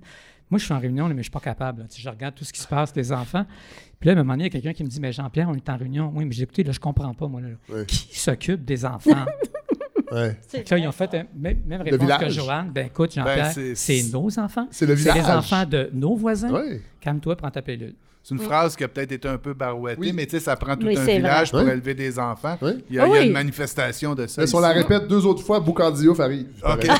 Moi, je suis en réunion, là, mais je suis pas capable. là. Tu sais, je regarde tout ce qui se passe, les enfants. Puis là, à un moment donné, il y a quelqu'un qui me dit Mais Jean-Pierre, on est en réunion. Oui, mais j'ai écouté, là, je comprends pas, moi. Là, Oui. Qui s'occupe des enfants? Ouais. ils ont fait un- même, même réponse village. que Joanne. Ben écoute, Jean-Pierre, Ben, c'est- nos enfants. C'est le C'est les village. enfants de nos voisins. Oui. Calme-toi, prends ta pilule. C'est une phrase qui a peut-être été un peu barouettée, Oui. mais tu sais, ça prend tout Oui, un village vrai. pour Oui. élever des enfants. Oui. Il y a, Ah il y a oui. une manifestation de ça. Mais si on la répète deux autres fois, Boucardiouf arrive. OK.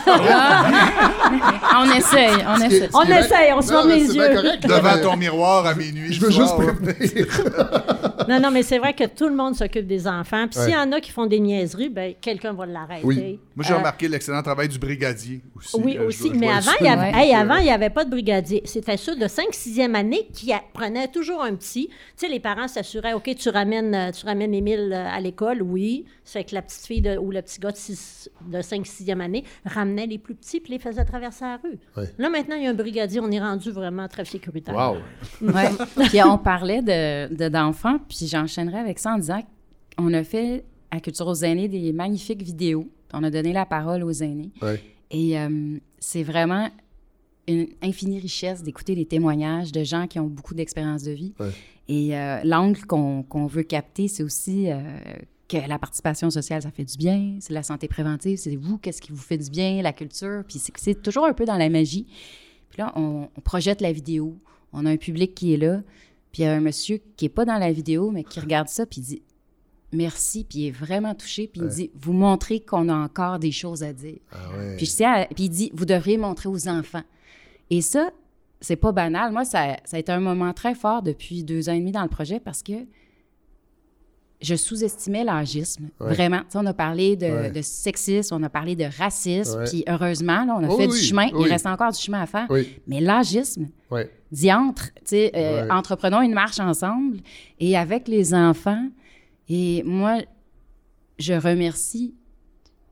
Ah, on essaye, on essaye. On essaye, on se ferme les yeux. correct, Devant ton miroir à minuit. Je veux juste prévenir. Non, non, mais c'est vrai que tout le monde s'occupe des enfants. Puis s'il y en a qui font des niaiseries, ben quelqu'un va l'arrêter. Oui. Moi, j'ai Euh, remarqué l'excellent travail du brigadier aussi. Oui, Euh, aussi. je mais avant, il y avait, souligner. hey, avant, il n'y avait pas de brigadier. C'était ceux de 5-6e année qui prenaient toujours un petit. Tu sais, les parents s'assuraient, OK, tu ramènes, euh, tu ramènes Émile à l'école, oui. C'est que la petite fille de- ou le petit gars de, six- de 5-6e année ramenait les plus petits puis les faisait traverser la rue. Ouais. Là, maintenant, il y a un brigadier. On est rendu vraiment très sécuritaire. Wow. Ouais. puis on parlait de, de- d'enfants, puis j'enchaînerai avec ça en disant qu'on a fait à Culture aux aînés des magnifiques vidéos. On a donné la parole aux aînés. Ouais. Et euh, c'est vraiment une infinie richesse d'écouter les témoignages de gens qui ont beaucoup d'expérience de vie. Ouais. Et euh, l'angle qu'on, veut capter, c'est aussi euh, que la participation sociale, ça fait du bien, c'est la santé préventive, c'est vous, qu'est-ce qui vous fait du bien, la culture, puis c'est, c'est toujours un peu dans la magie. Puis là, on, on projette la vidéo, on a un public qui est là, puis il y a un monsieur qui est pas dans la vidéo, mais qui regarde ça, puis il dit merci, puis il est vraiment touché, puis il dit vous montrez qu'on a encore des choses à dire. Ah ouais. Puis, je tiens à- puis il dit, vous devriez montrer aux enfants. Et ça, c'est pas banal. Moi, ça, ça a été un moment très fort depuis deux ans et demi dans le projet parce que je sous-estimais l'âgisme. Ouais. Vraiment. Tu sais, on a parlé de, Ouais. de sexisme, on a parlé de racisme. Puis heureusement, là, on a Oui, fait oui, du chemin. oui. Il reste encore du chemin à faire. Oui, Mais l'âgisme, diantre, euh, entreprenons une marche ensemble et avec les enfants. Et moi, je remercie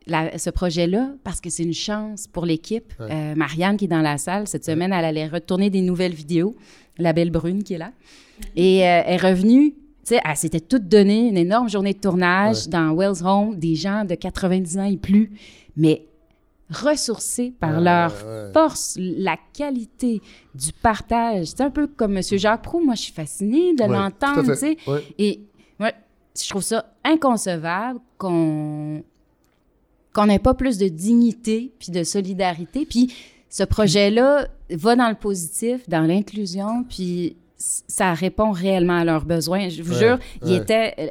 la- ce projet-là parce que c'est une chance pour l'équipe. Ouais. Euh, Marianne qui est dans la salle, cette semaine, elle allait retourner des nouvelles vidéos. La belle brune qui est là. Et euh, est revenue. Tu sais, elle s'était toute donnée une énorme journée de tournage Ouais. dans Wells Home, des gens de 90 ans et plus, mais ressourcés par Ouais, leur ouais. force, la qualité du partage. C'est un peu comme M. Jacques Proux. Moi, je suis fascinée de l'entendre, tu sais. Et moi, je trouve ça inconcevable qu'on qu'on n'ait pas plus de dignité puis de solidarité. Puis ce projet-là va dans le positif, dans l'inclusion, puis ça répond réellement à leurs besoins. Je vous Ouais, jure, il ouais. était... euh,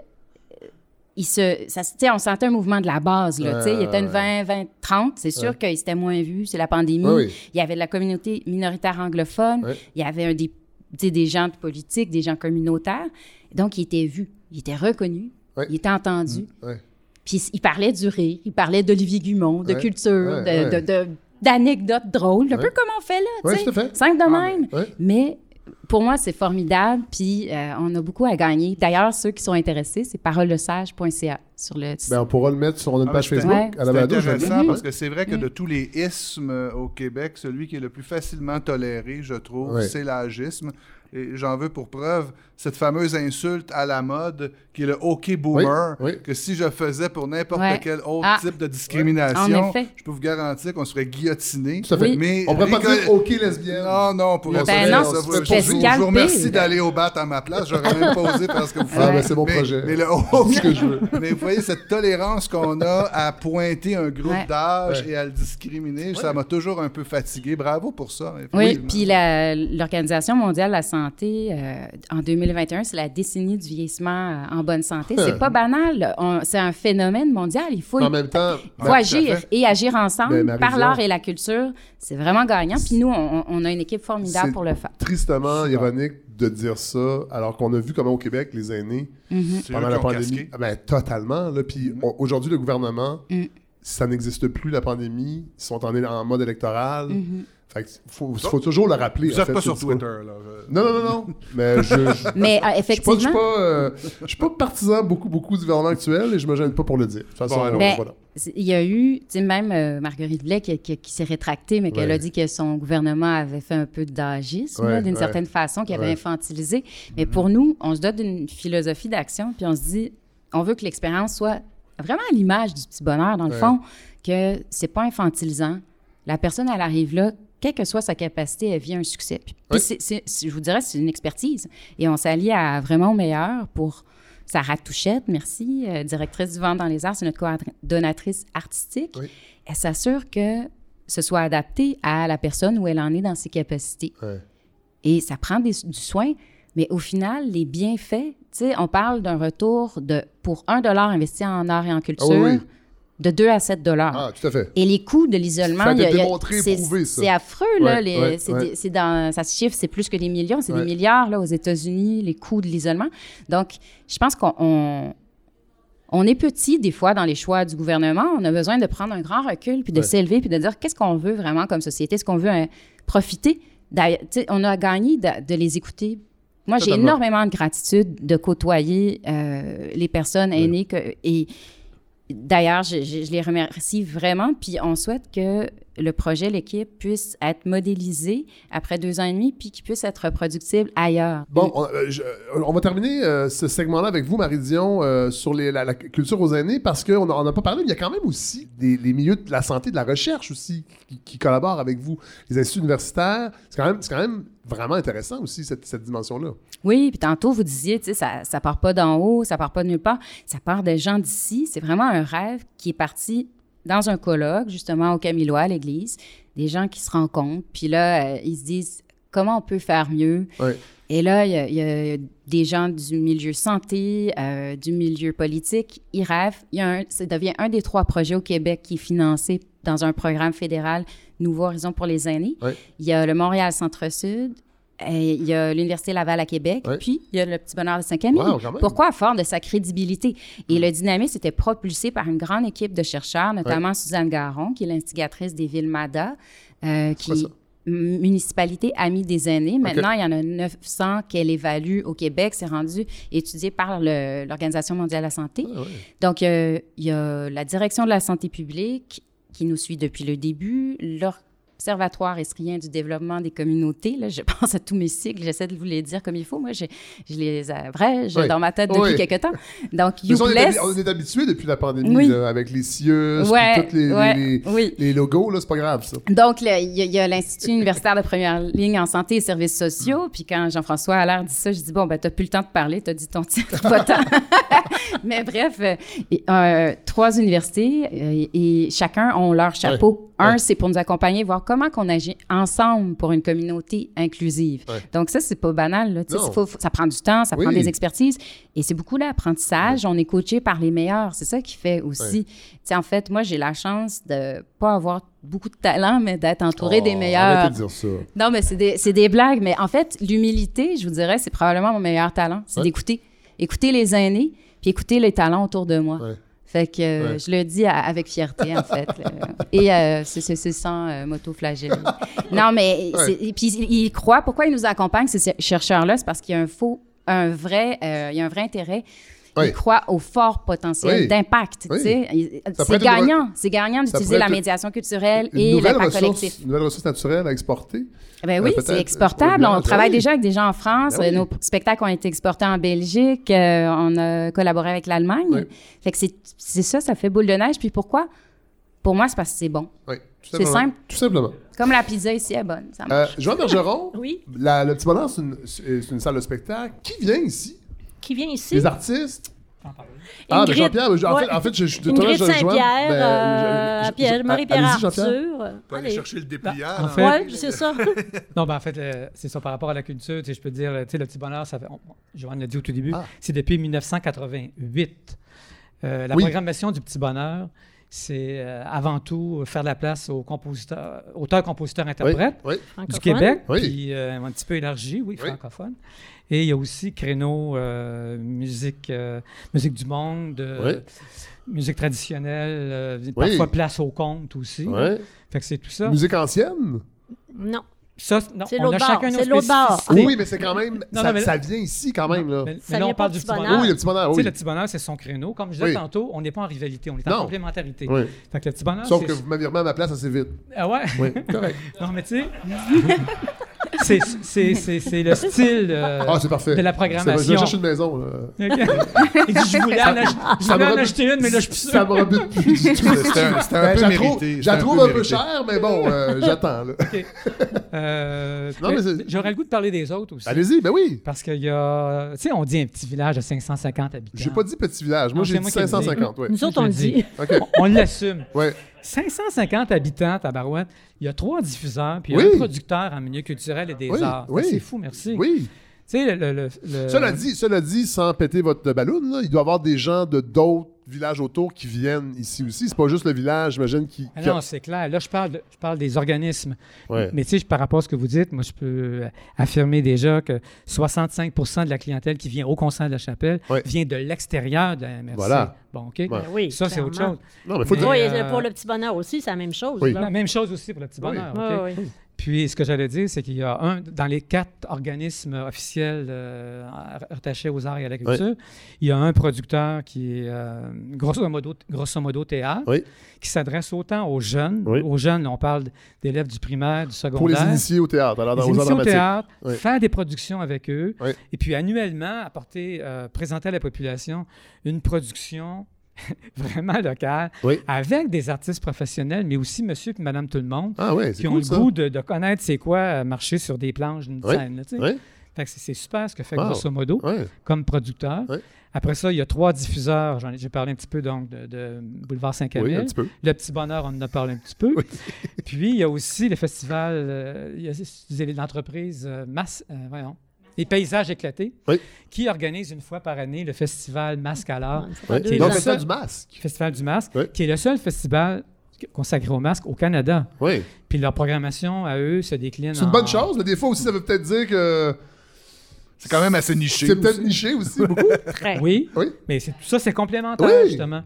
Il se, ça, on sentait un mouvement de la base. Là, Ouais, il était une ouais. 20, 20, 30. C'est sûr qu'il s'était moins vu, c'est la pandémie. Il y avait de la communauté minoritaire anglophone. Il y avait un des, gens de politique, des gens communautaires. Donc, il était vu, il était reconnu, il était entendu. Ouais. Puis il parlait du rire, il parlait d'Olivier Gumont, de culture, de- ouais. de- de- d'anecdotes drôles, un Ouais. peu comme on fait là, tu sais. Simple de Ah. Ouais. Mais pour moi, c'est formidable, puis euh, on a beaucoup à gagner. D'ailleurs, ceux qui sont intéressés, c'est parolelesage.ca sur le site. Ben, on pourra le mettre sur notre Ah, page Facebook. Ouais. À la C'est balado, je intéressant mettre. parce que c'est vrai que Mm. de tous les ismes euh, au Québec, celui qui est le plus facilement toléré, je trouve, Ouais. c'est l'agisme. Et j'en veux pour preuve cette fameuse insulte à la mode qui est le OK boomer, Oui, oui. que si je faisais pour n'importe Ouais. quel autre Ah. type de discrimination, je peux vous garantir qu'on serait guillotiné. Tout à fait. Oui. Mais On pourrait pas dire OK lesbienne. Non, non, on pourrait Ben pas non, dire ça. Je- vous remercie d'aller au bat à ma place. J'aurais même pas osé parce que vous Ah, faites. ben, c'est mon Mais- projet. Mais, le ce que je veux. mais vous voyez, cette tolérance qu'on a à pointer un groupe Ouais. d'âge Ouais. et à le discriminer, ça m'a toujours un peu fatigué. Bravo pour ça. Oui, puis l'Organisation mondiale de la santé, euh, en 2021, c'est la décennie du vieillissement euh, en bonne santé. C'est pas banal. C'est un phénomène mondial. Il faut, en même temps, faut à agir et agir ensemble Ben, par l'art et la culture. C'est vraiment gagnant. Puis nous, on, on a une équipe formidable pour le faire. tristement ironique de dire ça, alors qu'on a vu comment au Québec, les aînés, Mhm. C'est pendant la pandémie, ben, totalement. Là, puis on- aujourd'hui, le gouvernement, Mm. ça n'existe plus, la pandémie. Ils sont en, en mode électoral. Mhm. Fait faut, faut toujours le rappeler. Vous n'êtes pas sur. Twitter. Là. Je- Non, non, non, non. Mais je, je, Mais euh, je suis pas, je effectivement, suis pas, euh, je suis pas partisan beaucoup, beaucoup du gouvernement actuel et je me gêne pas pour le dire. De toute façon, Bon, alors, Ben, voilà. il y a eu, tu sais, même euh, Marguerite Blais qui, qui- qui s'est rétractée, mais qu'elle Ouais. a dit que son gouvernement avait fait un peu d'agisme, Ouais, d'une ouais. certaine façon, qu'il avait Ouais. infantilisé. Mais pour nous, on se donne d'une philosophie d'action, puis on se dit, on veut que l'expérience soit vraiment à l'image du petit bonheur, dans le Ouais. fond, que c'est pas infantilisant. La personne, elle arrive là, quelle que soit sa capacité, elle vit un succès. Puis, c'est- c'est- je vous dirais, c'est une expertise. Et on s'allie à vraiment au meilleur pour Sarah Touchette, merci, euh, directrice du Vent dans les Arts, c'est notre coordonnatrice artistique. Oui. Elle s'assure que ce soit adapté à la personne où elle en est dans ses capacités. Et ça prend des- du soin, mais au final, les bienfaits, tu sais, on parle d'un retour de, pour un dollar investi en art et en culture, Ah oui. De 2 à 7 dollars. Ah, tout à fait. Et les coûts de l'isolement, c'est affreux, là. Ouais, ouais, dans, ça se chiffre, c'est plus que des millions, c'est des milliards là, aux États-Unis, les coûts de l'isolement. Donc, je pense qu'on on, est petit des fois dans les choix du gouvernement. On a besoin de prendre un grand recul, puis de Ouais. s'élever, puis de dire qu'est-ce qu'on veut vraiment comme société, est-ce qu'on veut hein, profiter? On a gagné de, de les écouter. Moi, j'ai énormément de gratitude de côtoyer euh, les personnes aînées que- et D'ailleurs, je, les remercie vraiment. Puis on souhaite que le projet, l'équipe, puisse être modélisé après deux ans et demi, puis qu'il puisse être reproductible ailleurs. Bon, on, euh, va terminer euh, ce segment-là avec vous, Marie-Dion, euh, sur la, culture aux aînés, parce qu'on n'en a pas parlé, mais il y a quand même aussi des, les milieux de la santé, de la recherche aussi, qui, collaborent avec vous. Les instituts universitaires, c'est quand quand même vraiment intéressant aussi, cette, cette dimension-là. Oui, puis tantôt, vous disiez, tu sais, ça, ça part pas d'en haut, ça part pas de nulle part, ça part des gens d'ici. C'est vraiment un rêve qui est parti dans un colloque, justement, au Camillois, à l'église, des gens qui se rencontrent, puis là, euh, ils se disent comment on peut faire mieux? Et là, il y, a- il y a des gens du milieu santé, euh, du milieu politique, ils rêvent. Il y a un, ça devient un des trois projets au Québec qui est financé dans un programme fédéral Nouveau Horizon pour les aînés. Il y a le Montréal Centre-Sud, et il y a l'Université Laval à Québec, puis il y a le Petit Bonheur de Saint-Camille. Wow. Pourquoi? Fort de sa crédibilité? Et le dynamisme était propulsé par une grande équipe de chercheurs, notamment Suzanne Garon, qui est l'instigatrice des villes MADA, euh, qui municipalité amie des aînés. Maintenant, il y en a 900 qu'elle évalue au Québec. C'est rendu étudié par l'Organisation mondiale de la santé. Ah, ouais. Donc, euh, il y a la direction de la santé publique qui nous suit depuis le début, l'Observatoire esrien du développement des communautés. Là, je pense à tous mes cycles, j'essaie de vous les dire comme il faut. Moi, je, je les abrège Oui. dans ma tête depuis Oui. quelque temps. Donc, ça, on, est on est habitué depuis la pandémie, Oui. là, avec les CIUS, Ouais, tous les, ouais, les- les logos, c'est pas grave, ça. Donc, il y a- l'Institut universitaire de première ligne en santé et services sociaux. Puis quand Jean-François Allaire dit ça, je dis, bon, ben, t'as plus le temps de parler, t'as dit ton titre, pas tant. Mais bref, euh, euh, trois universités euh, et chacun ont leur chapeau. Un, c'est pour nous accompagner, voir comment qu'on agit ensemble pour une communauté inclusive? Ouais. Donc ça, c'est pas banal. Là. Faut- faut- ça prend du temps, ça Oui. prend des expertises. Et c'est beaucoup l'apprentissage. On est coaché par les meilleurs. C'est ça qui fait aussi. Tu sais, en fait, moi, j'ai la chance de pas avoir beaucoup de talent, mais d'être entouré des Oh, meilleurs. De dire ça. Non, mais c'est des, des blagues. Mais en fait, l'humilité, je vous dirais, c'est probablement mon meilleur talent. C'est Ouais. d'écouter. Écouter les aînés, puis écouter les talents autour de moi. Fait que euh, Ouais. je le dis à- avec fierté, en fait. là. Et euh, c'est sans euh, m'auto-flageller. non, mais Ouais. c'est- et puis ils croient. Pourquoi ils nous accompagnent, ces chercheurs-là? C'est parce qu'il y a un faux, un vrai, euh, il y a un vrai intérêt. Ouais. Ils croient au fort potentiel Oui. d'impact. Oui. C'est gagnant. C'est gagnant d'utiliser la médiation culturelle et l'impact collectif. une nouvelle ressource naturelle à exporter. Ben oui, Euh, c'est peut-être, exportable. euh, On ben travaille oui. déjà avec des gens en France. Ben oui. Euh, Nos spectacles ont été exportés en Belgique. Euh, on a collaboré avec l'Allemagne. Oui. Fait que c'est ça, ça fait boule de neige. Puis pourquoi? Pour moi, c'est parce que c'est bon. Oui, C'est simple. Tout simplement. Comme la pizza ici est bonne. Ça Euh. Joanne Bergeron, Oui. la- le Petit Bonheur, c'est une, c'est une salle de spectacle. Qui vient ici? Qui vient ici? Les artistes? Ah, ben Ingrid- Jean-Pierre, ben, je- en, Ouais. fait, en fait, je, Ingrid je- je- Saint-Pierre, ben, euh, je- je- Pierre, Marie-Pierre. Arthur. Faut aller chercher le dépliant. en là. fait- Ouais, c'est ça. Non, ben en fait, euh, c'est ça par rapport à la culture. Tu sais, je peux dire, tu sais, le petit bonheur, ça fait, on- Joanne l'a dit au tout début, Ah. c'est depuis 1988. Euh, la Oui. programmation du petit bonheur, c'est euh, avant tout faire de la place aux compositeurs, auteurs, compositeurs, interprètes oui. du. Québec, Oui. puis euh, un petit peu élargi, oui, Oui. francophone. Et il y a aussi créneau euh, musique, euh, musique du monde, musique traditionnelle, euh, parfois place au conte aussi. Fait que c'est tout ça. Musique ancienne? Non. Ça, non, C'est on l'autre a bord, chacun nos c'est l'autre bord. spécificités. Oui, mais c'est quand même. Non, ça, non, mais- ça vient ici quand même. Là. Mais, Ça mais là, vient on pas parle du petit bonheur. bonheur. Oui, le petit bonheur, Tu sais, oui. le petit bonheur, c'est son créneau. Comme je disais Oui. tantôt, on n'est pas en rivalité, on est Non. en complémentarité. Oui. Fait que le petit bonheur, Sauf c'est... que vous m'avez remis à ma place assez vite. Ah ouais? Oui, correct. non, mais tu sais, c'est, c'est, c'est, c'est le style euh, Ah, c'est parfait. de la bon, Je vais programmation. chercher une maison. Là. Dit, je voulais en, ach- je ça voulais me en rebute- acheter une, mais là, je suis Ça me rebute plus du tout. C'était un, c'était un Ben, peu je la mérité. trouve, je la trouve un peu mérité. cher, mais bon, euh, j'attends. là. Euh, Non, mais c'est- J'aurais le goût de parler des autres aussi. Allez-y, ben oui. Parce qu'il y a... Tu sais, on dit un petit village de 550 habitants. J'ai pas dit petit village. Moi, Non, j'ai dit moi qui le dis. 550. Ouais. Nous autres, on le dit. On l'assume. Ouais. 550 habitants, Tabarouette. Il y a trois diffuseurs, puis il y Oui. a un producteur en milieu culturel et des Oui, arts. oui. C'est fou, merci. Oui. Tu sais, le, le- le- Cela dit, cela dit, sans péter votre ballon, il doit y avoir des gens de d'autres villages autour qui viennent ici aussi. C'est pas juste le village, j'imagine, qui. Ah non, c'est clair. Là, je parle, de- je parle des organismes. Ouais. Mais tu sais, par rapport à ce que vous dites, moi, je peux euh, affirmer déjà que 65% de la clientèle qui vient au concert de la chapelle Ouais. vient de l'extérieur de la MRC. Voilà. Bon, OK? Ben oui, Ça, c'est autre chose. Non, mais faut Mais- dire. Oui, pour le petit bonheur aussi, c'est la même chose. Oui. là. La même chose aussi pour le petit Oui. bonheur. Oui, OK? Puis, ce que j'allais dire, c'est qu'il y a un, dans les quatre organismes officiels euh, rattachés aux arts et à la culture, il y a un producteur qui est euh, grosso, modo, grosso modo théâtre, Oui. qui s'adresse autant aux jeunes. Oui. Aux jeunes, on parle d'élèves du primaire, du Pour les secondaire. initiés au théâtre, alors dans les initiés au théâtre, faire des productions avec eux, et puis annuellement apporter, euh, présenter à la population une production vraiment local, Oui. avec des artistes professionnels, mais aussi monsieur et madame tout le monde, Ah ouais, qui ont cool le ça. goût de, de connaître c'est quoi euh, marcher sur des planches d'une Oui. scène. là, tu sais. Oui, Fait que c'est super ce que fait Wow. grosso modo comme producteur. Après ça, il y a trois diffuseurs. J'en ai, j'ai parlé un petit peu donc de, de Boulevard Saint-Camille. Le Petit Bonheur, on en a parlé un petit peu. Puis, il y a aussi le festival, euh, il y a l'entreprise euh, Mas- euh, voyons, Les Paysages éclatés, Oui. qui organise une fois par année le festival Masque à l'art, le ça seul- du masque. le festival du masque, Oui. qui est le seul festival consacré au masque au Canada. Oui. Puis leur programmation à eux se décline C'est une en- bonne chose, mais des fois aussi, ça veut peut-être dire que C'est quand même assez niché. c'est peut-être niché aussi, beaucoup. Très. Oui, Oui. mais c'est, tout ça, c'est complémentaire, Oui. justement.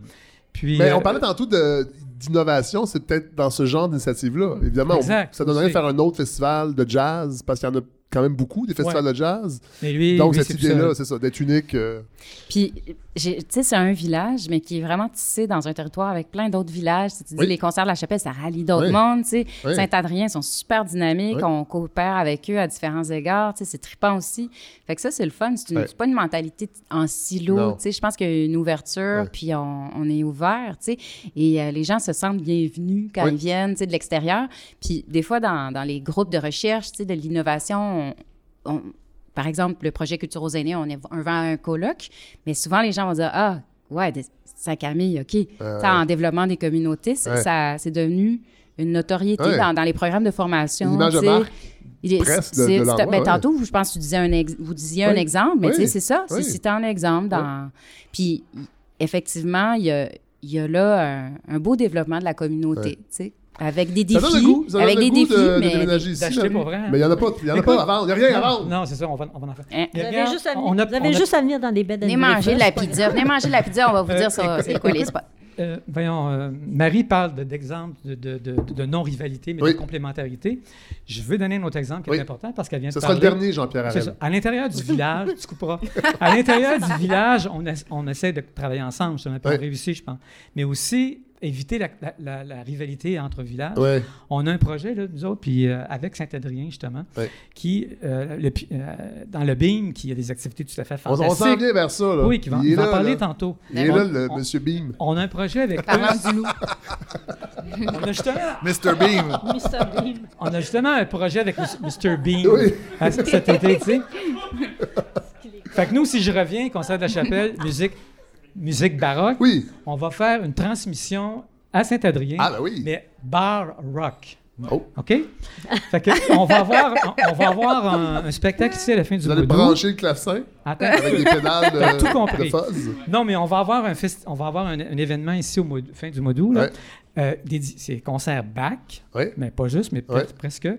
Puis, Mais euh, on parlait tantôt de- d'innovation, c'est peut-être dans ce genre d'initiative-là. Évidemment, on- ça donnerait de faire un autre festival de jazz, parce qu'il y en a quand même beaucoup, des festivals de jazz. mais lui, Donc, lui, cette idée-là, c'est ça, d'être unique. euh, Puis, tu sais, c'est un village, mais qui est vraiment tissé dans un territoire avec plein d'autres villages. Tu dis, Oui. les concerts de la chapelle, ça rallie d'autres Oui. mondes, tu sais. Oui. Saint-Adrien, ils sont super dynamiques. Oui. On coopère avec eux à différents égards. Tu sais, c'est trippant aussi. Fait que ça, c'est le fun. C'est une- pas une mentalité en silo. Tu sais, je pense qu'il y a une ouverture, puis on, on est ouvert, tu sais. Et euh, les gens se sentent bienvenus quand Oui. ils viennent, tu sais, de l'extérieur. Puis des fois, dans, dans les groupes de recherche, tu sais, de l'innovation, on- on- par exemple, le projet Culture aux aînés, on, est, on vend un colloque, mais souvent les gens vont dire Ah, ouais, des- Saint-Camille, OK. Euh, Ça, en développement des communautés, Ouais. ça- c'est devenu une notoriété Ouais. dans, dans les programmes de formation. Une Il est- de- de ben, ouais. Tantôt, je pense que tu disais un ex- vous disiez un exemple, mais Oui. tu sais, c'est ça. C'est un exemple. dans Puis, effectivement, il y a, il y a là un, un beau développement de la communauté, Ouais. tu sais, avec des Ça défis. donne le goût, ça donne avec le des goût défis, de, de mais déménager ici. d'acheter Marie. pour vrai. Mais il n'y en a pas, il y en a pas à vendre, il n'y a rien à vendre. Non, c'est ça, on va, on va en faire. Hein? A Vous avez juste à, on a- vous avez on a- juste à venir dans des beds Venez manger de la pizza. Venez manger de la pizza, on va vous dire ça, c'est quoi les spots. Euh, voyons, euh, Marie parle de- d'exemples de, de, de- de non-rivalité, mais Oui. de complémentarité. Je veux donner un autre exemple qui Oui. est important parce qu'elle vient de Ce sera le parler. dernier, Jean-Pierre ça. À l'intérieur du village, tu couperas. À l'intérieur du village, on, ess- on essaie de travailler ensemble. Ça n'a pas réussi, je pense. Mais aussi éviter la, la- la- la rivalité entre villages. Ouais. On a un projet, là, nous autres, puis euh, avec Saint-Adrien, justement, Ouais. qui, euh, le euh, dans le BEAM, qui a des activités tout à fait On, on fantastiques. s'en vient vers ça. Là. Oui, qui va, il il est va en là, parler là. tantôt. Il est On- là, le on- monsieur Beam. On a un projet avec du loup. on a justement, Mr. Beam. Mr. On a justement un projet avec Mr. Bean Oui. à- cet été, tu sais. Fait que nous, si je reviens, concert de la chapelle, musique, musique baroque, Oui. on va faire une transmission à Saint-Adrien, Ah, ben oui. mais bar rock. Oh. OK? Fait que on va avoir, on, on va avoir un, un spectacle ici à la fin du Vous allez mois d'août. brancher le clavecin Attends. avec des pédales T'as tout de, compris. de. Non, mais on va avoir un, fest- on va avoir un, un événement ici au mois fin du mois d'août. Ouais. Euh, c'est concert back, mais pas juste, mais peut-être Ouais. presque,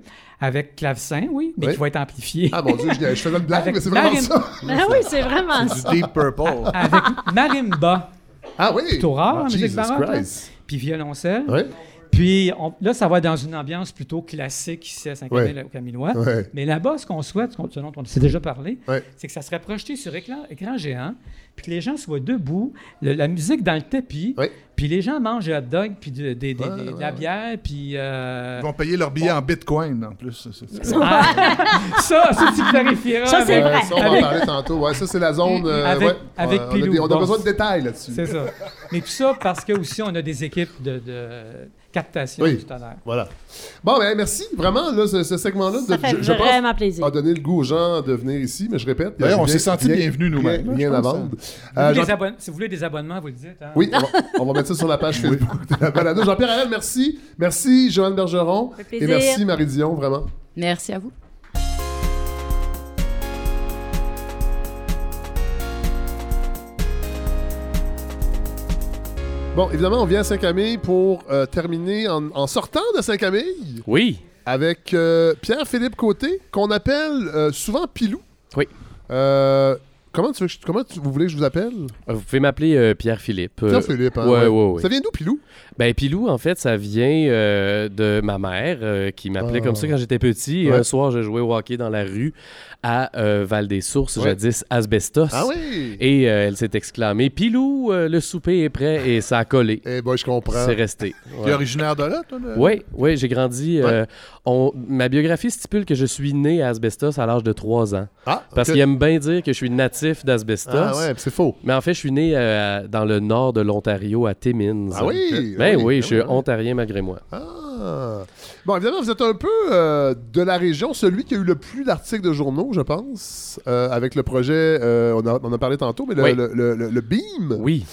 avec clavecin, oui, mais qui va être amplifié. Ah mon Dieu, je, je faisais une blague, Avec mais c'est vraiment ça. Ah oui, c'est vraiment ça. Deep Purple. avec marimba, Ah oui. plutôt rare Ah, en musique. Christ. puis violoncelle. Ouais. Puis on- là, ça va être dans une ambiance plutôt classique ici à Saint-Camille Ouais. au Camillois. Ouais. Mais là-bas, ce qu'on souhaite, ce dont on s'est déjà parlé, Ouais. c'est que ça serait projeté sur écran, écran géant, puis que les gens soient debout, le- la musique dans le tapis, Ouais. puis les gens mangent des hot dogs, puis de, la bière, puis... euh, Ils vont payer leur billet en bitcoin en plus. C'est- ah, ça, ça, tu clarifieras. Ça, c'est vrai. ça, on va en parler tantôt. Ouais, ça, c'est la zone. euh, Avec- ouais. avec on, a Pilou. des- on a Bon. besoin de détails là-dessus. C'est ça. Mais tout ça parce que aussi on a des équipes de, de captation Oui. tout à l'heure. Voilà. Bon, ben merci. Vraiment, là, ce, ce segment-là, Ça de- fait je, je pense, vraiment plaisir. a donné le goût aux gens de venir ici, mais je répète. D'ailleurs, on s'est sentis rien- bienvenus nous-mêmes, rien je à vendre. Si Euh, Jean- si vous voulez des abonnements, vous le dites. hein? Oui, on va, on va mettre ça sur la page Facebook de la balado. Jean-Pierre Arel, merci. Merci, Joanne Bergeron. fait Et merci, Marie Dion, vraiment. Merci à vous. Bon, évidemment, on vient à Saint-Camille pour euh, terminer en, en sortant de Saint-Camille Oui. avec euh, Pierre-Philippe Côté, qu'on appelle euh, souvent Pilou. Oui. Comment tu, veux que je- comment tu- vous voulez que je vous appelle? Vous pouvez m'appeler Pierre-Philippe. Pierre-Philippe, hein, ouais, ouais, ouais. Ça vient d'où, Pilou? Ben, Pilou, en fait, ça vient euh, de ma mère euh, qui m'appelait Ah. comme ça quand j'étais petit. Et Ouais. un soir, je jouais au hockey dans la rue à euh, Val-des-Sources, Ouais. jadis Asbestos. Ah oui! Et elle s'est exclamée Pilou, le souper est prêt et ça a collé. Eh ben, je comprends. C'est resté. Tu es originaire de là, toi? de- Oui, oui, j'ai grandi. on- ma biographie stipule que je suis né à Asbestos à l'âge de 3 ans. Ah, Parce qu'il aime bien dire que je suis natif d'asbestos. Ah ouais, c'est faux. Mais en fait, je suis né dans le nord de l'Ontario, à Timmins. Ah oui? Ben ah oui, je suis ontarien malgré moi. Ah. Bon, évidemment, vous êtes un peu euh, de la région, celui qui a eu le plus d'articles de journaux, je pense, euh, avec le projet, euh, on, a, on a parlé tantôt, mais le, Oui. le- le- le- le BEAM, Oui.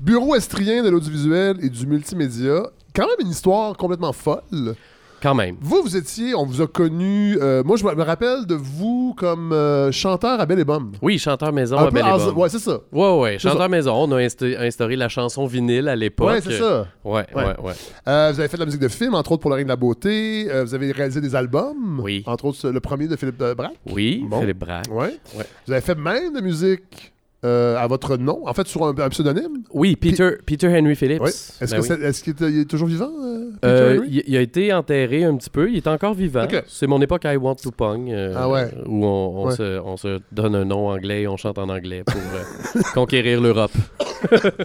Bureau estrien de l'audiovisuel et du multimédia. Quand même une histoire complètement folle. Quand même. Vous, vous étiez, on vous a connu. euh, moi, je me rappelle de vous comme euh, chanteur à Belle et Bomme. Oui, chanteur maison Un à peu Belle et Bomme. Ouais, c'est ça. Ouais, ouais, chanteur ça. maison. On a insta- instauré la chanson vinyle à l'époque. Ouais, c'est ça. Ouais, Ouais. ouais. Euh, vous avez fait de la musique de film, entre autres pour Le Règne de la Beauté. Euh, vous avez réalisé des albums. Oui. Entre autres, le premier de Philippe euh, Braque. Oui, Bon. Philippe Braque. Ouais. Ouais. Vous avez fait même de la musique euh, à votre nom, en fait, sur un, un pseudonyme? Oui, Peter, Peter Henry Phillips. Ouais. Est-ce Ben oui. qu'il est, il est toujours vivant, euh, Peter Euh, Henry? il, il a été enterré un petit peu. Il est encore vivant. C'est mon époque I Want to Pong. euh, Ah ouais. Où on, on Ouais. se, on se donne un nom anglais et on chante en anglais pour euh, conquérir l'Europe.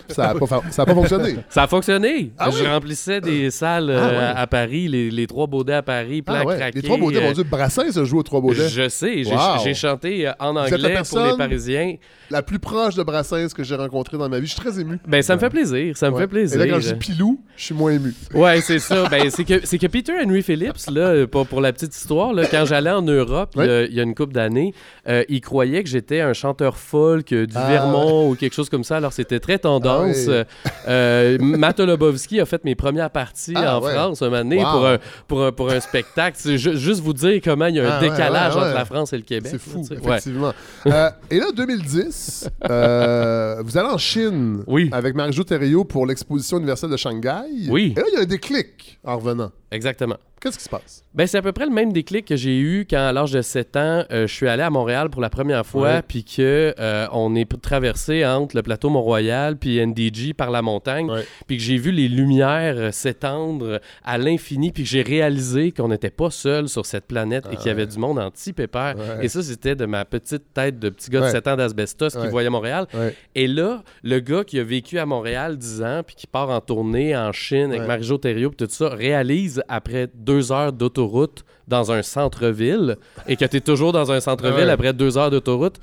Ça n'a pas, fonctionné. Ça a fonctionné. Ah Je oui? remplissais des salles Ah à, Paris, les, les trois baudets à Paris, plein craqué. Les trois baudets, mon Dieu, Brassin se joue aux trois baudets. Je sais, j'ai Wow. j'ai chanté en anglais pour les Parisiens. La plus proche de Brassens que j'ai rencontré dans ma vie. Je suis très ému. Ben, ça me fait plaisir, ça me Ouais. fait plaisir. Et là, quand je dis Pilou, je suis moins ému. Ouais, c'est ça. Ben, c'est que, c'est que Peter Henry Phillips, là, euh, pour, pour la petite histoire, là, quand j'allais en Europe il y a- il y, a une couple d'années, euh, il croyait que j'étais un chanteur folk euh, du Ah, Vermont ou quelque chose comme ça. Alors, c'était très tendance. Ah. Euh, euh, Matt Olobowski a fait mes premières parties Ah, en ouais. France un moment donné Wow. pour, un, pour, un, pour un spectacle. C'est ju- juste vous dire comment il y a un Ah, décalage ouais, ouais. entre la France et le Québec. C'est fou, effectivement. Euh, et là, 2010, euh, vous allez en Chine Oui. avec Marie-Jo Thériault pour l'exposition universelle de Shanghai. Oui. Et là, il y a un déclic en revenant. Exactement. Qu'est-ce qui se passe? Ben, c'est à peu près le même déclic que j'ai eu quand, à l'âge de 7 ans, euh, je suis allé à Montréal pour la première fois, puis que euh, on est traversé entre le plateau Mont-Royal puis NDG par la montagne, puis que j'ai vu les lumières euh, s'étendre à l'infini, puis que j'ai réalisé qu'on n'était pas seul sur cette planète et qu'il y avait du monde anti-pépère. Ouais. Et ça, c'était de ma petite tête de petit gars Ouais. de 7 ans d'asbestos qui voyait Montréal. Et là, le gars qui a vécu à Montréal 10 ans, puis qui part en tournée en Chine avec. Marie-Jo Thériault, puis tout ça, réalise après deux heures d'autoroute dans un centre-ville, et que tu es toujours dans un centre-ville Ouais. après deux heures d'autoroute,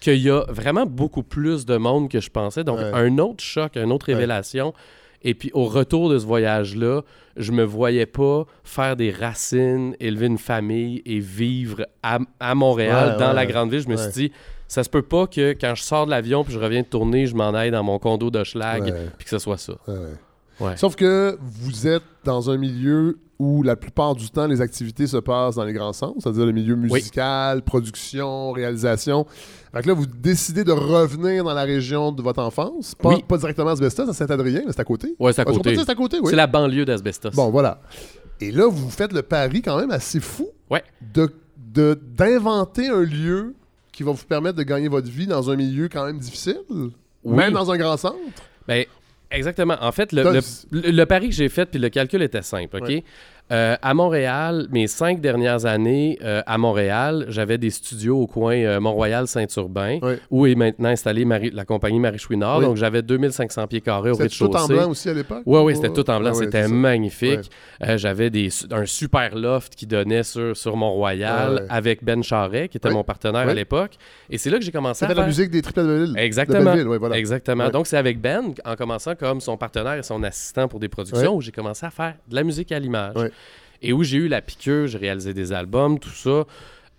qu'il y a vraiment beaucoup plus de monde que je pensais. Donc, Ouais. un autre choc, une autre Ouais. révélation. Et puis, au retour de ce voyage-là, je me voyais pas faire des racines, élever une famille et vivre à, à Montréal, dans la grande ville. Je me suis dit, ça se peut pas que quand je sors de l'avion puis je reviens de tourner, je m'en aille dans mon condo de Schlag puis que ce soit ça. Ouais. Sauf que vous êtes dans un milieu où la plupart du temps, les activités se passent dans les grands centres, c'est-à-dire le milieu musical, production, réalisation. Fait que là, vous décidez de revenir dans la région de votre enfance. Pas, Oui. pas directement à Asbestos, à Saint-Adrien, mais c'est à côté. Ouais, c'est à Ah, côté. dire c'est à côté, oui. C'est la banlieue d'Asbestos. Bon, voilà. Et là, vous faites le pari quand même assez fou Ouais. de de- d'inventer un lieu qui va vous permettre de gagner votre vie dans un milieu quand même difficile, Oui. même dans un grand centre. Ben, exactement. En fait, le, pari que j'ai fait, puis le calcul était simple, OK? Euh, à Montréal, mes cinq dernières années euh, à Montréal, j'avais des studios au coin euh, Mont-Royal-Saint-Urbain, où est maintenant installée Marie- la compagnie Marie Chouinard. Oui. Donc, j'avais 2500 pieds carrés au C'était tout en rez-de-chaussée. blanc aussi à l'époque? Oui, oui, Ou- c'était tout en blanc. Ah c'était magnifique. Euh, J'avais des un super loft qui donnait sur, sur Mont-Royal Ouais, ouais. avec Ben Charret, qui était mon partenaire à l'époque. Et c'est là que j'ai commencé à C'était la faire... musique des triples de Belleville. Exactement. De voilà. Exactement. Donc, c'est avec Ben, en commençant comme son partenaire et son assistant pour des productions, où j'ai commencé à faire de la musique à l'image. Et où j'ai eu la piqûre, j'ai réalisé des albums, tout ça.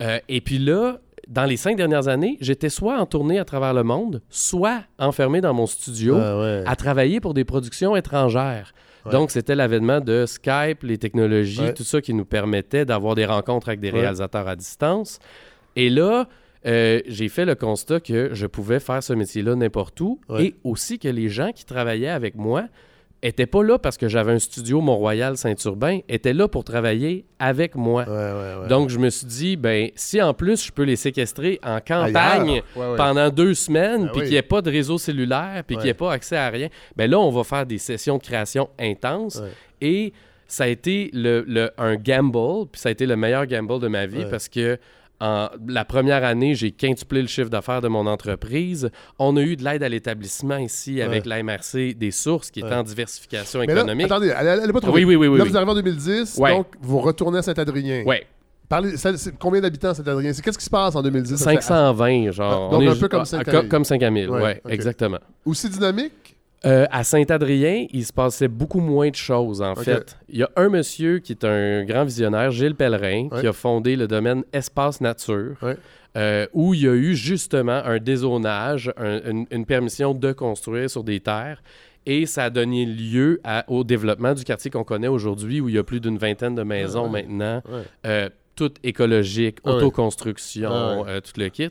Euh, et puis là, dans les cinq dernières années, j'étais soit en tournée à travers le monde, soit enfermé dans mon studio Ah ouais. à travailler pour des productions étrangères. Ouais. Donc, c'était l'avènement de Skype, les technologies, Ouais. tout ça qui nous permettait d'avoir des rencontres avec des réalisateurs à distance. Et là, euh, j'ai fait le constat que je pouvais faire ce métier-là n'importe où et aussi que les gens qui travaillaient avec moi étaient pas là parce que j'avais un studio Mont-Royal Saint-Urbain, étaient là pour travailler avec moi. Ouais, ouais, ouais. Donc, je me suis dit, ben, si en plus je peux les séquestrer en campagne pendant deux semaines, Ah puis qu'il n'y ait pas de réseau cellulaire, puis qu'il n'y ait pas accès à rien, ben là, on va faire des sessions de création intenses. Et ça a été le, le- un gamble, puis ça a été le meilleur gamble de ma vie parce que en, la première année, j'ai quintuplé le chiffre d'affaires de mon entreprise. On a eu de l'aide à l'établissement ici avec Ouais. la MRC des sources qui est Ouais. en diversification Mais là, économique. attendez, elle, elle est pas trop Oui, oui, oui, oui, Là, oui. vous arrivez en 2010, Ouais. donc vous retournez à Saint-Adrien. Ouais. Parlez, ça- combien d'habitants, Saint-Adrien? C'est- Qu'est-ce qui se passe en 2010? Ça fait 520, genre. Ah, donc on est un peu comme ah, Saint-Camille. Comme Saint-Camille, ok. exactement. Aussi dynamique? Euh, à Saint-Adrien, il se passait beaucoup moins de choses, en fait. Il y a un monsieur qui est un grand visionnaire, Gilles Pellerin, Ouais. qui a fondé le domaine Espace Nature, Ouais. euh, où il y a eu justement un dézonage, un- une, une permission de construire sur des terres. Et ça a donné lieu à- au développement du quartier qu'on connaît aujourd'hui, où il y a plus d'une vingtaine de maisons Ouais. maintenant, euh, toutes écologiques, Ouais. autoconstruction, euh, tout le kit.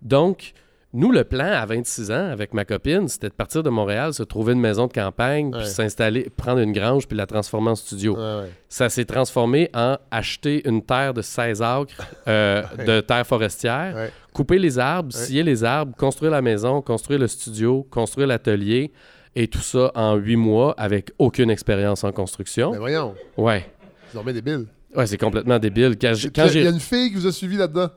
Donc, nous, le plan à 26 ans avec ma copine, c'était de partir de Montréal, se trouver une maison de campagne, puis s'installer, prendre une grange, puis la transformer en studio. Ouais, ouais. Ça s'est transformé en acheter une terre de 16 acres euh, Ouais. de terre forestière, couper les arbres, scier les arbres, construire la maison, construire le studio, construire l'atelier, et tout ça en huit mois avec aucune expérience en construction. Mais voyons, Ouais. des billes. Ouais, c'est complètement débile. Quand j'ai- quand Il y a une fille qui vous a suivi là-dedans.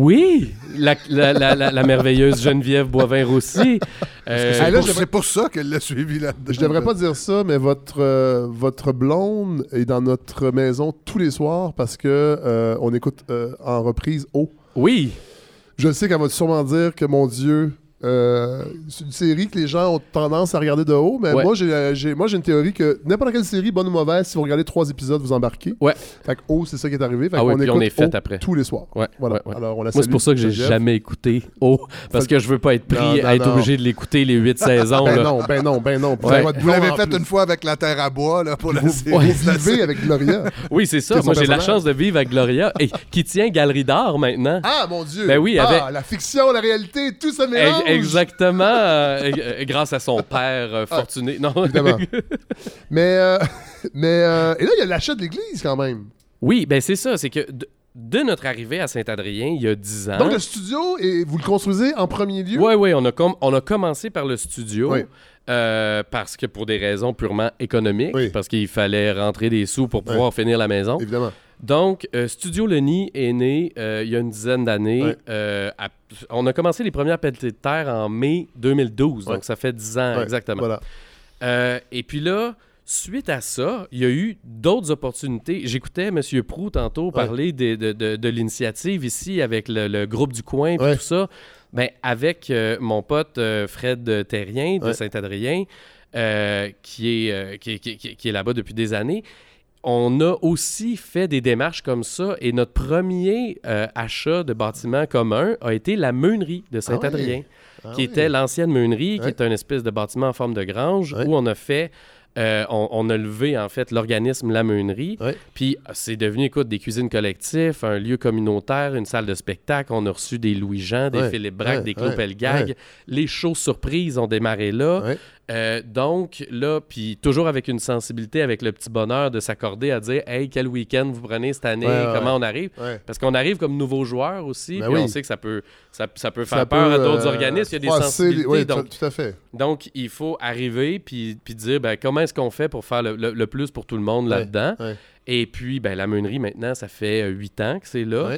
Oui, la, la- la- la- la merveilleuse Geneviève Boivin-Roussy. Euh, C'est pour ça qu'elle l'a suivi là-dedans? Je devrais pas dire ça, mais votre, euh, votre blonde est dans notre maison tous les soirs parce que euh, on écoute euh, en reprise haut. oui, Je sais qu'elle va sûrement dire que mon Dieu, euh, c'est une série que les gens ont tendance à regarder de haut, mais Ouais. moi j'ai euh, j'ai- moi j'ai une théorie que n'importe quelle série, bonne ou mauvaise, si vous regardez trois épisodes, vous embarquez. Ouais. Fait que haut, c'est ça qui est arrivé. Fait Ah qu'on oui, écoute on est fait haut après. tous les soirs. Ouais, Voilà. ouais, ouais. Alors on la Moi, c'est pour ça que j'ai jamais écouté Oh, parce Fait- que je veux pas être pris Non, non, à être non. obligé de l'écouter les huit saisons. Ben là. non, ben non, ben non. Vous l'avez fait plus, une fois avec la terre à bois là, pour la Vous, série. vous vivez avec Gloria. Oui, c'est ça. Moi, j'ai la chance de vivre avec Gloria et qui tient Galerie d'art maintenant. Ah mon Dieu! Ben oui, ah, avec- la fiction, la réalité, tout se E- mélange! Exactement, euh, grâce à son père euh, fortuné. Non. Ah. Évidemment. mais, euh, mais et là, il y a l'achat de l'église quand même. oui, ben c'est ça. C'est que de, notre arrivée à Saint-Adrien, il y a dix ans. Donc le studio, et vous le construisez en premier lieu? Oui, oui, on a, com- on a commencé par le studio. Oui. Euh, parce que pour des raisons purement économiques, Oui. parce qu'il fallait rentrer des sous pour pouvoir finir la maison. Évidemment. Donc, euh, Studio Le Nid est né euh, il y a une dizaine d'années. Ouais. À- on a commencé les premières pelletées de terre en mai 2012, Ouais. donc ça fait 10 ans exactement. Voilà. Et puis là, suite à ça, il y a eu d'autres opportunités. J'écoutais M. Prou tantôt parler des- de, de- de l'initiative ici avec le, le groupe du coin et tout ça. Ben, avec euh, mon pote euh, Fred Terrien de Ouais. Saint-Adrien, euh, qui est, qui, est- qui est- qui là-bas depuis des années, on a aussi fait des démarches comme ça et notre premier achat de bâtiment commun a été la meunerie de Saint-Adrien Ah qui oui. était l'ancienne meunerie, qui est un espèce de bâtiment en forme de grange, où on a fait, euh, on, on a levé en fait l'organisme La Meunerie. Puis euh, c'est devenu, écoute, des cuisines collectives, un lieu communautaire, une salle de spectacle. On a reçu des Louis-Jean, des Ouais. Philippe Braque, des Claude. Pelgag. Les shows surprises ont démarré là. Euh, donc là, puis toujours avec une sensibilité, avec le petit bonheur de s'accorder à dire, hey, quel week-end vous prenez cette année, Ouais, comment ouais. on arrive? Ouais. Parce qu'on arrive comme nouveau joueur aussi, Ben puis oui. on sait que ça peut, ça, ça peut Ça faire peur peut, à d'autres euh, organismes. Il y a des sensibilités. oui, donc, tout, à fait. donc, il faut arriver puis, puis dire ben, comment est-ce qu'on fait pour faire le, le- le plus pour tout le monde là-dedans? Et puis, ben, la meunerie, maintenant, ça fait euh, huit ans que c'est là.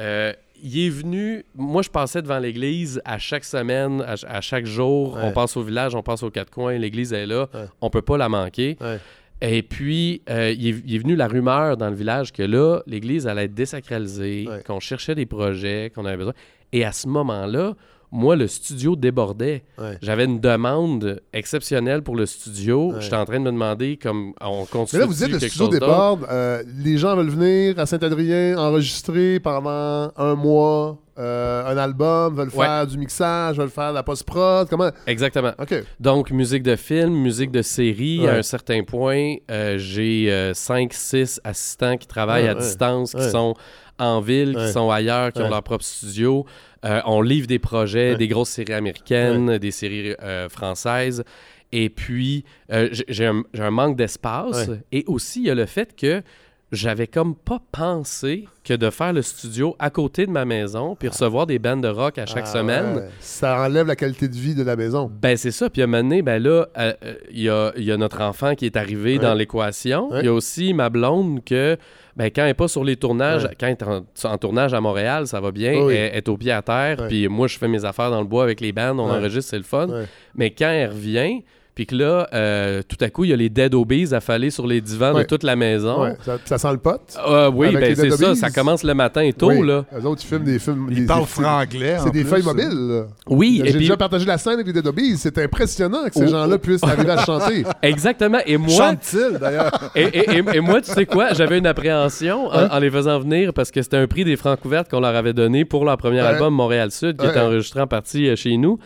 Euh, il est venu. Moi, je passais devant l'église à chaque semaine, à, à chaque jour. Ouais. On passe au village, on passe aux quatre coins. L'église est là. Ouais. On peut pas la manquer. Ouais. Et puis, euh, il, est, il est venu la rumeur dans le village que là, l'église allait être désacralisée, qu'on cherchait des projets, qu'on avait besoin. Et à ce moment-là, moi, le studio débordait. Ouais. J'avais une demande exceptionnelle pour le studio. Ouais. J'étais en train de me demander comme on Mais continue là, vous dites le studio déborde. euh, les gens veulent venir à Saint-Adrien enregistrer pendant un mois euh, un album, veulent Ouais. faire du mixage, veulent faire de la post-prod. Comment? Exactement. Donc, musique de film, musique de série. À un certain point, euh, j'ai 5-6 assistants qui travaillent à distance, qui sont en ville, qui sont ailleurs, qui ont leur propre studio. Euh, on livre des projets, Ouais. des grosses séries américaines, des séries euh, françaises. Et puis, euh, j'ai- un, manque d'espace. Ouais. Et aussi, il y a le fait que j'avais comme pas pensé que de faire le studio à côté de ma maison, puis recevoir des bandes de rock à chaque Ah, semaine, ouais. Ça enlève la qualité de vie de la maison. ben, c'est ça. Puis à un moment donné, ben là, euh, euh, il y, a, il y a notre enfant qui est arrivé Ouais. dans l'équation. Il Ouais. y a aussi ma blonde que, ben, quand elle n'est pas sur les tournages, quand elle est en, en tournage à Montréal, ça va bien. Oui. Elle, elle est au pied à terre. Puis moi, je fais mes affaires dans le bois avec les bandes, on enregistre, c'est le fun. Mais quand elle revient, Puis que là, euh, tout à coup, il y a les dead obeys affalés sur les divans Ouais. de toute la maison. Ouais, ça, ça sent le pote. Euh, oui, ben c'est ça. Ça commence le matin tôt, Oui. là. Eux autres, ils filment des films. Ils des- parlent des- franglais. C'est des feuilles mobiles. là. Oui, J'ai et puis, déjà partagé la scène avec les Dead Obeys. C'est impressionnant que ces Oh. gens-là puissent arriver à chanter. exactement. Et moi, Chante-t-il, d'ailleurs? et, et- et- et moi, tu sais quoi, j'avais une appréhension en, Hein? en les faisant venir parce que c'était un prix des francs couvertes qu'on leur avait donné pour leur premier album Montréal Sud qui Ouais. était enregistré en partie euh, chez nous.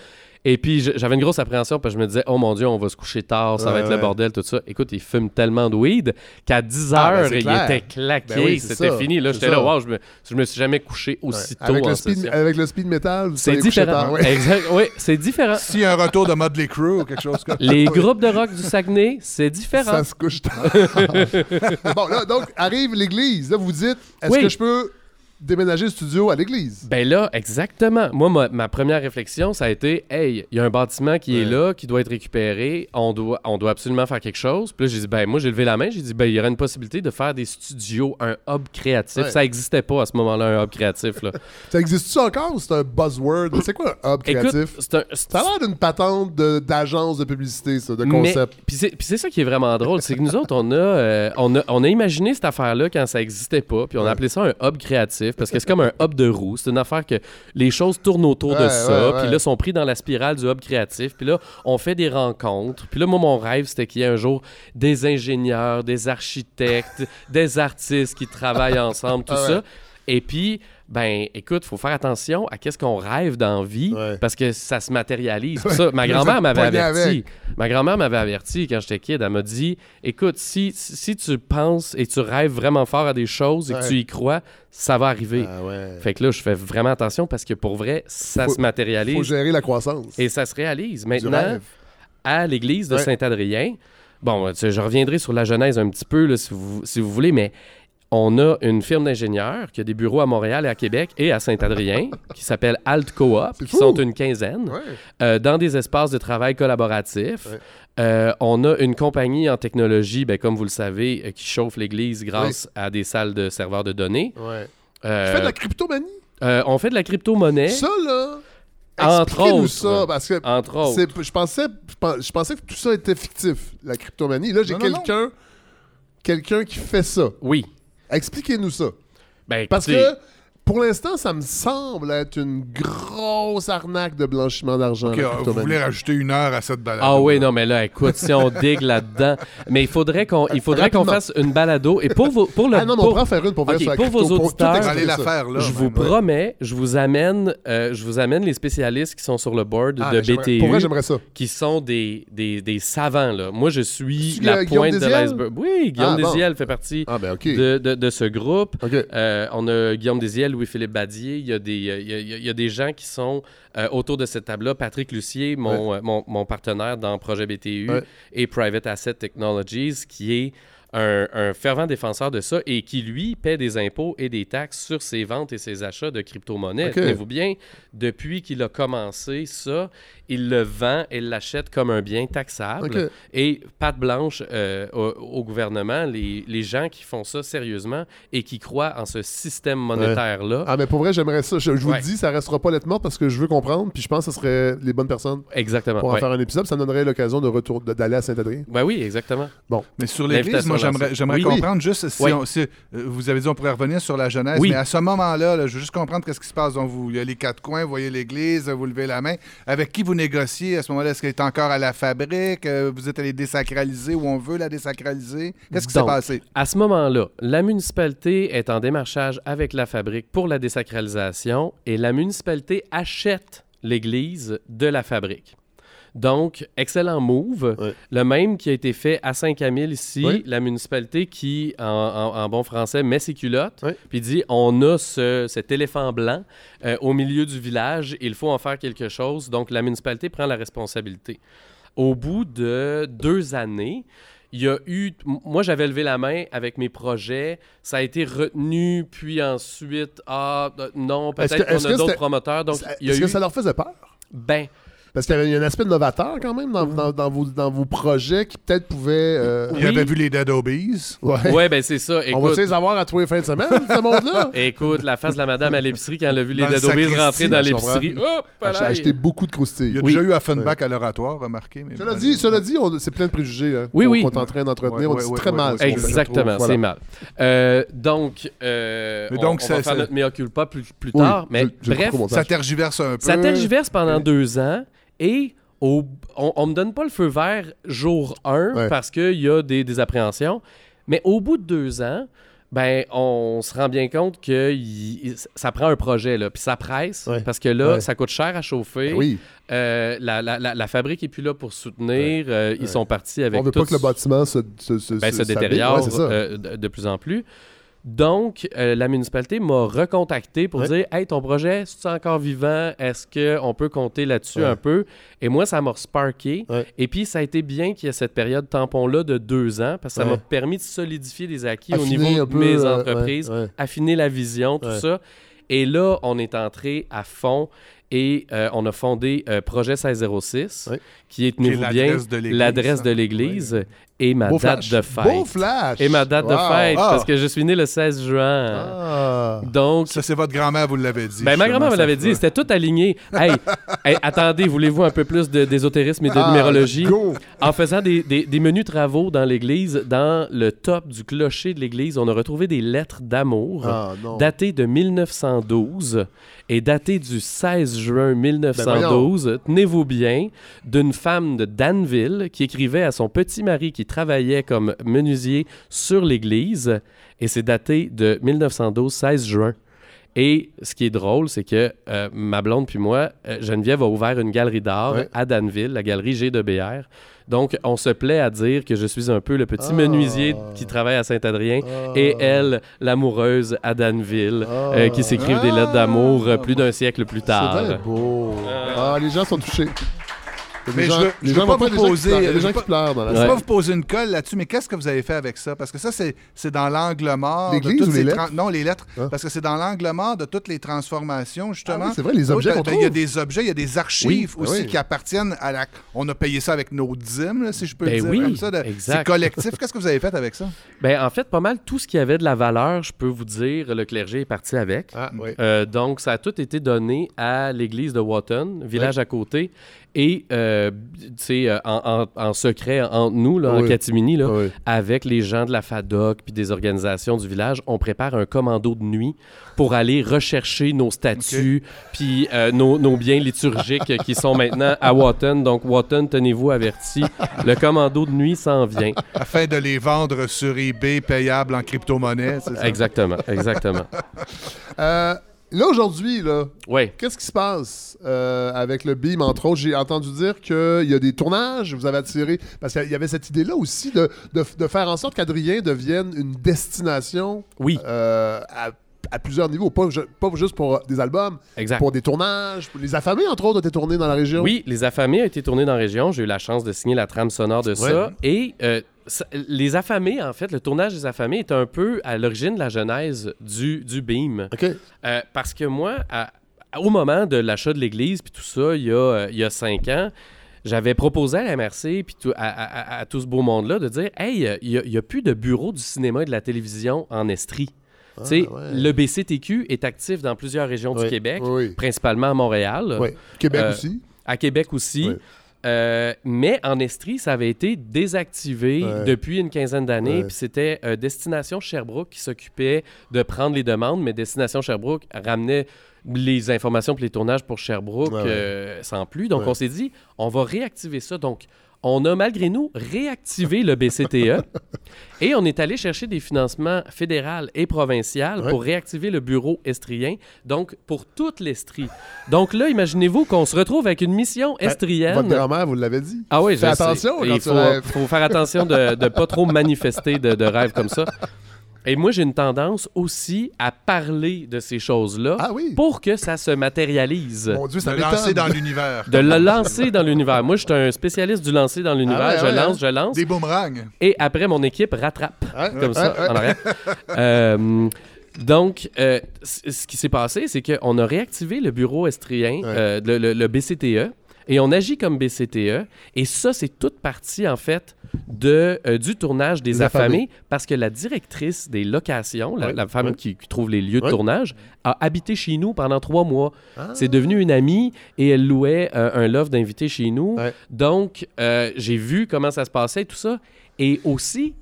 Et puis j'avais une grosse appréhension parce que je me disais, oh mon Dieu, on va se coucher tard, ça va Ouais, être le ouais. bordel, tout ça. Écoute, ils fument tellement de weed qu'à 10 heures, Ah, ben, c'est il était claqué, Ben oui, c'est c'était ça, fini. Là, j'étais là, ça. wow, je me, je me suis jamais couché aussitôt avec, en le speed, avec le speed metal, C'est différent. tard, ouais. Exact, oui, c'est différent. S'il y a un retour de Motley Crue ou quelque chose comme Les groupes de rock du Saguenay, c'est différent. Ça se couche tard. bon, là, donc, arrive l'église. Là, vous dites, est-ce Oui. que je peux déménager le studio à l'église? Ben là, exactement. Moi, ma, ma première réflexion, ça a été Hey, il y a un bâtiment qui est là, qui doit être récupéré. On doit, on doit absolument faire quelque chose. Puis là, j'ai dit Ben, moi, j'ai levé la main. J'ai dit Ben, il y aurait une possibilité de faire des studios, un hub créatif. Ouais. Ça n'existait pas à ce moment-là, un hub créatif. Là. Ça existe-tu encore ou c'est un buzzword? C'est quoi un hub Écoute, créatif? c'est un. Ça a l'air d'une patente d'agence de, publicité, ça, de concept. Puis c'est ça qui est vraiment drôle, c'est que nous autres, on a, euh, on a, on a imaginé cette affaire-là quand ça n'existait pas, puis on a appelé ça un hub créatif, parce que c'est comme un hub de roue. C'est une affaire que les choses tournent autour de ça, puis là, sont pris dans la spirale du hub créatif, puis là, on fait des rencontres. Puis là, moi, mon rêve, c'était qu'il y ait un jour des ingénieurs, des architectes, des artistes qui travaillent ensemble, tout Ah ça. Et puis, ben, écoute, faut faire attention à qu'est-ce qu'on rêve dans vie, Ouais. parce que ça se matérialise. Ouais. Ça, ma grand-mère m'avait averti. avec. Ma grand-mère m'avait averti quand j'étais kid. Elle m'a dit Écoute, si, si tu penses et tu rêves vraiment fort à des choses et que tu y crois, ça va arriver. Ah. Fait que là, je fais vraiment attention parce que pour vrai, ça Faut- se matérialise faut gérer la croissance. et ça se réalise. Maintenant, à l'église de. Saint-Adrien, bon, je reviendrai sur la genèse un petit peu là, si, vous, si vous voulez, mais on a une firme d'ingénieurs qui a des bureaux à Montréal et à Québec et à Saint-Adrien qui s'appelle Alt Coop, qui fou. sont une quinzaine Ouais. euh, dans des espaces de travail collaboratifs. Ouais. Euh, on a une compagnie en technologie, ben, comme vous le savez, euh, qui chauffe l'église grâce à des salles de serveurs de données. Euh, Tu fais de la cryptomanie? euh, on fait de la crypto-monnaie, Ça, là, Entre autres. ça, parce que entre autres. je pensais, je pen- je pensais que tout ça était fictif, la cryptomanie. Là, j'ai quelqu'un quelqu'un qui fait ça. Oui. Expliquez-nous ça. Ben, Parce que, pour l'instant, ça me semble être une grosse arnaque de blanchiment d'argent, Ok, la vous voulez rajouter une heure à cette balade. Ah oui, non, mais là, écoute, si on digue là-dedans, mais il faudrait qu'on il faudrait qu'on Rapidement. fasse une balado. Et pour, vos, pour le Ah non, mais on pour- pourra faire une pour, vrai Ok, sur la pour vos auditeurs, expliquer Allez la ça. faire là. je vous ouais. promets, je vous amène, euh, je vous amène les spécialistes qui sont sur le board Ah, de BTU, Pour vrai, j'aimerais ça. qui sont des, des, des savants. Là. Moi, je suis Tu, la euh, pointe de l'iceberg. Oui, Guillaume Ah, bon. Désiel fait partie Ah, ben, de, de, de ce groupe. Euh, on a Guillaume Désiel, Louis-Philippe Badier. Il y, a des, il, y a, il y a- il y a des gens qui sont euh, autour de cette table-là. Patrick Lucier, mon, euh, mon, mon partenaire dans Projet BTU Ouais. et Private Asset Technologies, qui est un, un fervent défenseur de ça et qui, lui, paie des impôts et des taxes sur ses ventes et ses achats de crypto-monnaies. OK. Tenez-vous bien, depuis qu'il a commencé ça, il le vend et l'achète comme un bien taxable. Et patte blanche euh, au, au gouvernement, les, les gens qui font ça sérieusement et qui croient en ce système monétaire-là. Ah, mais pour vrai, j'aimerais ça. Je, je vous Ouais. le dis, ça restera pas lettre morte parce que je veux comprendre. Puis je pense que ce serait les bonnes personnes Exactement. pour en ouais. faire un épisode. Ça me donnerait l'occasion de retour de- d'aller à Saint-Adrien. Ben oui, exactement. Mais sur l'église, moi. J'aimerais j'aimerais Oui. comprendre juste si, Oui. on- si, euh, vous avez dit on pourrait revenir sur la jeunesse, Oui. mais à ce moment-là, là, je veux juste comprendre qu'est-ce qui se passe. Donc, vous, il y a les quatre coins, vous voyez l'église, vous levez la main. Avec qui vous négociez à ce moment-là? Est-ce qu'elle est encore à la fabrique? Euh, Vous êtes allé désacraliser ou on veut la désacraliser? Qu'est-ce qui s'est passé? À ce moment-là, la municipalité est en démarchage avec la fabrique pour la désacralisation et la municipalité achète l'église de la fabrique. Donc, excellent move. Ouais. Le même qui a été fait à Saint-Camille ici, Ouais. la municipalité qui, en, en- en bon français, met ses culottes, Ouais. puis dit on a ce- cet éléphant blanc euh, au milieu du village, il faut en faire quelque chose. Donc, la municipalité prend la responsabilité. Au bout de deux années, il y a eu. Moi, j'avais levé la main avec mes projets. Ça a été retenu, puis ensuite, ah, euh, non, peut-être qu'on a d'autres promoteurs. Donc, Est-ce eu. que ça leur faisait peur? Ben, Parce qu'il y avait un aspect novateur quand même dans, dans- dans vos, dans vos projets qui peut-être pouvaient. euh, Il avait vu les Dead Obies. ouais. Ouais, ben c'est ça. On va essayer de les avoir à tous les fins de semaine, ce monde-là. écoute, la face de la madame à l'épicerie quand elle a vu les Dead Obies rentrer dans l'épicerie. Hop, J'ai voilà. acheté beaucoup de Il y croustilles. a Oui. déjà eu Offenbach à l'oratoire, remarquez. Mais Cela dit, cela dit on- c'est plein de préjugés hein, Oui, qu'on- oui. qu'on est en train d'entretenir. Ouais, on dit ouais, très ouais, mal. ouais, Exactement, c'est mal. Euh, donc, euh, on- donc, on, ça- va faire notre mea culpa plus, plus Oui, tard. mais je- je bref, Ça tergiverse un peu. ça tergiverse pendant deux ans et au- on, on me donne pas le feu vert jour 1 Ouais. parce qu'il y a des, des appréhensions. Mais au bout de deux ans, ben, on se rend bien compte que il- ça prend un projet, là, puis ça presse, Ouais. parce que là, Ouais. ça coûte cher à chauffer. Ben Oui, Euh, la, la- la- la fabrique est plus là pour soutenir. Euh, Ils sont partis avec on veut pas que le bâtiment se, se, se, ben, se détériore euh, de, de plus en plus. Donc, euh, la municipalité m'a recontacté pour Ouais. dire Hey, ton projet, est encore vivant? Est-ce qu'on peut compter là-dessus Ouais. un peu Et moi, ça m'a sparké. Ouais. Et puis, ça a été bien qu'il y ait cette période tampon-là de deux ans parce que ça m'a permis de solidifier des acquis Affiner au niveau de mes euh, entreprises, affiner la vision, tout ça. Et là, on est entré à fond et euh, on a fondé euh, Projet 1606, Ouais. qui est, tenez-vous bien, l'adresse de l'église, hein. et ma Beau date flash. de fête. Beau flash. Et ma date de fête, Ah. parce que je suis né le 16 juin. Ah. Donc, Ça, c'est votre grand-mère, vous l'avez dit. ben, ma grand-mère ça l'avait dit, c'était tout aligné. Hey, hey, attendez, voulez-vous un peu plus d'ésotérisme et de Ah, numérologie? go. En faisant des, des- des menus travaux dans l'église, dans le top du clocher de l'église, on a retrouvé des lettres d'amour Ah, datées de 1912 et datées du 16 juin 1912, tenez-vous bien, d'une femme de Danville qui écrivait à son petit mari qui travaillait comme menuisier sur l'église. Et c'est daté de 1912, 16 juin. Et ce qui est drôle, c'est que euh, ma blonde puis moi, euh, Geneviève a ouvert une galerie d'art Ouais. à Danville, la galerie G de BR. Donc, on se plaît à dire que je suis un peu le petit Ah. menuisier qui travaille à Saint-Adrien Ah. et elle, l'amoureuse à Danville, Ah. euh, qui s'écrivent des lettres d'amour plus d'un siècle plus C'est tard. bien beau. Ah, les gens sont touchés. Mais gens- je veux- les je gens veux vont pas vous qui poser- pleurent. Il y a je des gens veux qui pas- pleurent dans la Je vais Ouais. pas vous poser une colle là-dessus, mais qu'est-ce que vous avez fait avec ça? Parce que ça, c'est c'est dans l'angle mort. L'église ou les lettres? Non, les lettres. Ah. Parce que c'est dans l'angle mort de toutes les transformations, Ah justement. oui, c'est vrai, les objets qu'on ben, Il y a des objets, il y a des archives Oui, aussi oui. qui appartiennent à la. On a payé ça avec nos dîmes, là, si je peux Ben le dire oui, comme ça. de- exact. C'est collectif. Qu'est-ce que vous avez fait avec ça? Ben, en fait, pas mal tout ce qui avait de la valeur, je peux vous dire, le clergé est parti avec. Ah, oui. Euh, donc, ça a tout été donné à l'église de Wotton, village à côté. Et, euh, euh, en, en- en secret, entre nous, là, en catimini, là, Oui. avec les gens de la FADOC puis des organisations du village, on prépare un commando de nuit pour aller rechercher nos statues puis euh, nos, nos biens liturgiques qui sont maintenant à Wotton. Donc, Wotton, tenez-vous avertis, le commando de nuit s'en vient. Afin de les vendre sur eBay payables en crypto-monnaie, c'est ça? Exactement, exactement. Euh, là, aujourd'hui, là, Oui. qu'est-ce qui se passe euh, avec le BIM, entre autres? J'ai entendu dire qu'il y a des tournages, vous avez attiré... Parce qu'il y avait cette idée-là aussi de, de- de faire en sorte qu'Adrien devienne une destination Oui, euh, à, à plusieurs niveaux. Pas, pas juste pour des albums, exact. pour des tournages. pour- Les affamés, entre autres, ont été tournés dans la région. Oui, Les Affamés a été tourné dans la région. J'ai eu la chance de signer la trame sonore de ça. Et euh, ça- Les Affamés, en fait, le tournage des Affamés est un peu à l'origine de la genèse du, du Beam. OK. Euh, parce que moi, à- au moment de l'achat de l'église, puis tout ça, il y, a, euh, il y a cinq ans, j'avais proposé à la MRC, puis tout- à, à- à- à tout ce beau monde-là, de dire Hey, euh, il n'y a, plus de bureau du cinéma et de la télévision en Estrie. Tu sais, ouais. Le BCTQ est actif dans plusieurs régions Oui, du Québec, oui. principalement à Montréal. Oui. Québec Euh, aussi. À Québec aussi. Euh, mais en Estrie, ça avait été désactivé Ouais. depuis une quinzaine d'années. Ouais. Puis c'était euh, Destination Sherbrooke qui s'occupait de prendre les demandes, mais Destination Sherbrooke ramenait les informations pour les tournages pour Sherbrooke Ouais, euh, sans plus. Donc on s'est dit, on va réactiver ça. Donc on a malgré nous réactivé le BCTE et on est allé chercher des financements fédéraux et provinciaux Ouais. pour réactiver le bureau estrien, donc pour toute l'Estrie. Donc là, imaginez-vous qu'on se retrouve avec une mission estrienne. Votre grand-mère, vous l'avez dit. Ah oui, Fais je attention il faut, faire attention de ne pas trop manifester de, de rêves comme ça. Et moi, j'ai une tendance aussi à parler de ces choses-là Ah oui. pour que ça se matérialise. Mon Dieu, ça De lancer dans l'univers. De le lancer dans l'univers. Moi, je suis un spécialiste du lancer dans l'univers. Ah ouais, je ouais, lance, hein? je lance. Des boomerangs. Et après, mon équipe rattrape Ouais, comme ouais, ça ouais. en arrière. Euh, donc, euh, ce qui s'est passé, c'est qu'on a réactivé le bureau estrien, Ouais. euh, le, le- le BCTE, et on agit comme BCTE. Et ça, c'est toute partie, en fait, de, euh, du tournage des Des affamés. affamés, parce que la directrice des locations, la, femme qui, qui trouve les lieux de tournage, a habité chez nous pendant trois mois. Ah. C'est devenu une amie et elle louait euh, un loft d'invités chez nous. Donc, euh, j'ai vu comment ça se passait, tout ça. Et aussi,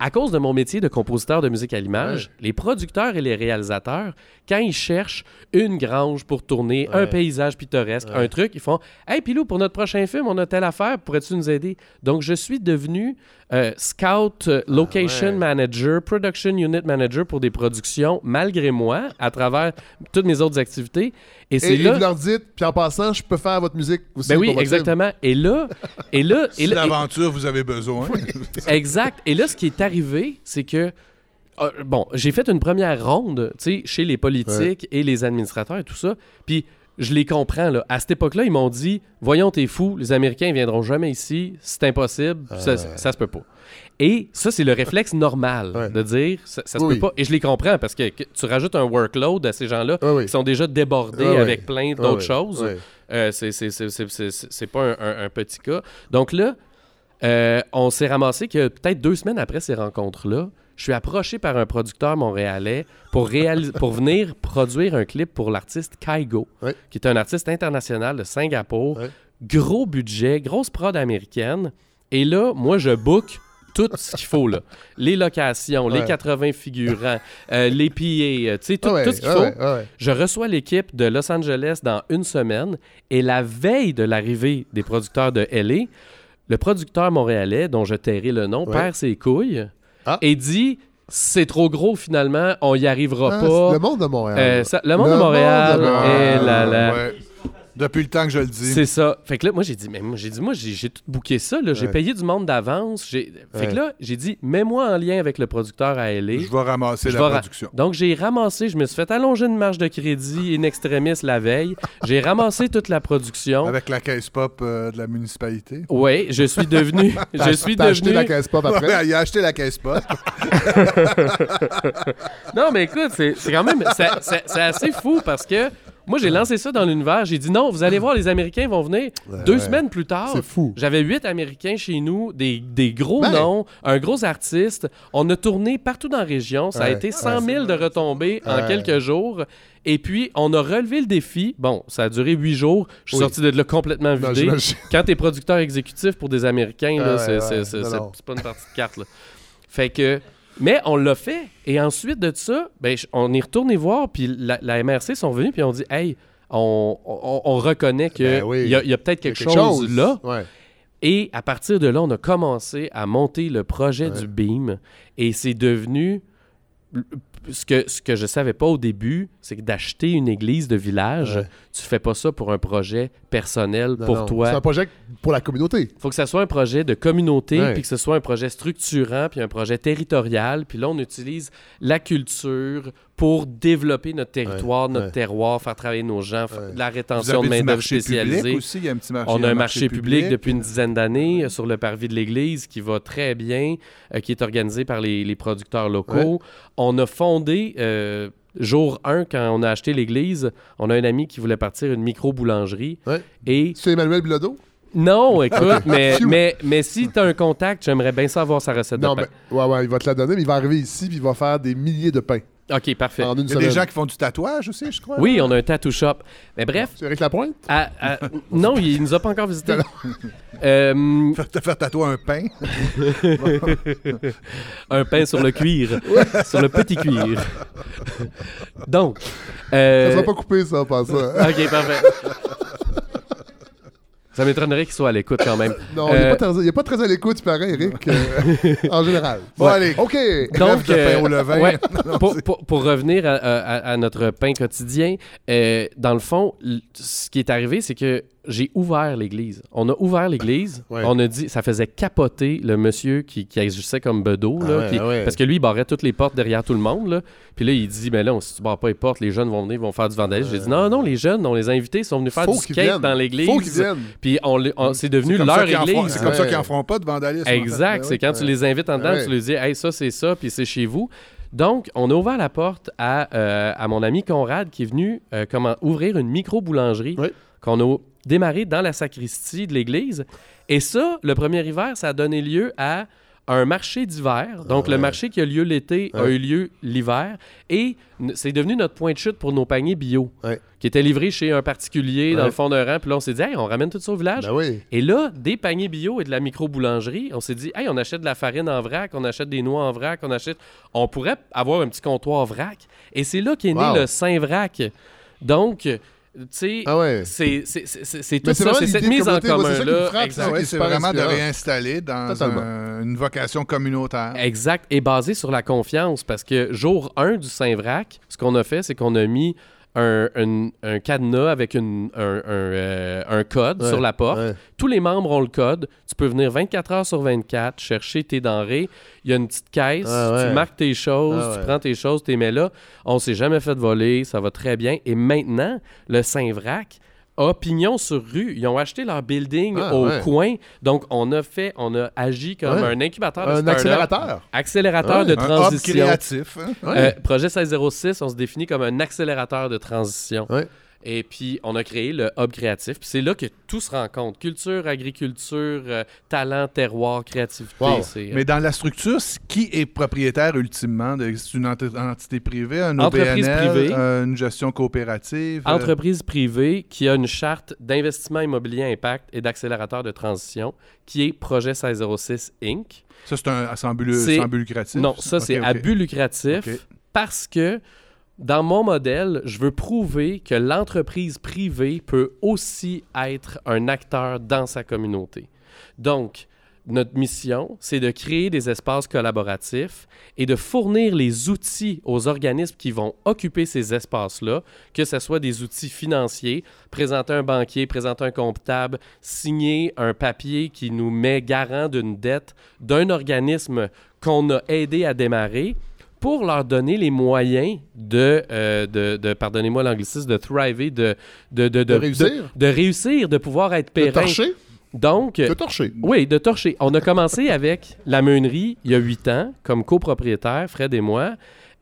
à cause de mon métier de compositeur de musique à l'image, les producteurs et les réalisateurs, quand ils cherchent une grange pour tourner un paysage pittoresque, un truc, ils font Hey, Pilou, pour notre prochain film, on a telle affaire, pourrais-tu nous aider Donc, je suis devenu euh, Scout euh, Location Ah ouais. Manager, Production Unit Manager pour des productions, malgré moi, à travers toutes mes autres activités. Et Et, c'est là. vous leur dites, puis en passant, je peux faire votre musique aussi. Ben oui, pour votre film. exactement. Et là, et là, et là, l'aventure vous avez besoin. Exact. Et là, ce qui est arrivé, c'est que. euh, bon, j'ai fait une première ronde, tu sais, chez les politiques et les administrateurs et tout ça. Puis je les comprends, là. À cette époque-là, ils m'ont dit Voyons, t'es fou, les Américains ne viendront jamais ici, c'est impossible, ça, ça se peut pas. Et ça, c'est le réflexe normal Ouais. de dire ça, ça se Oui. peut pas. Et je les comprends parce que, que tu rajoutes un workload à ces gens-là Ah oui. qui sont déjà débordés Ah avec plein Ah d'autres choses. Euh, c'est pas un, un- un petit cas. Donc là, euh, on s'est ramassé que peut-être deux semaines après ces rencontres-là, je suis approché par un producteur montréalais pour, réalis- pour venir produire un clip pour l'artiste Kaigo, qui est un artiste international de Singapour. Gros budget, grosse prod américaine. Et là, moi, je book tout ce qu'il faut. Là. Les locations, les Ouais. 80 figurants, euh, les PA, euh, tu sais, tout, ouais, tout ce qu'il faut. Je reçois l'équipe de Los Angeles dans une semaine et la veille de l'arrivée des producteurs de LA, le producteur montréalais, dont je tairai le nom, Ouais. perd ses couilles Ah. et dit c'est trop gros finalement, on y arrivera Ah, pas. le monde de Montréal. Euh, ça- le monde Le de monde Montréal, de Montréal. là là. Ouais. Depuis le temps que je le dis. C'est ça. Fait que là, moi, j'ai dit, mais moi, j'ai dit, moi, j'ai tout booké ça. là. J'ai Ouais. payé du monde d'avance. Fait Ouais. que là, j'ai dit, mets-moi en lien avec le producteur à LA. Je vais ramasser Je la ra- production. Donc, j'ai ramassé, je me suis fait allonger une marge de crédit in extremis la veille. J'ai ramassé toute la production. Avec la caisse pop euh, de la municipalité. Oui, je suis devenu. je suis t'as acheté devenu. la caisse pop après? Ouais, il a acheté la caisse pop. Non, mais écoute, c'est quand même. c'est assez fou parce que moi, j'ai lancé ça dans l'univers. J'ai dit non, vous allez voir, les Américains vont venir. Deux ouais. semaines plus tard, C'est fou. j'avais huit Américains chez nous, des, des gros Ben. noms, un gros artiste. On a tourné partout dans la région. Ça a été 100 000 de retombées en quelques jours. Et puis, on a relevé le défi. Bon, ça a duré huit jours. Je suis Oui. sorti de là complètement Non, vidé. j'imagine. Quand t'es producteur exécutif pour des Américains, là, Ouais, c'est ouais, c'est- c'est- non, c'est- non. c'est pas une partie de carte. là. Fait que. Mais on l'a fait. Et ensuite de ça, ben, on est retourné voir, puis la, la MRC sont venus, puis on dit Hey, on, on- on reconnaît qu'il Ben oui. y a, il y a peut-être quelque, chose, là. Ouais. Et à partir de là, on a commencé à monter le projet Ouais. du BEAM. Et c'est devenu. Ce que, ce que je savais pas au début, c'est que d'acheter une église de village, Ouais. Tu fais pas ça pour un projet personnel Non, pour non. toi C'est un projet pour la communauté. faut que ça soit un projet de communauté, Ouais. puis que ce soit un projet structurant, puis un projet territorial. Puis là, on utilise la culture pour développer notre territoire, Ouais, notre ouais. terroir, faire travailler nos gens, faire Ouais. de la rétention de marché public spécialisée. aussi. Il y a un petit marché. On a un marché public, public. depuis une dizaine d'années euh, sur le parvis de l'église qui va très bien, euh, qui est organisé par les, les producteurs locaux. On a fondé, euh, jour 1, quand on a acheté l'église, on a un ami qui voulait partir une micro-boulangerie. Ouais. Et C'est Emmanuel Bilodeau? non, écoute, mais, mais, mais si tu as un contact, j'aimerais bien savoir sa recette Non, de pain. mais ouais, ouais, il va te la donner, mais il va arriver ici, puis il va faire des milliers de pains OK, parfait. en une Il y a semaine. des gens qui font du tatouage aussi, je crois. Oui, on a un tattoo shop. Mais bref, C'est Eric Lapointe? à- à- non, il nous a pas encore visité. Euh, Faire, te faire tatouer un pain. un pain sur le cuir, sur le petit cuir. Donc, euh, Ça sera pas coupé, ça, pas ça. OK, parfait. Ça m'étonnerait qu'il soit à l'écoute quand même. Non, il n'est Euh, pas, très- il est pas très à l'écoute, pareil, Eric, euh, en général. Bon, Ouais. allez. OK. Donc, de pain euh, au levain. ouais, Non, pour, c'est- pour- pour revenir à, à- à notre pain quotidien, euh, dans le fond, ce qui est arrivé, c'est que j'ai ouvert l'église. On a ouvert l'église. Ouais. On a dit, ça faisait capoter le monsieur qui, qui agissait comme bedeau. Ah là, ouais, qui- ouais. Parce que lui, il barrait toutes les portes derrière tout le monde. Là. Puis là, il dit, mais là, si tu barres pas les portes, les jeunes vont venir, vont faire du vandalisme. J'ai dit, non, non, les jeunes, on les a invités, ils sont venus faire Faut du qu'ils skate viennent. dans l'église. Faut qu'ils viennent. Puis on, on- c'est devenu c'est comme leur ça qu'ils en feront- église. C'est comme ça Ouais. qu'ils en feront pas de vandalisme. en fait. Exact. Ben C'est oui. quand tu les invites en dedans, Ouais. tu leur dis, hey, ça, c'est ça, puis c'est chez vous. Donc, on a ouvert la porte à, euh, à mon ami Conrad qui est venu euh, comment, ouvrir une micro-boulangerie Ouais. Qu'on a démarré dans la sacristie de l'église. Et ça, le premier hiver, ça a donné lieu à un marché d'hiver. Donc, Ouais. le marché qui a lieu l'été a eu lieu l'hiver. Et c'est devenu notre point de chute pour nos paniers bio, Ouais. qui étaient livrés chez un particulier dans le fond d'un rang. Puis là, on s'est dit, hey, on ramène tout ça au village. Ben oui. Et là, des paniers bio et de la micro-boulangerie, on s'est dit, hey, on achète de la farine en vrac, on achète des noix en vrac, on achète. On pourrait avoir un petit comptoir vrac. Et c'est là qu'est né le Saint-Vrac. Donc, tu sais, Ah ouais. c'est tout ça, c'est cette mise en commun-là. ouais, c'est vraiment de réinstaller dans un- une vocation communautaire. Exact, et basé sur la confiance, parce que jour 1 du Saint-Vrac, ce qu'on a fait, c'est qu'on a mis un, un- un cadenas avec une- un, un, euh, un code Ouais, sur la porte. ouais. Tous les membres ont le code. Tu peux venir 24 heures sur 24, chercher tes denrées. Il y a une petite caisse, Ah ouais. tu marques tes choses, Ah tu prends tes choses, tu les mets là. On s'est jamais fait voler, ça va très bien. Et maintenant, le Saint-Vrac a pignon sur rue. Ils ont acheté leur building Ah, au ouais. coin. Donc, on a fait, on a agi comme Ouais. un incubateur de Un accélérateur. Accélérateur Ouais. de Un hub transition. créatif. hein? Ouais. Euh, projet 1606, on se définit comme un accélérateur de transition. Et puis, on a créé le hub créatif. Puis c'est là que tout se rencontre. Culture, agriculture, euh, talent, terroir, créativité. Wow. euh, Mais dans la structure, qui est propriétaire ultimement? C'est une enti- entité privée, un Entreprise OBNL, privée. euh, une gestion coopérative? entreprise privée qui a une charte d'investissement immobilier impact et d'accélérateur de transition qui est Projet 1606 Inc. Ça, c'est un sans but, lucratif? Non, ça, c'est Ok, à but lucratif parce que dans mon modèle, je veux prouver que l'entreprise privée peut aussi être un acteur dans sa communauté. Donc, notre mission, c'est de créer des espaces collaboratifs et de fournir les outils aux organismes qui vont occuper ces espaces-là, que ce soit des outils financiers, présenter un banquier, présenter un comptable, signer un papier qui nous met garant d'une dette d'un organisme qu'on a aidé à démarrer pour leur donner les moyens de, euh, de, de- pardonnez-moi l'anglicisme, de thriver, de, de, de, De réussir. de, réussir, de pouvoir être De périn. torcher. Donc, De torcher. oui, de torcher. On a commencé avec la meunerie il y a huit ans, comme copropriétaire, Fred et moi.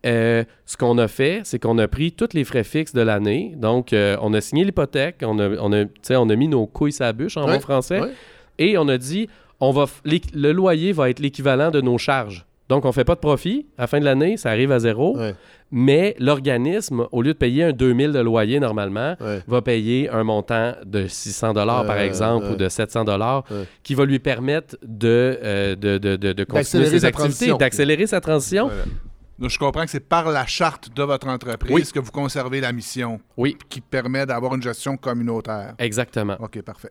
Euh, ce qu'on a fait, c'est qu'on a pris tous les frais fixes de l'année. Donc, euh, on a signé l'hypothèque, on a, on, a, on a mis nos couilles à la bûche en Ouais, bon français, ouais. et on a dit, on va le loyer va être l'équivalent de nos charges. Donc, on ne fait pas de profit. À la fin de l'année, ça arrive à zéro. Ouais. Mais l'organisme, au lieu de payer un 2000 de loyer normalement, Ouais. va payer un montant de 600 dollars par Euh, exemple ouais. ou de 700 dollars Ouais. qui va lui permettre de, euh, de, de, de, de continuer ses activités, d'accélérer sa transition. Voilà. Donc, je comprends que c'est par la charte de votre entreprise Oui. que vous conservez la mission Oui, qui permet d'avoir une gestion communautaire. exactement. OK, parfait.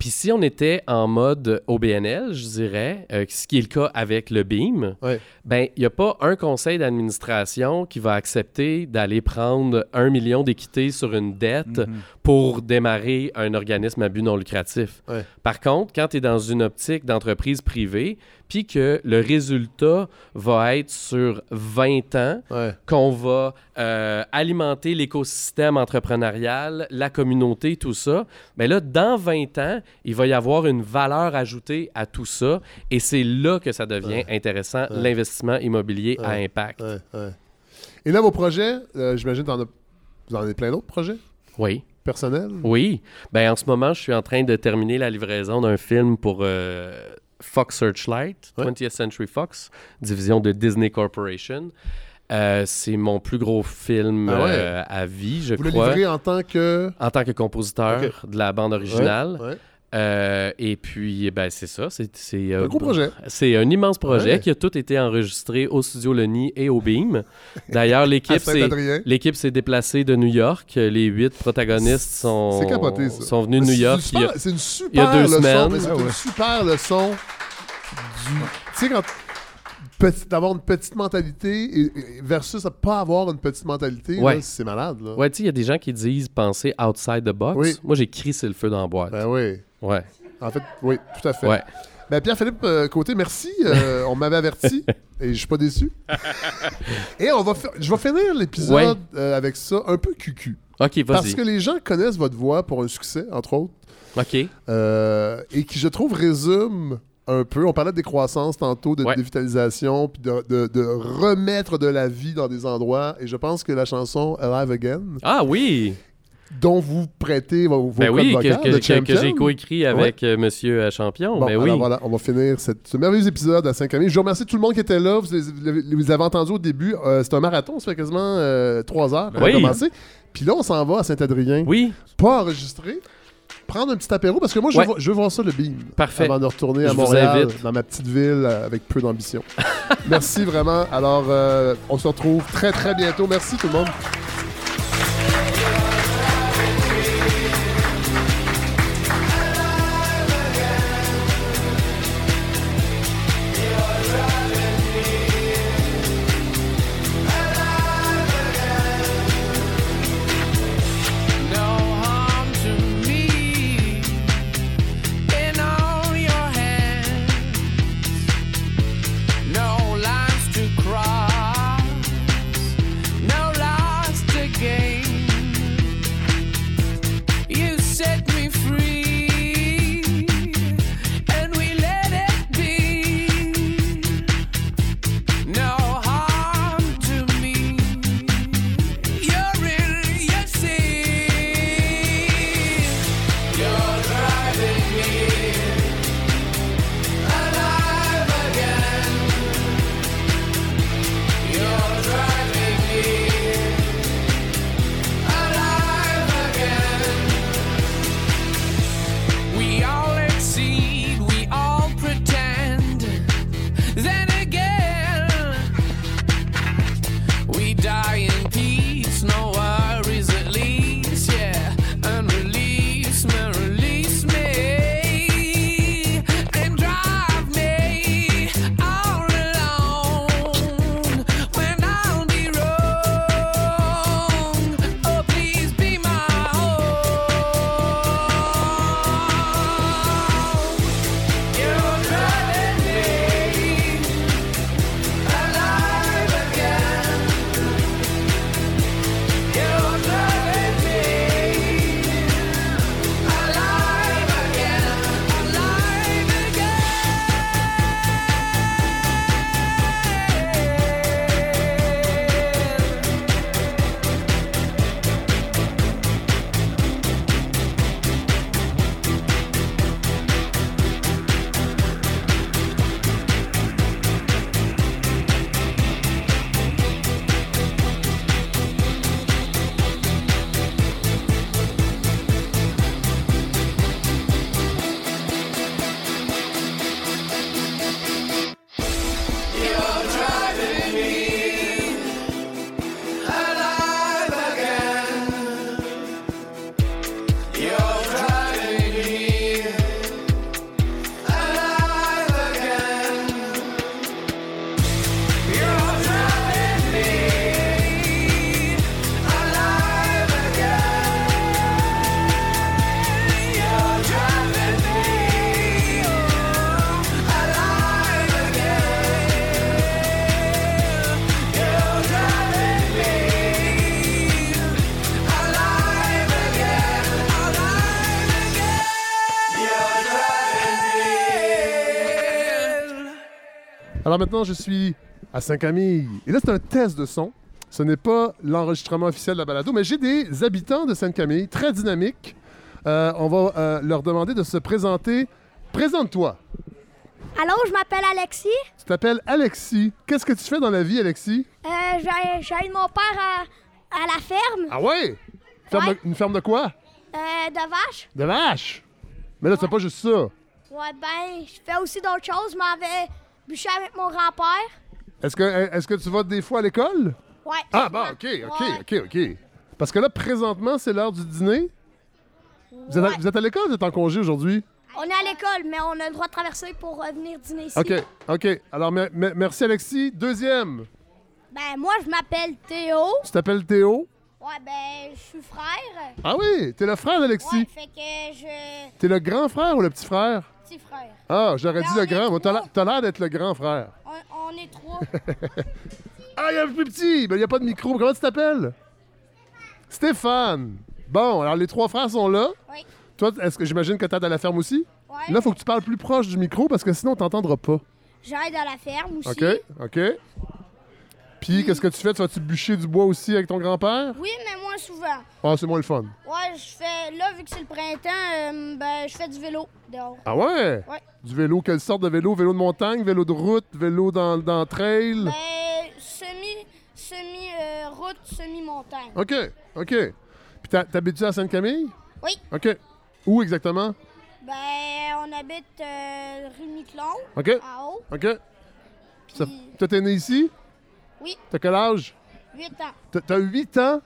Puis si on était en mode OBNL, je dirais, euh, ce qui est le cas avec le BIM, Ouais. ben il n'y a pas un conseil d'administration qui va accepter d'aller prendre un million d'équité sur une dette Mhm. pour démarrer un organisme à but non lucratif. Ouais. Par contre, quand tu es dans une optique d'entreprise privée, puis que le résultat va être sur 20 ans, Ouais. qu'on va euh, alimenter l'écosystème entrepreneurial, la communauté, tout ça, mais là, dans 20 ans, il va y avoir une valeur ajoutée à tout ça et c'est là que ça devient intéressant, Ouais. l'investissement immobilier à impact. Et là, vos projets, euh, j'imagine que vous en avez plein d'autres projets? Oui. personnels? Oui. Ben, en ce moment, je suis en train de terminer la livraison d'un film pour euh, Fox Searchlight, Ouais. 20th Century Fox, division de Disney Corporation. Euh, c'est mon plus gros film Ah ouais? euh, à vie, je Vous le crois. livrez en tant que. En tant que compositeur de la bande originale. Ouais. Euh, et puis, ben, c'est ça. C'est, c'est, euh, Un gros projet. C'est un immense projet Ouais. qui a tout été enregistré au studio Le Nid et au Beam. D'ailleurs, l'équipe, s'est, Saint-Adrien. l'équipe s'est déplacée de New York. Les huit protagonistes sont, capoté, sont venus de New York. il y a- C'est une super il y a deux leçon. semaines. mais C'est Ah une super leçon du. Tu sais, quand. D'avoir une petite mentalité et versus à pas avoir une petite mentalité, Ouais. là, c'est malade. Là. Ouais, tu sais, il y a des gens qui disent penser outside the box. Oui. Moi, j'ai crissé le feu dans la boîte. Ben oui. Ouais. En fait, oui, tout à fait. Ouais. Ben Pierre-Philippe euh, Côté, merci. Euh, on m'avait averti et je suis pas déçu. et on va je vais finir l'épisode Ouais. euh, avec ça un peu cucu. OK, Parce que les gens connaissent votre voix pour un succès, entre autres, OK. et qui, je trouve, résume un peu. On parlait de décroissance tantôt, de Ouais. dévitalisation, puis de, de- de remettre de la vie dans des endroits. Et je pense que la chanson Alive Again Ah oui! Dont vous prêtez vos, Ben codes oui, que, vocales que- que- que j'ai coécrit avec euh, Monsieur euh, Champion. Bon, ben alors oui. voilà, on va finir cette- ce merveilleux épisode à 5 amis. Je vous remercie tout le monde qui était là. Vous, les- vous avez entendus au début. Euh, c'est un marathon, ça fait quasiment 3 heures qu'on Oui. a commencé. Puis là, on s'en va à Saint-Adrien. Oui, Pas enregistré. Prendre un petit apéro parce que moi, je, Ouais. veux, je veux voir ça le beam. Parfait. Avant de retourner à Je Montréal, dans ma petite ville euh, avec peu d'ambition. Merci vraiment. Alors, euh, on se retrouve très, très bientôt. Merci tout le monde. Maintenant, je suis à Saint-Camille. Et là, c'est un test de son. Ce n'est pas l'enregistrement officiel de la balado, mais j'ai des habitants de Sainte-Camille très dynamiques. Euh, on va euh, leur demander de se présenter. Présente-toi. Allô, je m'appelle Alexis. Tu t'appelles Alexis. Qu'est-ce que tu fais dans la vie, Alexis? Euh, j'ai- J'aide mon père à, à la ferme Ah ouais? Ferme Ouais. de- une ferme de quoi? euh, de vache. De vache. Mais là, fais pas juste ça. Ouais, ben, je fais aussi d'autres choses. Je m'en vais bûcher avec mon grand-père. Est-ce que, est-ce que tu vas des fois à l'école? Ouais. Ah, bon, OK, OK, Ouais. OK, OK. Parce que là, présentement, c'est l'heure du dîner. Vous êtes, à, Ouais. vous êtes à l'école ou vous êtes en congé aujourd'hui? On est à l'école, mais on a le droit de traverser pour euh, venir dîner ici. OK, OK. Alors, me- me- merci, Alexis. Deuxième, Ben, moi, je m'appelle Théo. tu t'appelles Théo? Ouais, ben, je suis frère. Ah oui, t'es le frère d'Alexis. Ouais, fait que je. T'es le grand frère ou le petit frère? Petit frère. Ah, j'aurais dit le grand. T'as trois. l'air- d'être le grand frère. On, on est trois. Ah, il y a un plus petit. Ben, il n'y a pas de micro. Comment tu t'appelles? Stéphane. Bon, alors les trois frères sont là. Oui. Toi, est-ce que j'imagine que t'aides à la ferme aussi? Ouais. Là, faut que tu parles plus proche du micro parce que sinon, on t'entendra pas. J'aide à la ferme aussi. OK? OK. Puis, qu'est-ce que tu fais? Tu vas-tu bûcher du bois aussi avec ton grand-père? Oui, mais moi, souvent. Ah, c'est moins le fun. Ouais, je fais. Là, vu que c'est le printemps, euh, ben, je fais du vélo dehors. Ah ouais? Ouais. Du vélo, quelle sorte de vélo? Vélo de montagne, vélo de route, vélo dans, dans trail? Ben, semi. Semi-route, semi-montagne. OK, OK. Puis t'habites-tu à Sainte-Camille? Oui. OK. Où exactement? Ben, on habite euh, rue Miquelon, OK. en haut. OK. Puis- Toi, t'es né ici? Oui. T'as quel âge? 8 ans. T'as- T'as 8 ans?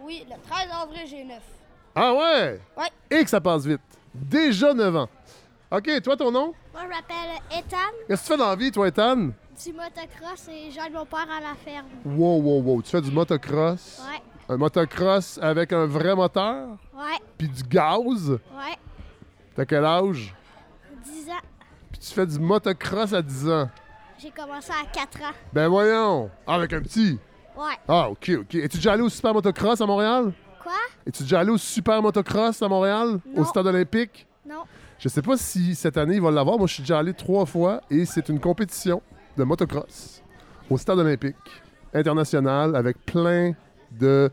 Oui, le 13 avril, j'ai 9. Ah ouais? Ouais. Et que ça passe vite. Déjà 9 ans. OK, toi, ton nom? Moi, je m'appelle Ethan, Qu'est-ce que tu fais dans la vie, toi, Ethan? du motocross et j'aide mon père à la ferme. Wow, wow, wow. Tu fais du motocross? Ouais, Un motocross avec un vrai moteur? ouais, Puis du gaz? ouais. T'as quel âge? 10 ans. Puis tu fais du motocross à 10 ans. J'ai commencé à 4 ans. Ben voyons! Ah, avec un petit? Ouais. Ah, OK, OK. Es-tu déjà allé au Super Motocross à Montréal? Quoi? Es-tu déjà allé au Super Motocross à Montréal? Au. Stade olympique? Non. Je sais pas si cette année il va l'avoir. Moi, je suis déjà allé trois fois et c'est une compétition de motocross au Stade olympique international avec plein de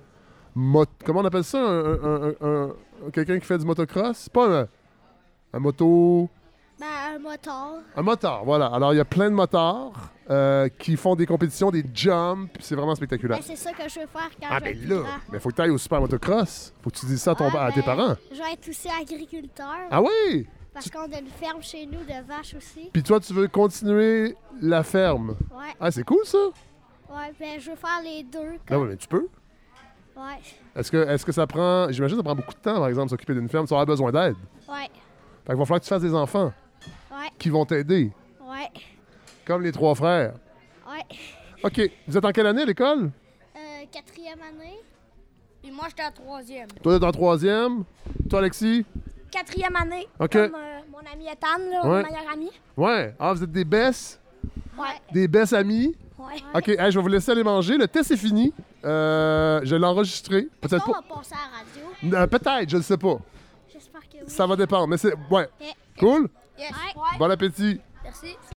mot... Comment on appelle ça? Un, un- un- un- Quelqu'un qui fait du motocross? C'est pas un, un moto... Ben, un moteur. Un motard, voilà. Alors, il y a plein de motards euh, qui font des compétitions, des jumps, puis c'est vraiment spectaculaire. Ben, c'est ça que je veux faire quand Ah, je vais ben là, grand. mais faut que tu ailles au super motocross. Faut que tu dises ça à, ton, Ah, à tes ben, parents. Je vais être aussi agriculteur. Ah oui? Parce qu'on a une ferme chez nous de vaches aussi. Puis toi, tu veux continuer la ferme? Ouais. Ah, c'est cool ça? Ouais, ben, je veux faire les deux. Ah Comme... ouais, mais tu peux. Ouais. Est-ce que, est-ce que ça prend. J'imagine que ça prend beaucoup de temps, par exemple, s'occuper d'une ferme. Tu auras besoin d'aide. Ouais. Fait qu'il va falloir que tu fasses des enfants Ouais. qui vont t'aider, Ouais. comme les trois frères. Ouais. OK. Vous êtes en quelle année à l'école? Euh, quatrième année. Puis moi, j'étais en troisième. Toi, t'es en troisième. Toi, Alexis? Quatrième année. OK. Comme euh, mon ami Ethan, là, Ouais. mon meilleur ami. Ouais. Ah, vous êtes des besses? Ouais. Des besses amis? Ouais. OK, hey, je vais vous laisser aller manger. Le test est fini. Euh, je l'ai enregistré. Peut-être On pas. va passer à la radio. Euh, Peut-être, je ne sais pas. J'espère que oui. Ça va dépendre. Mais c'est. Ouais. Eh, Cool? Yes. Bon appétit. Merci.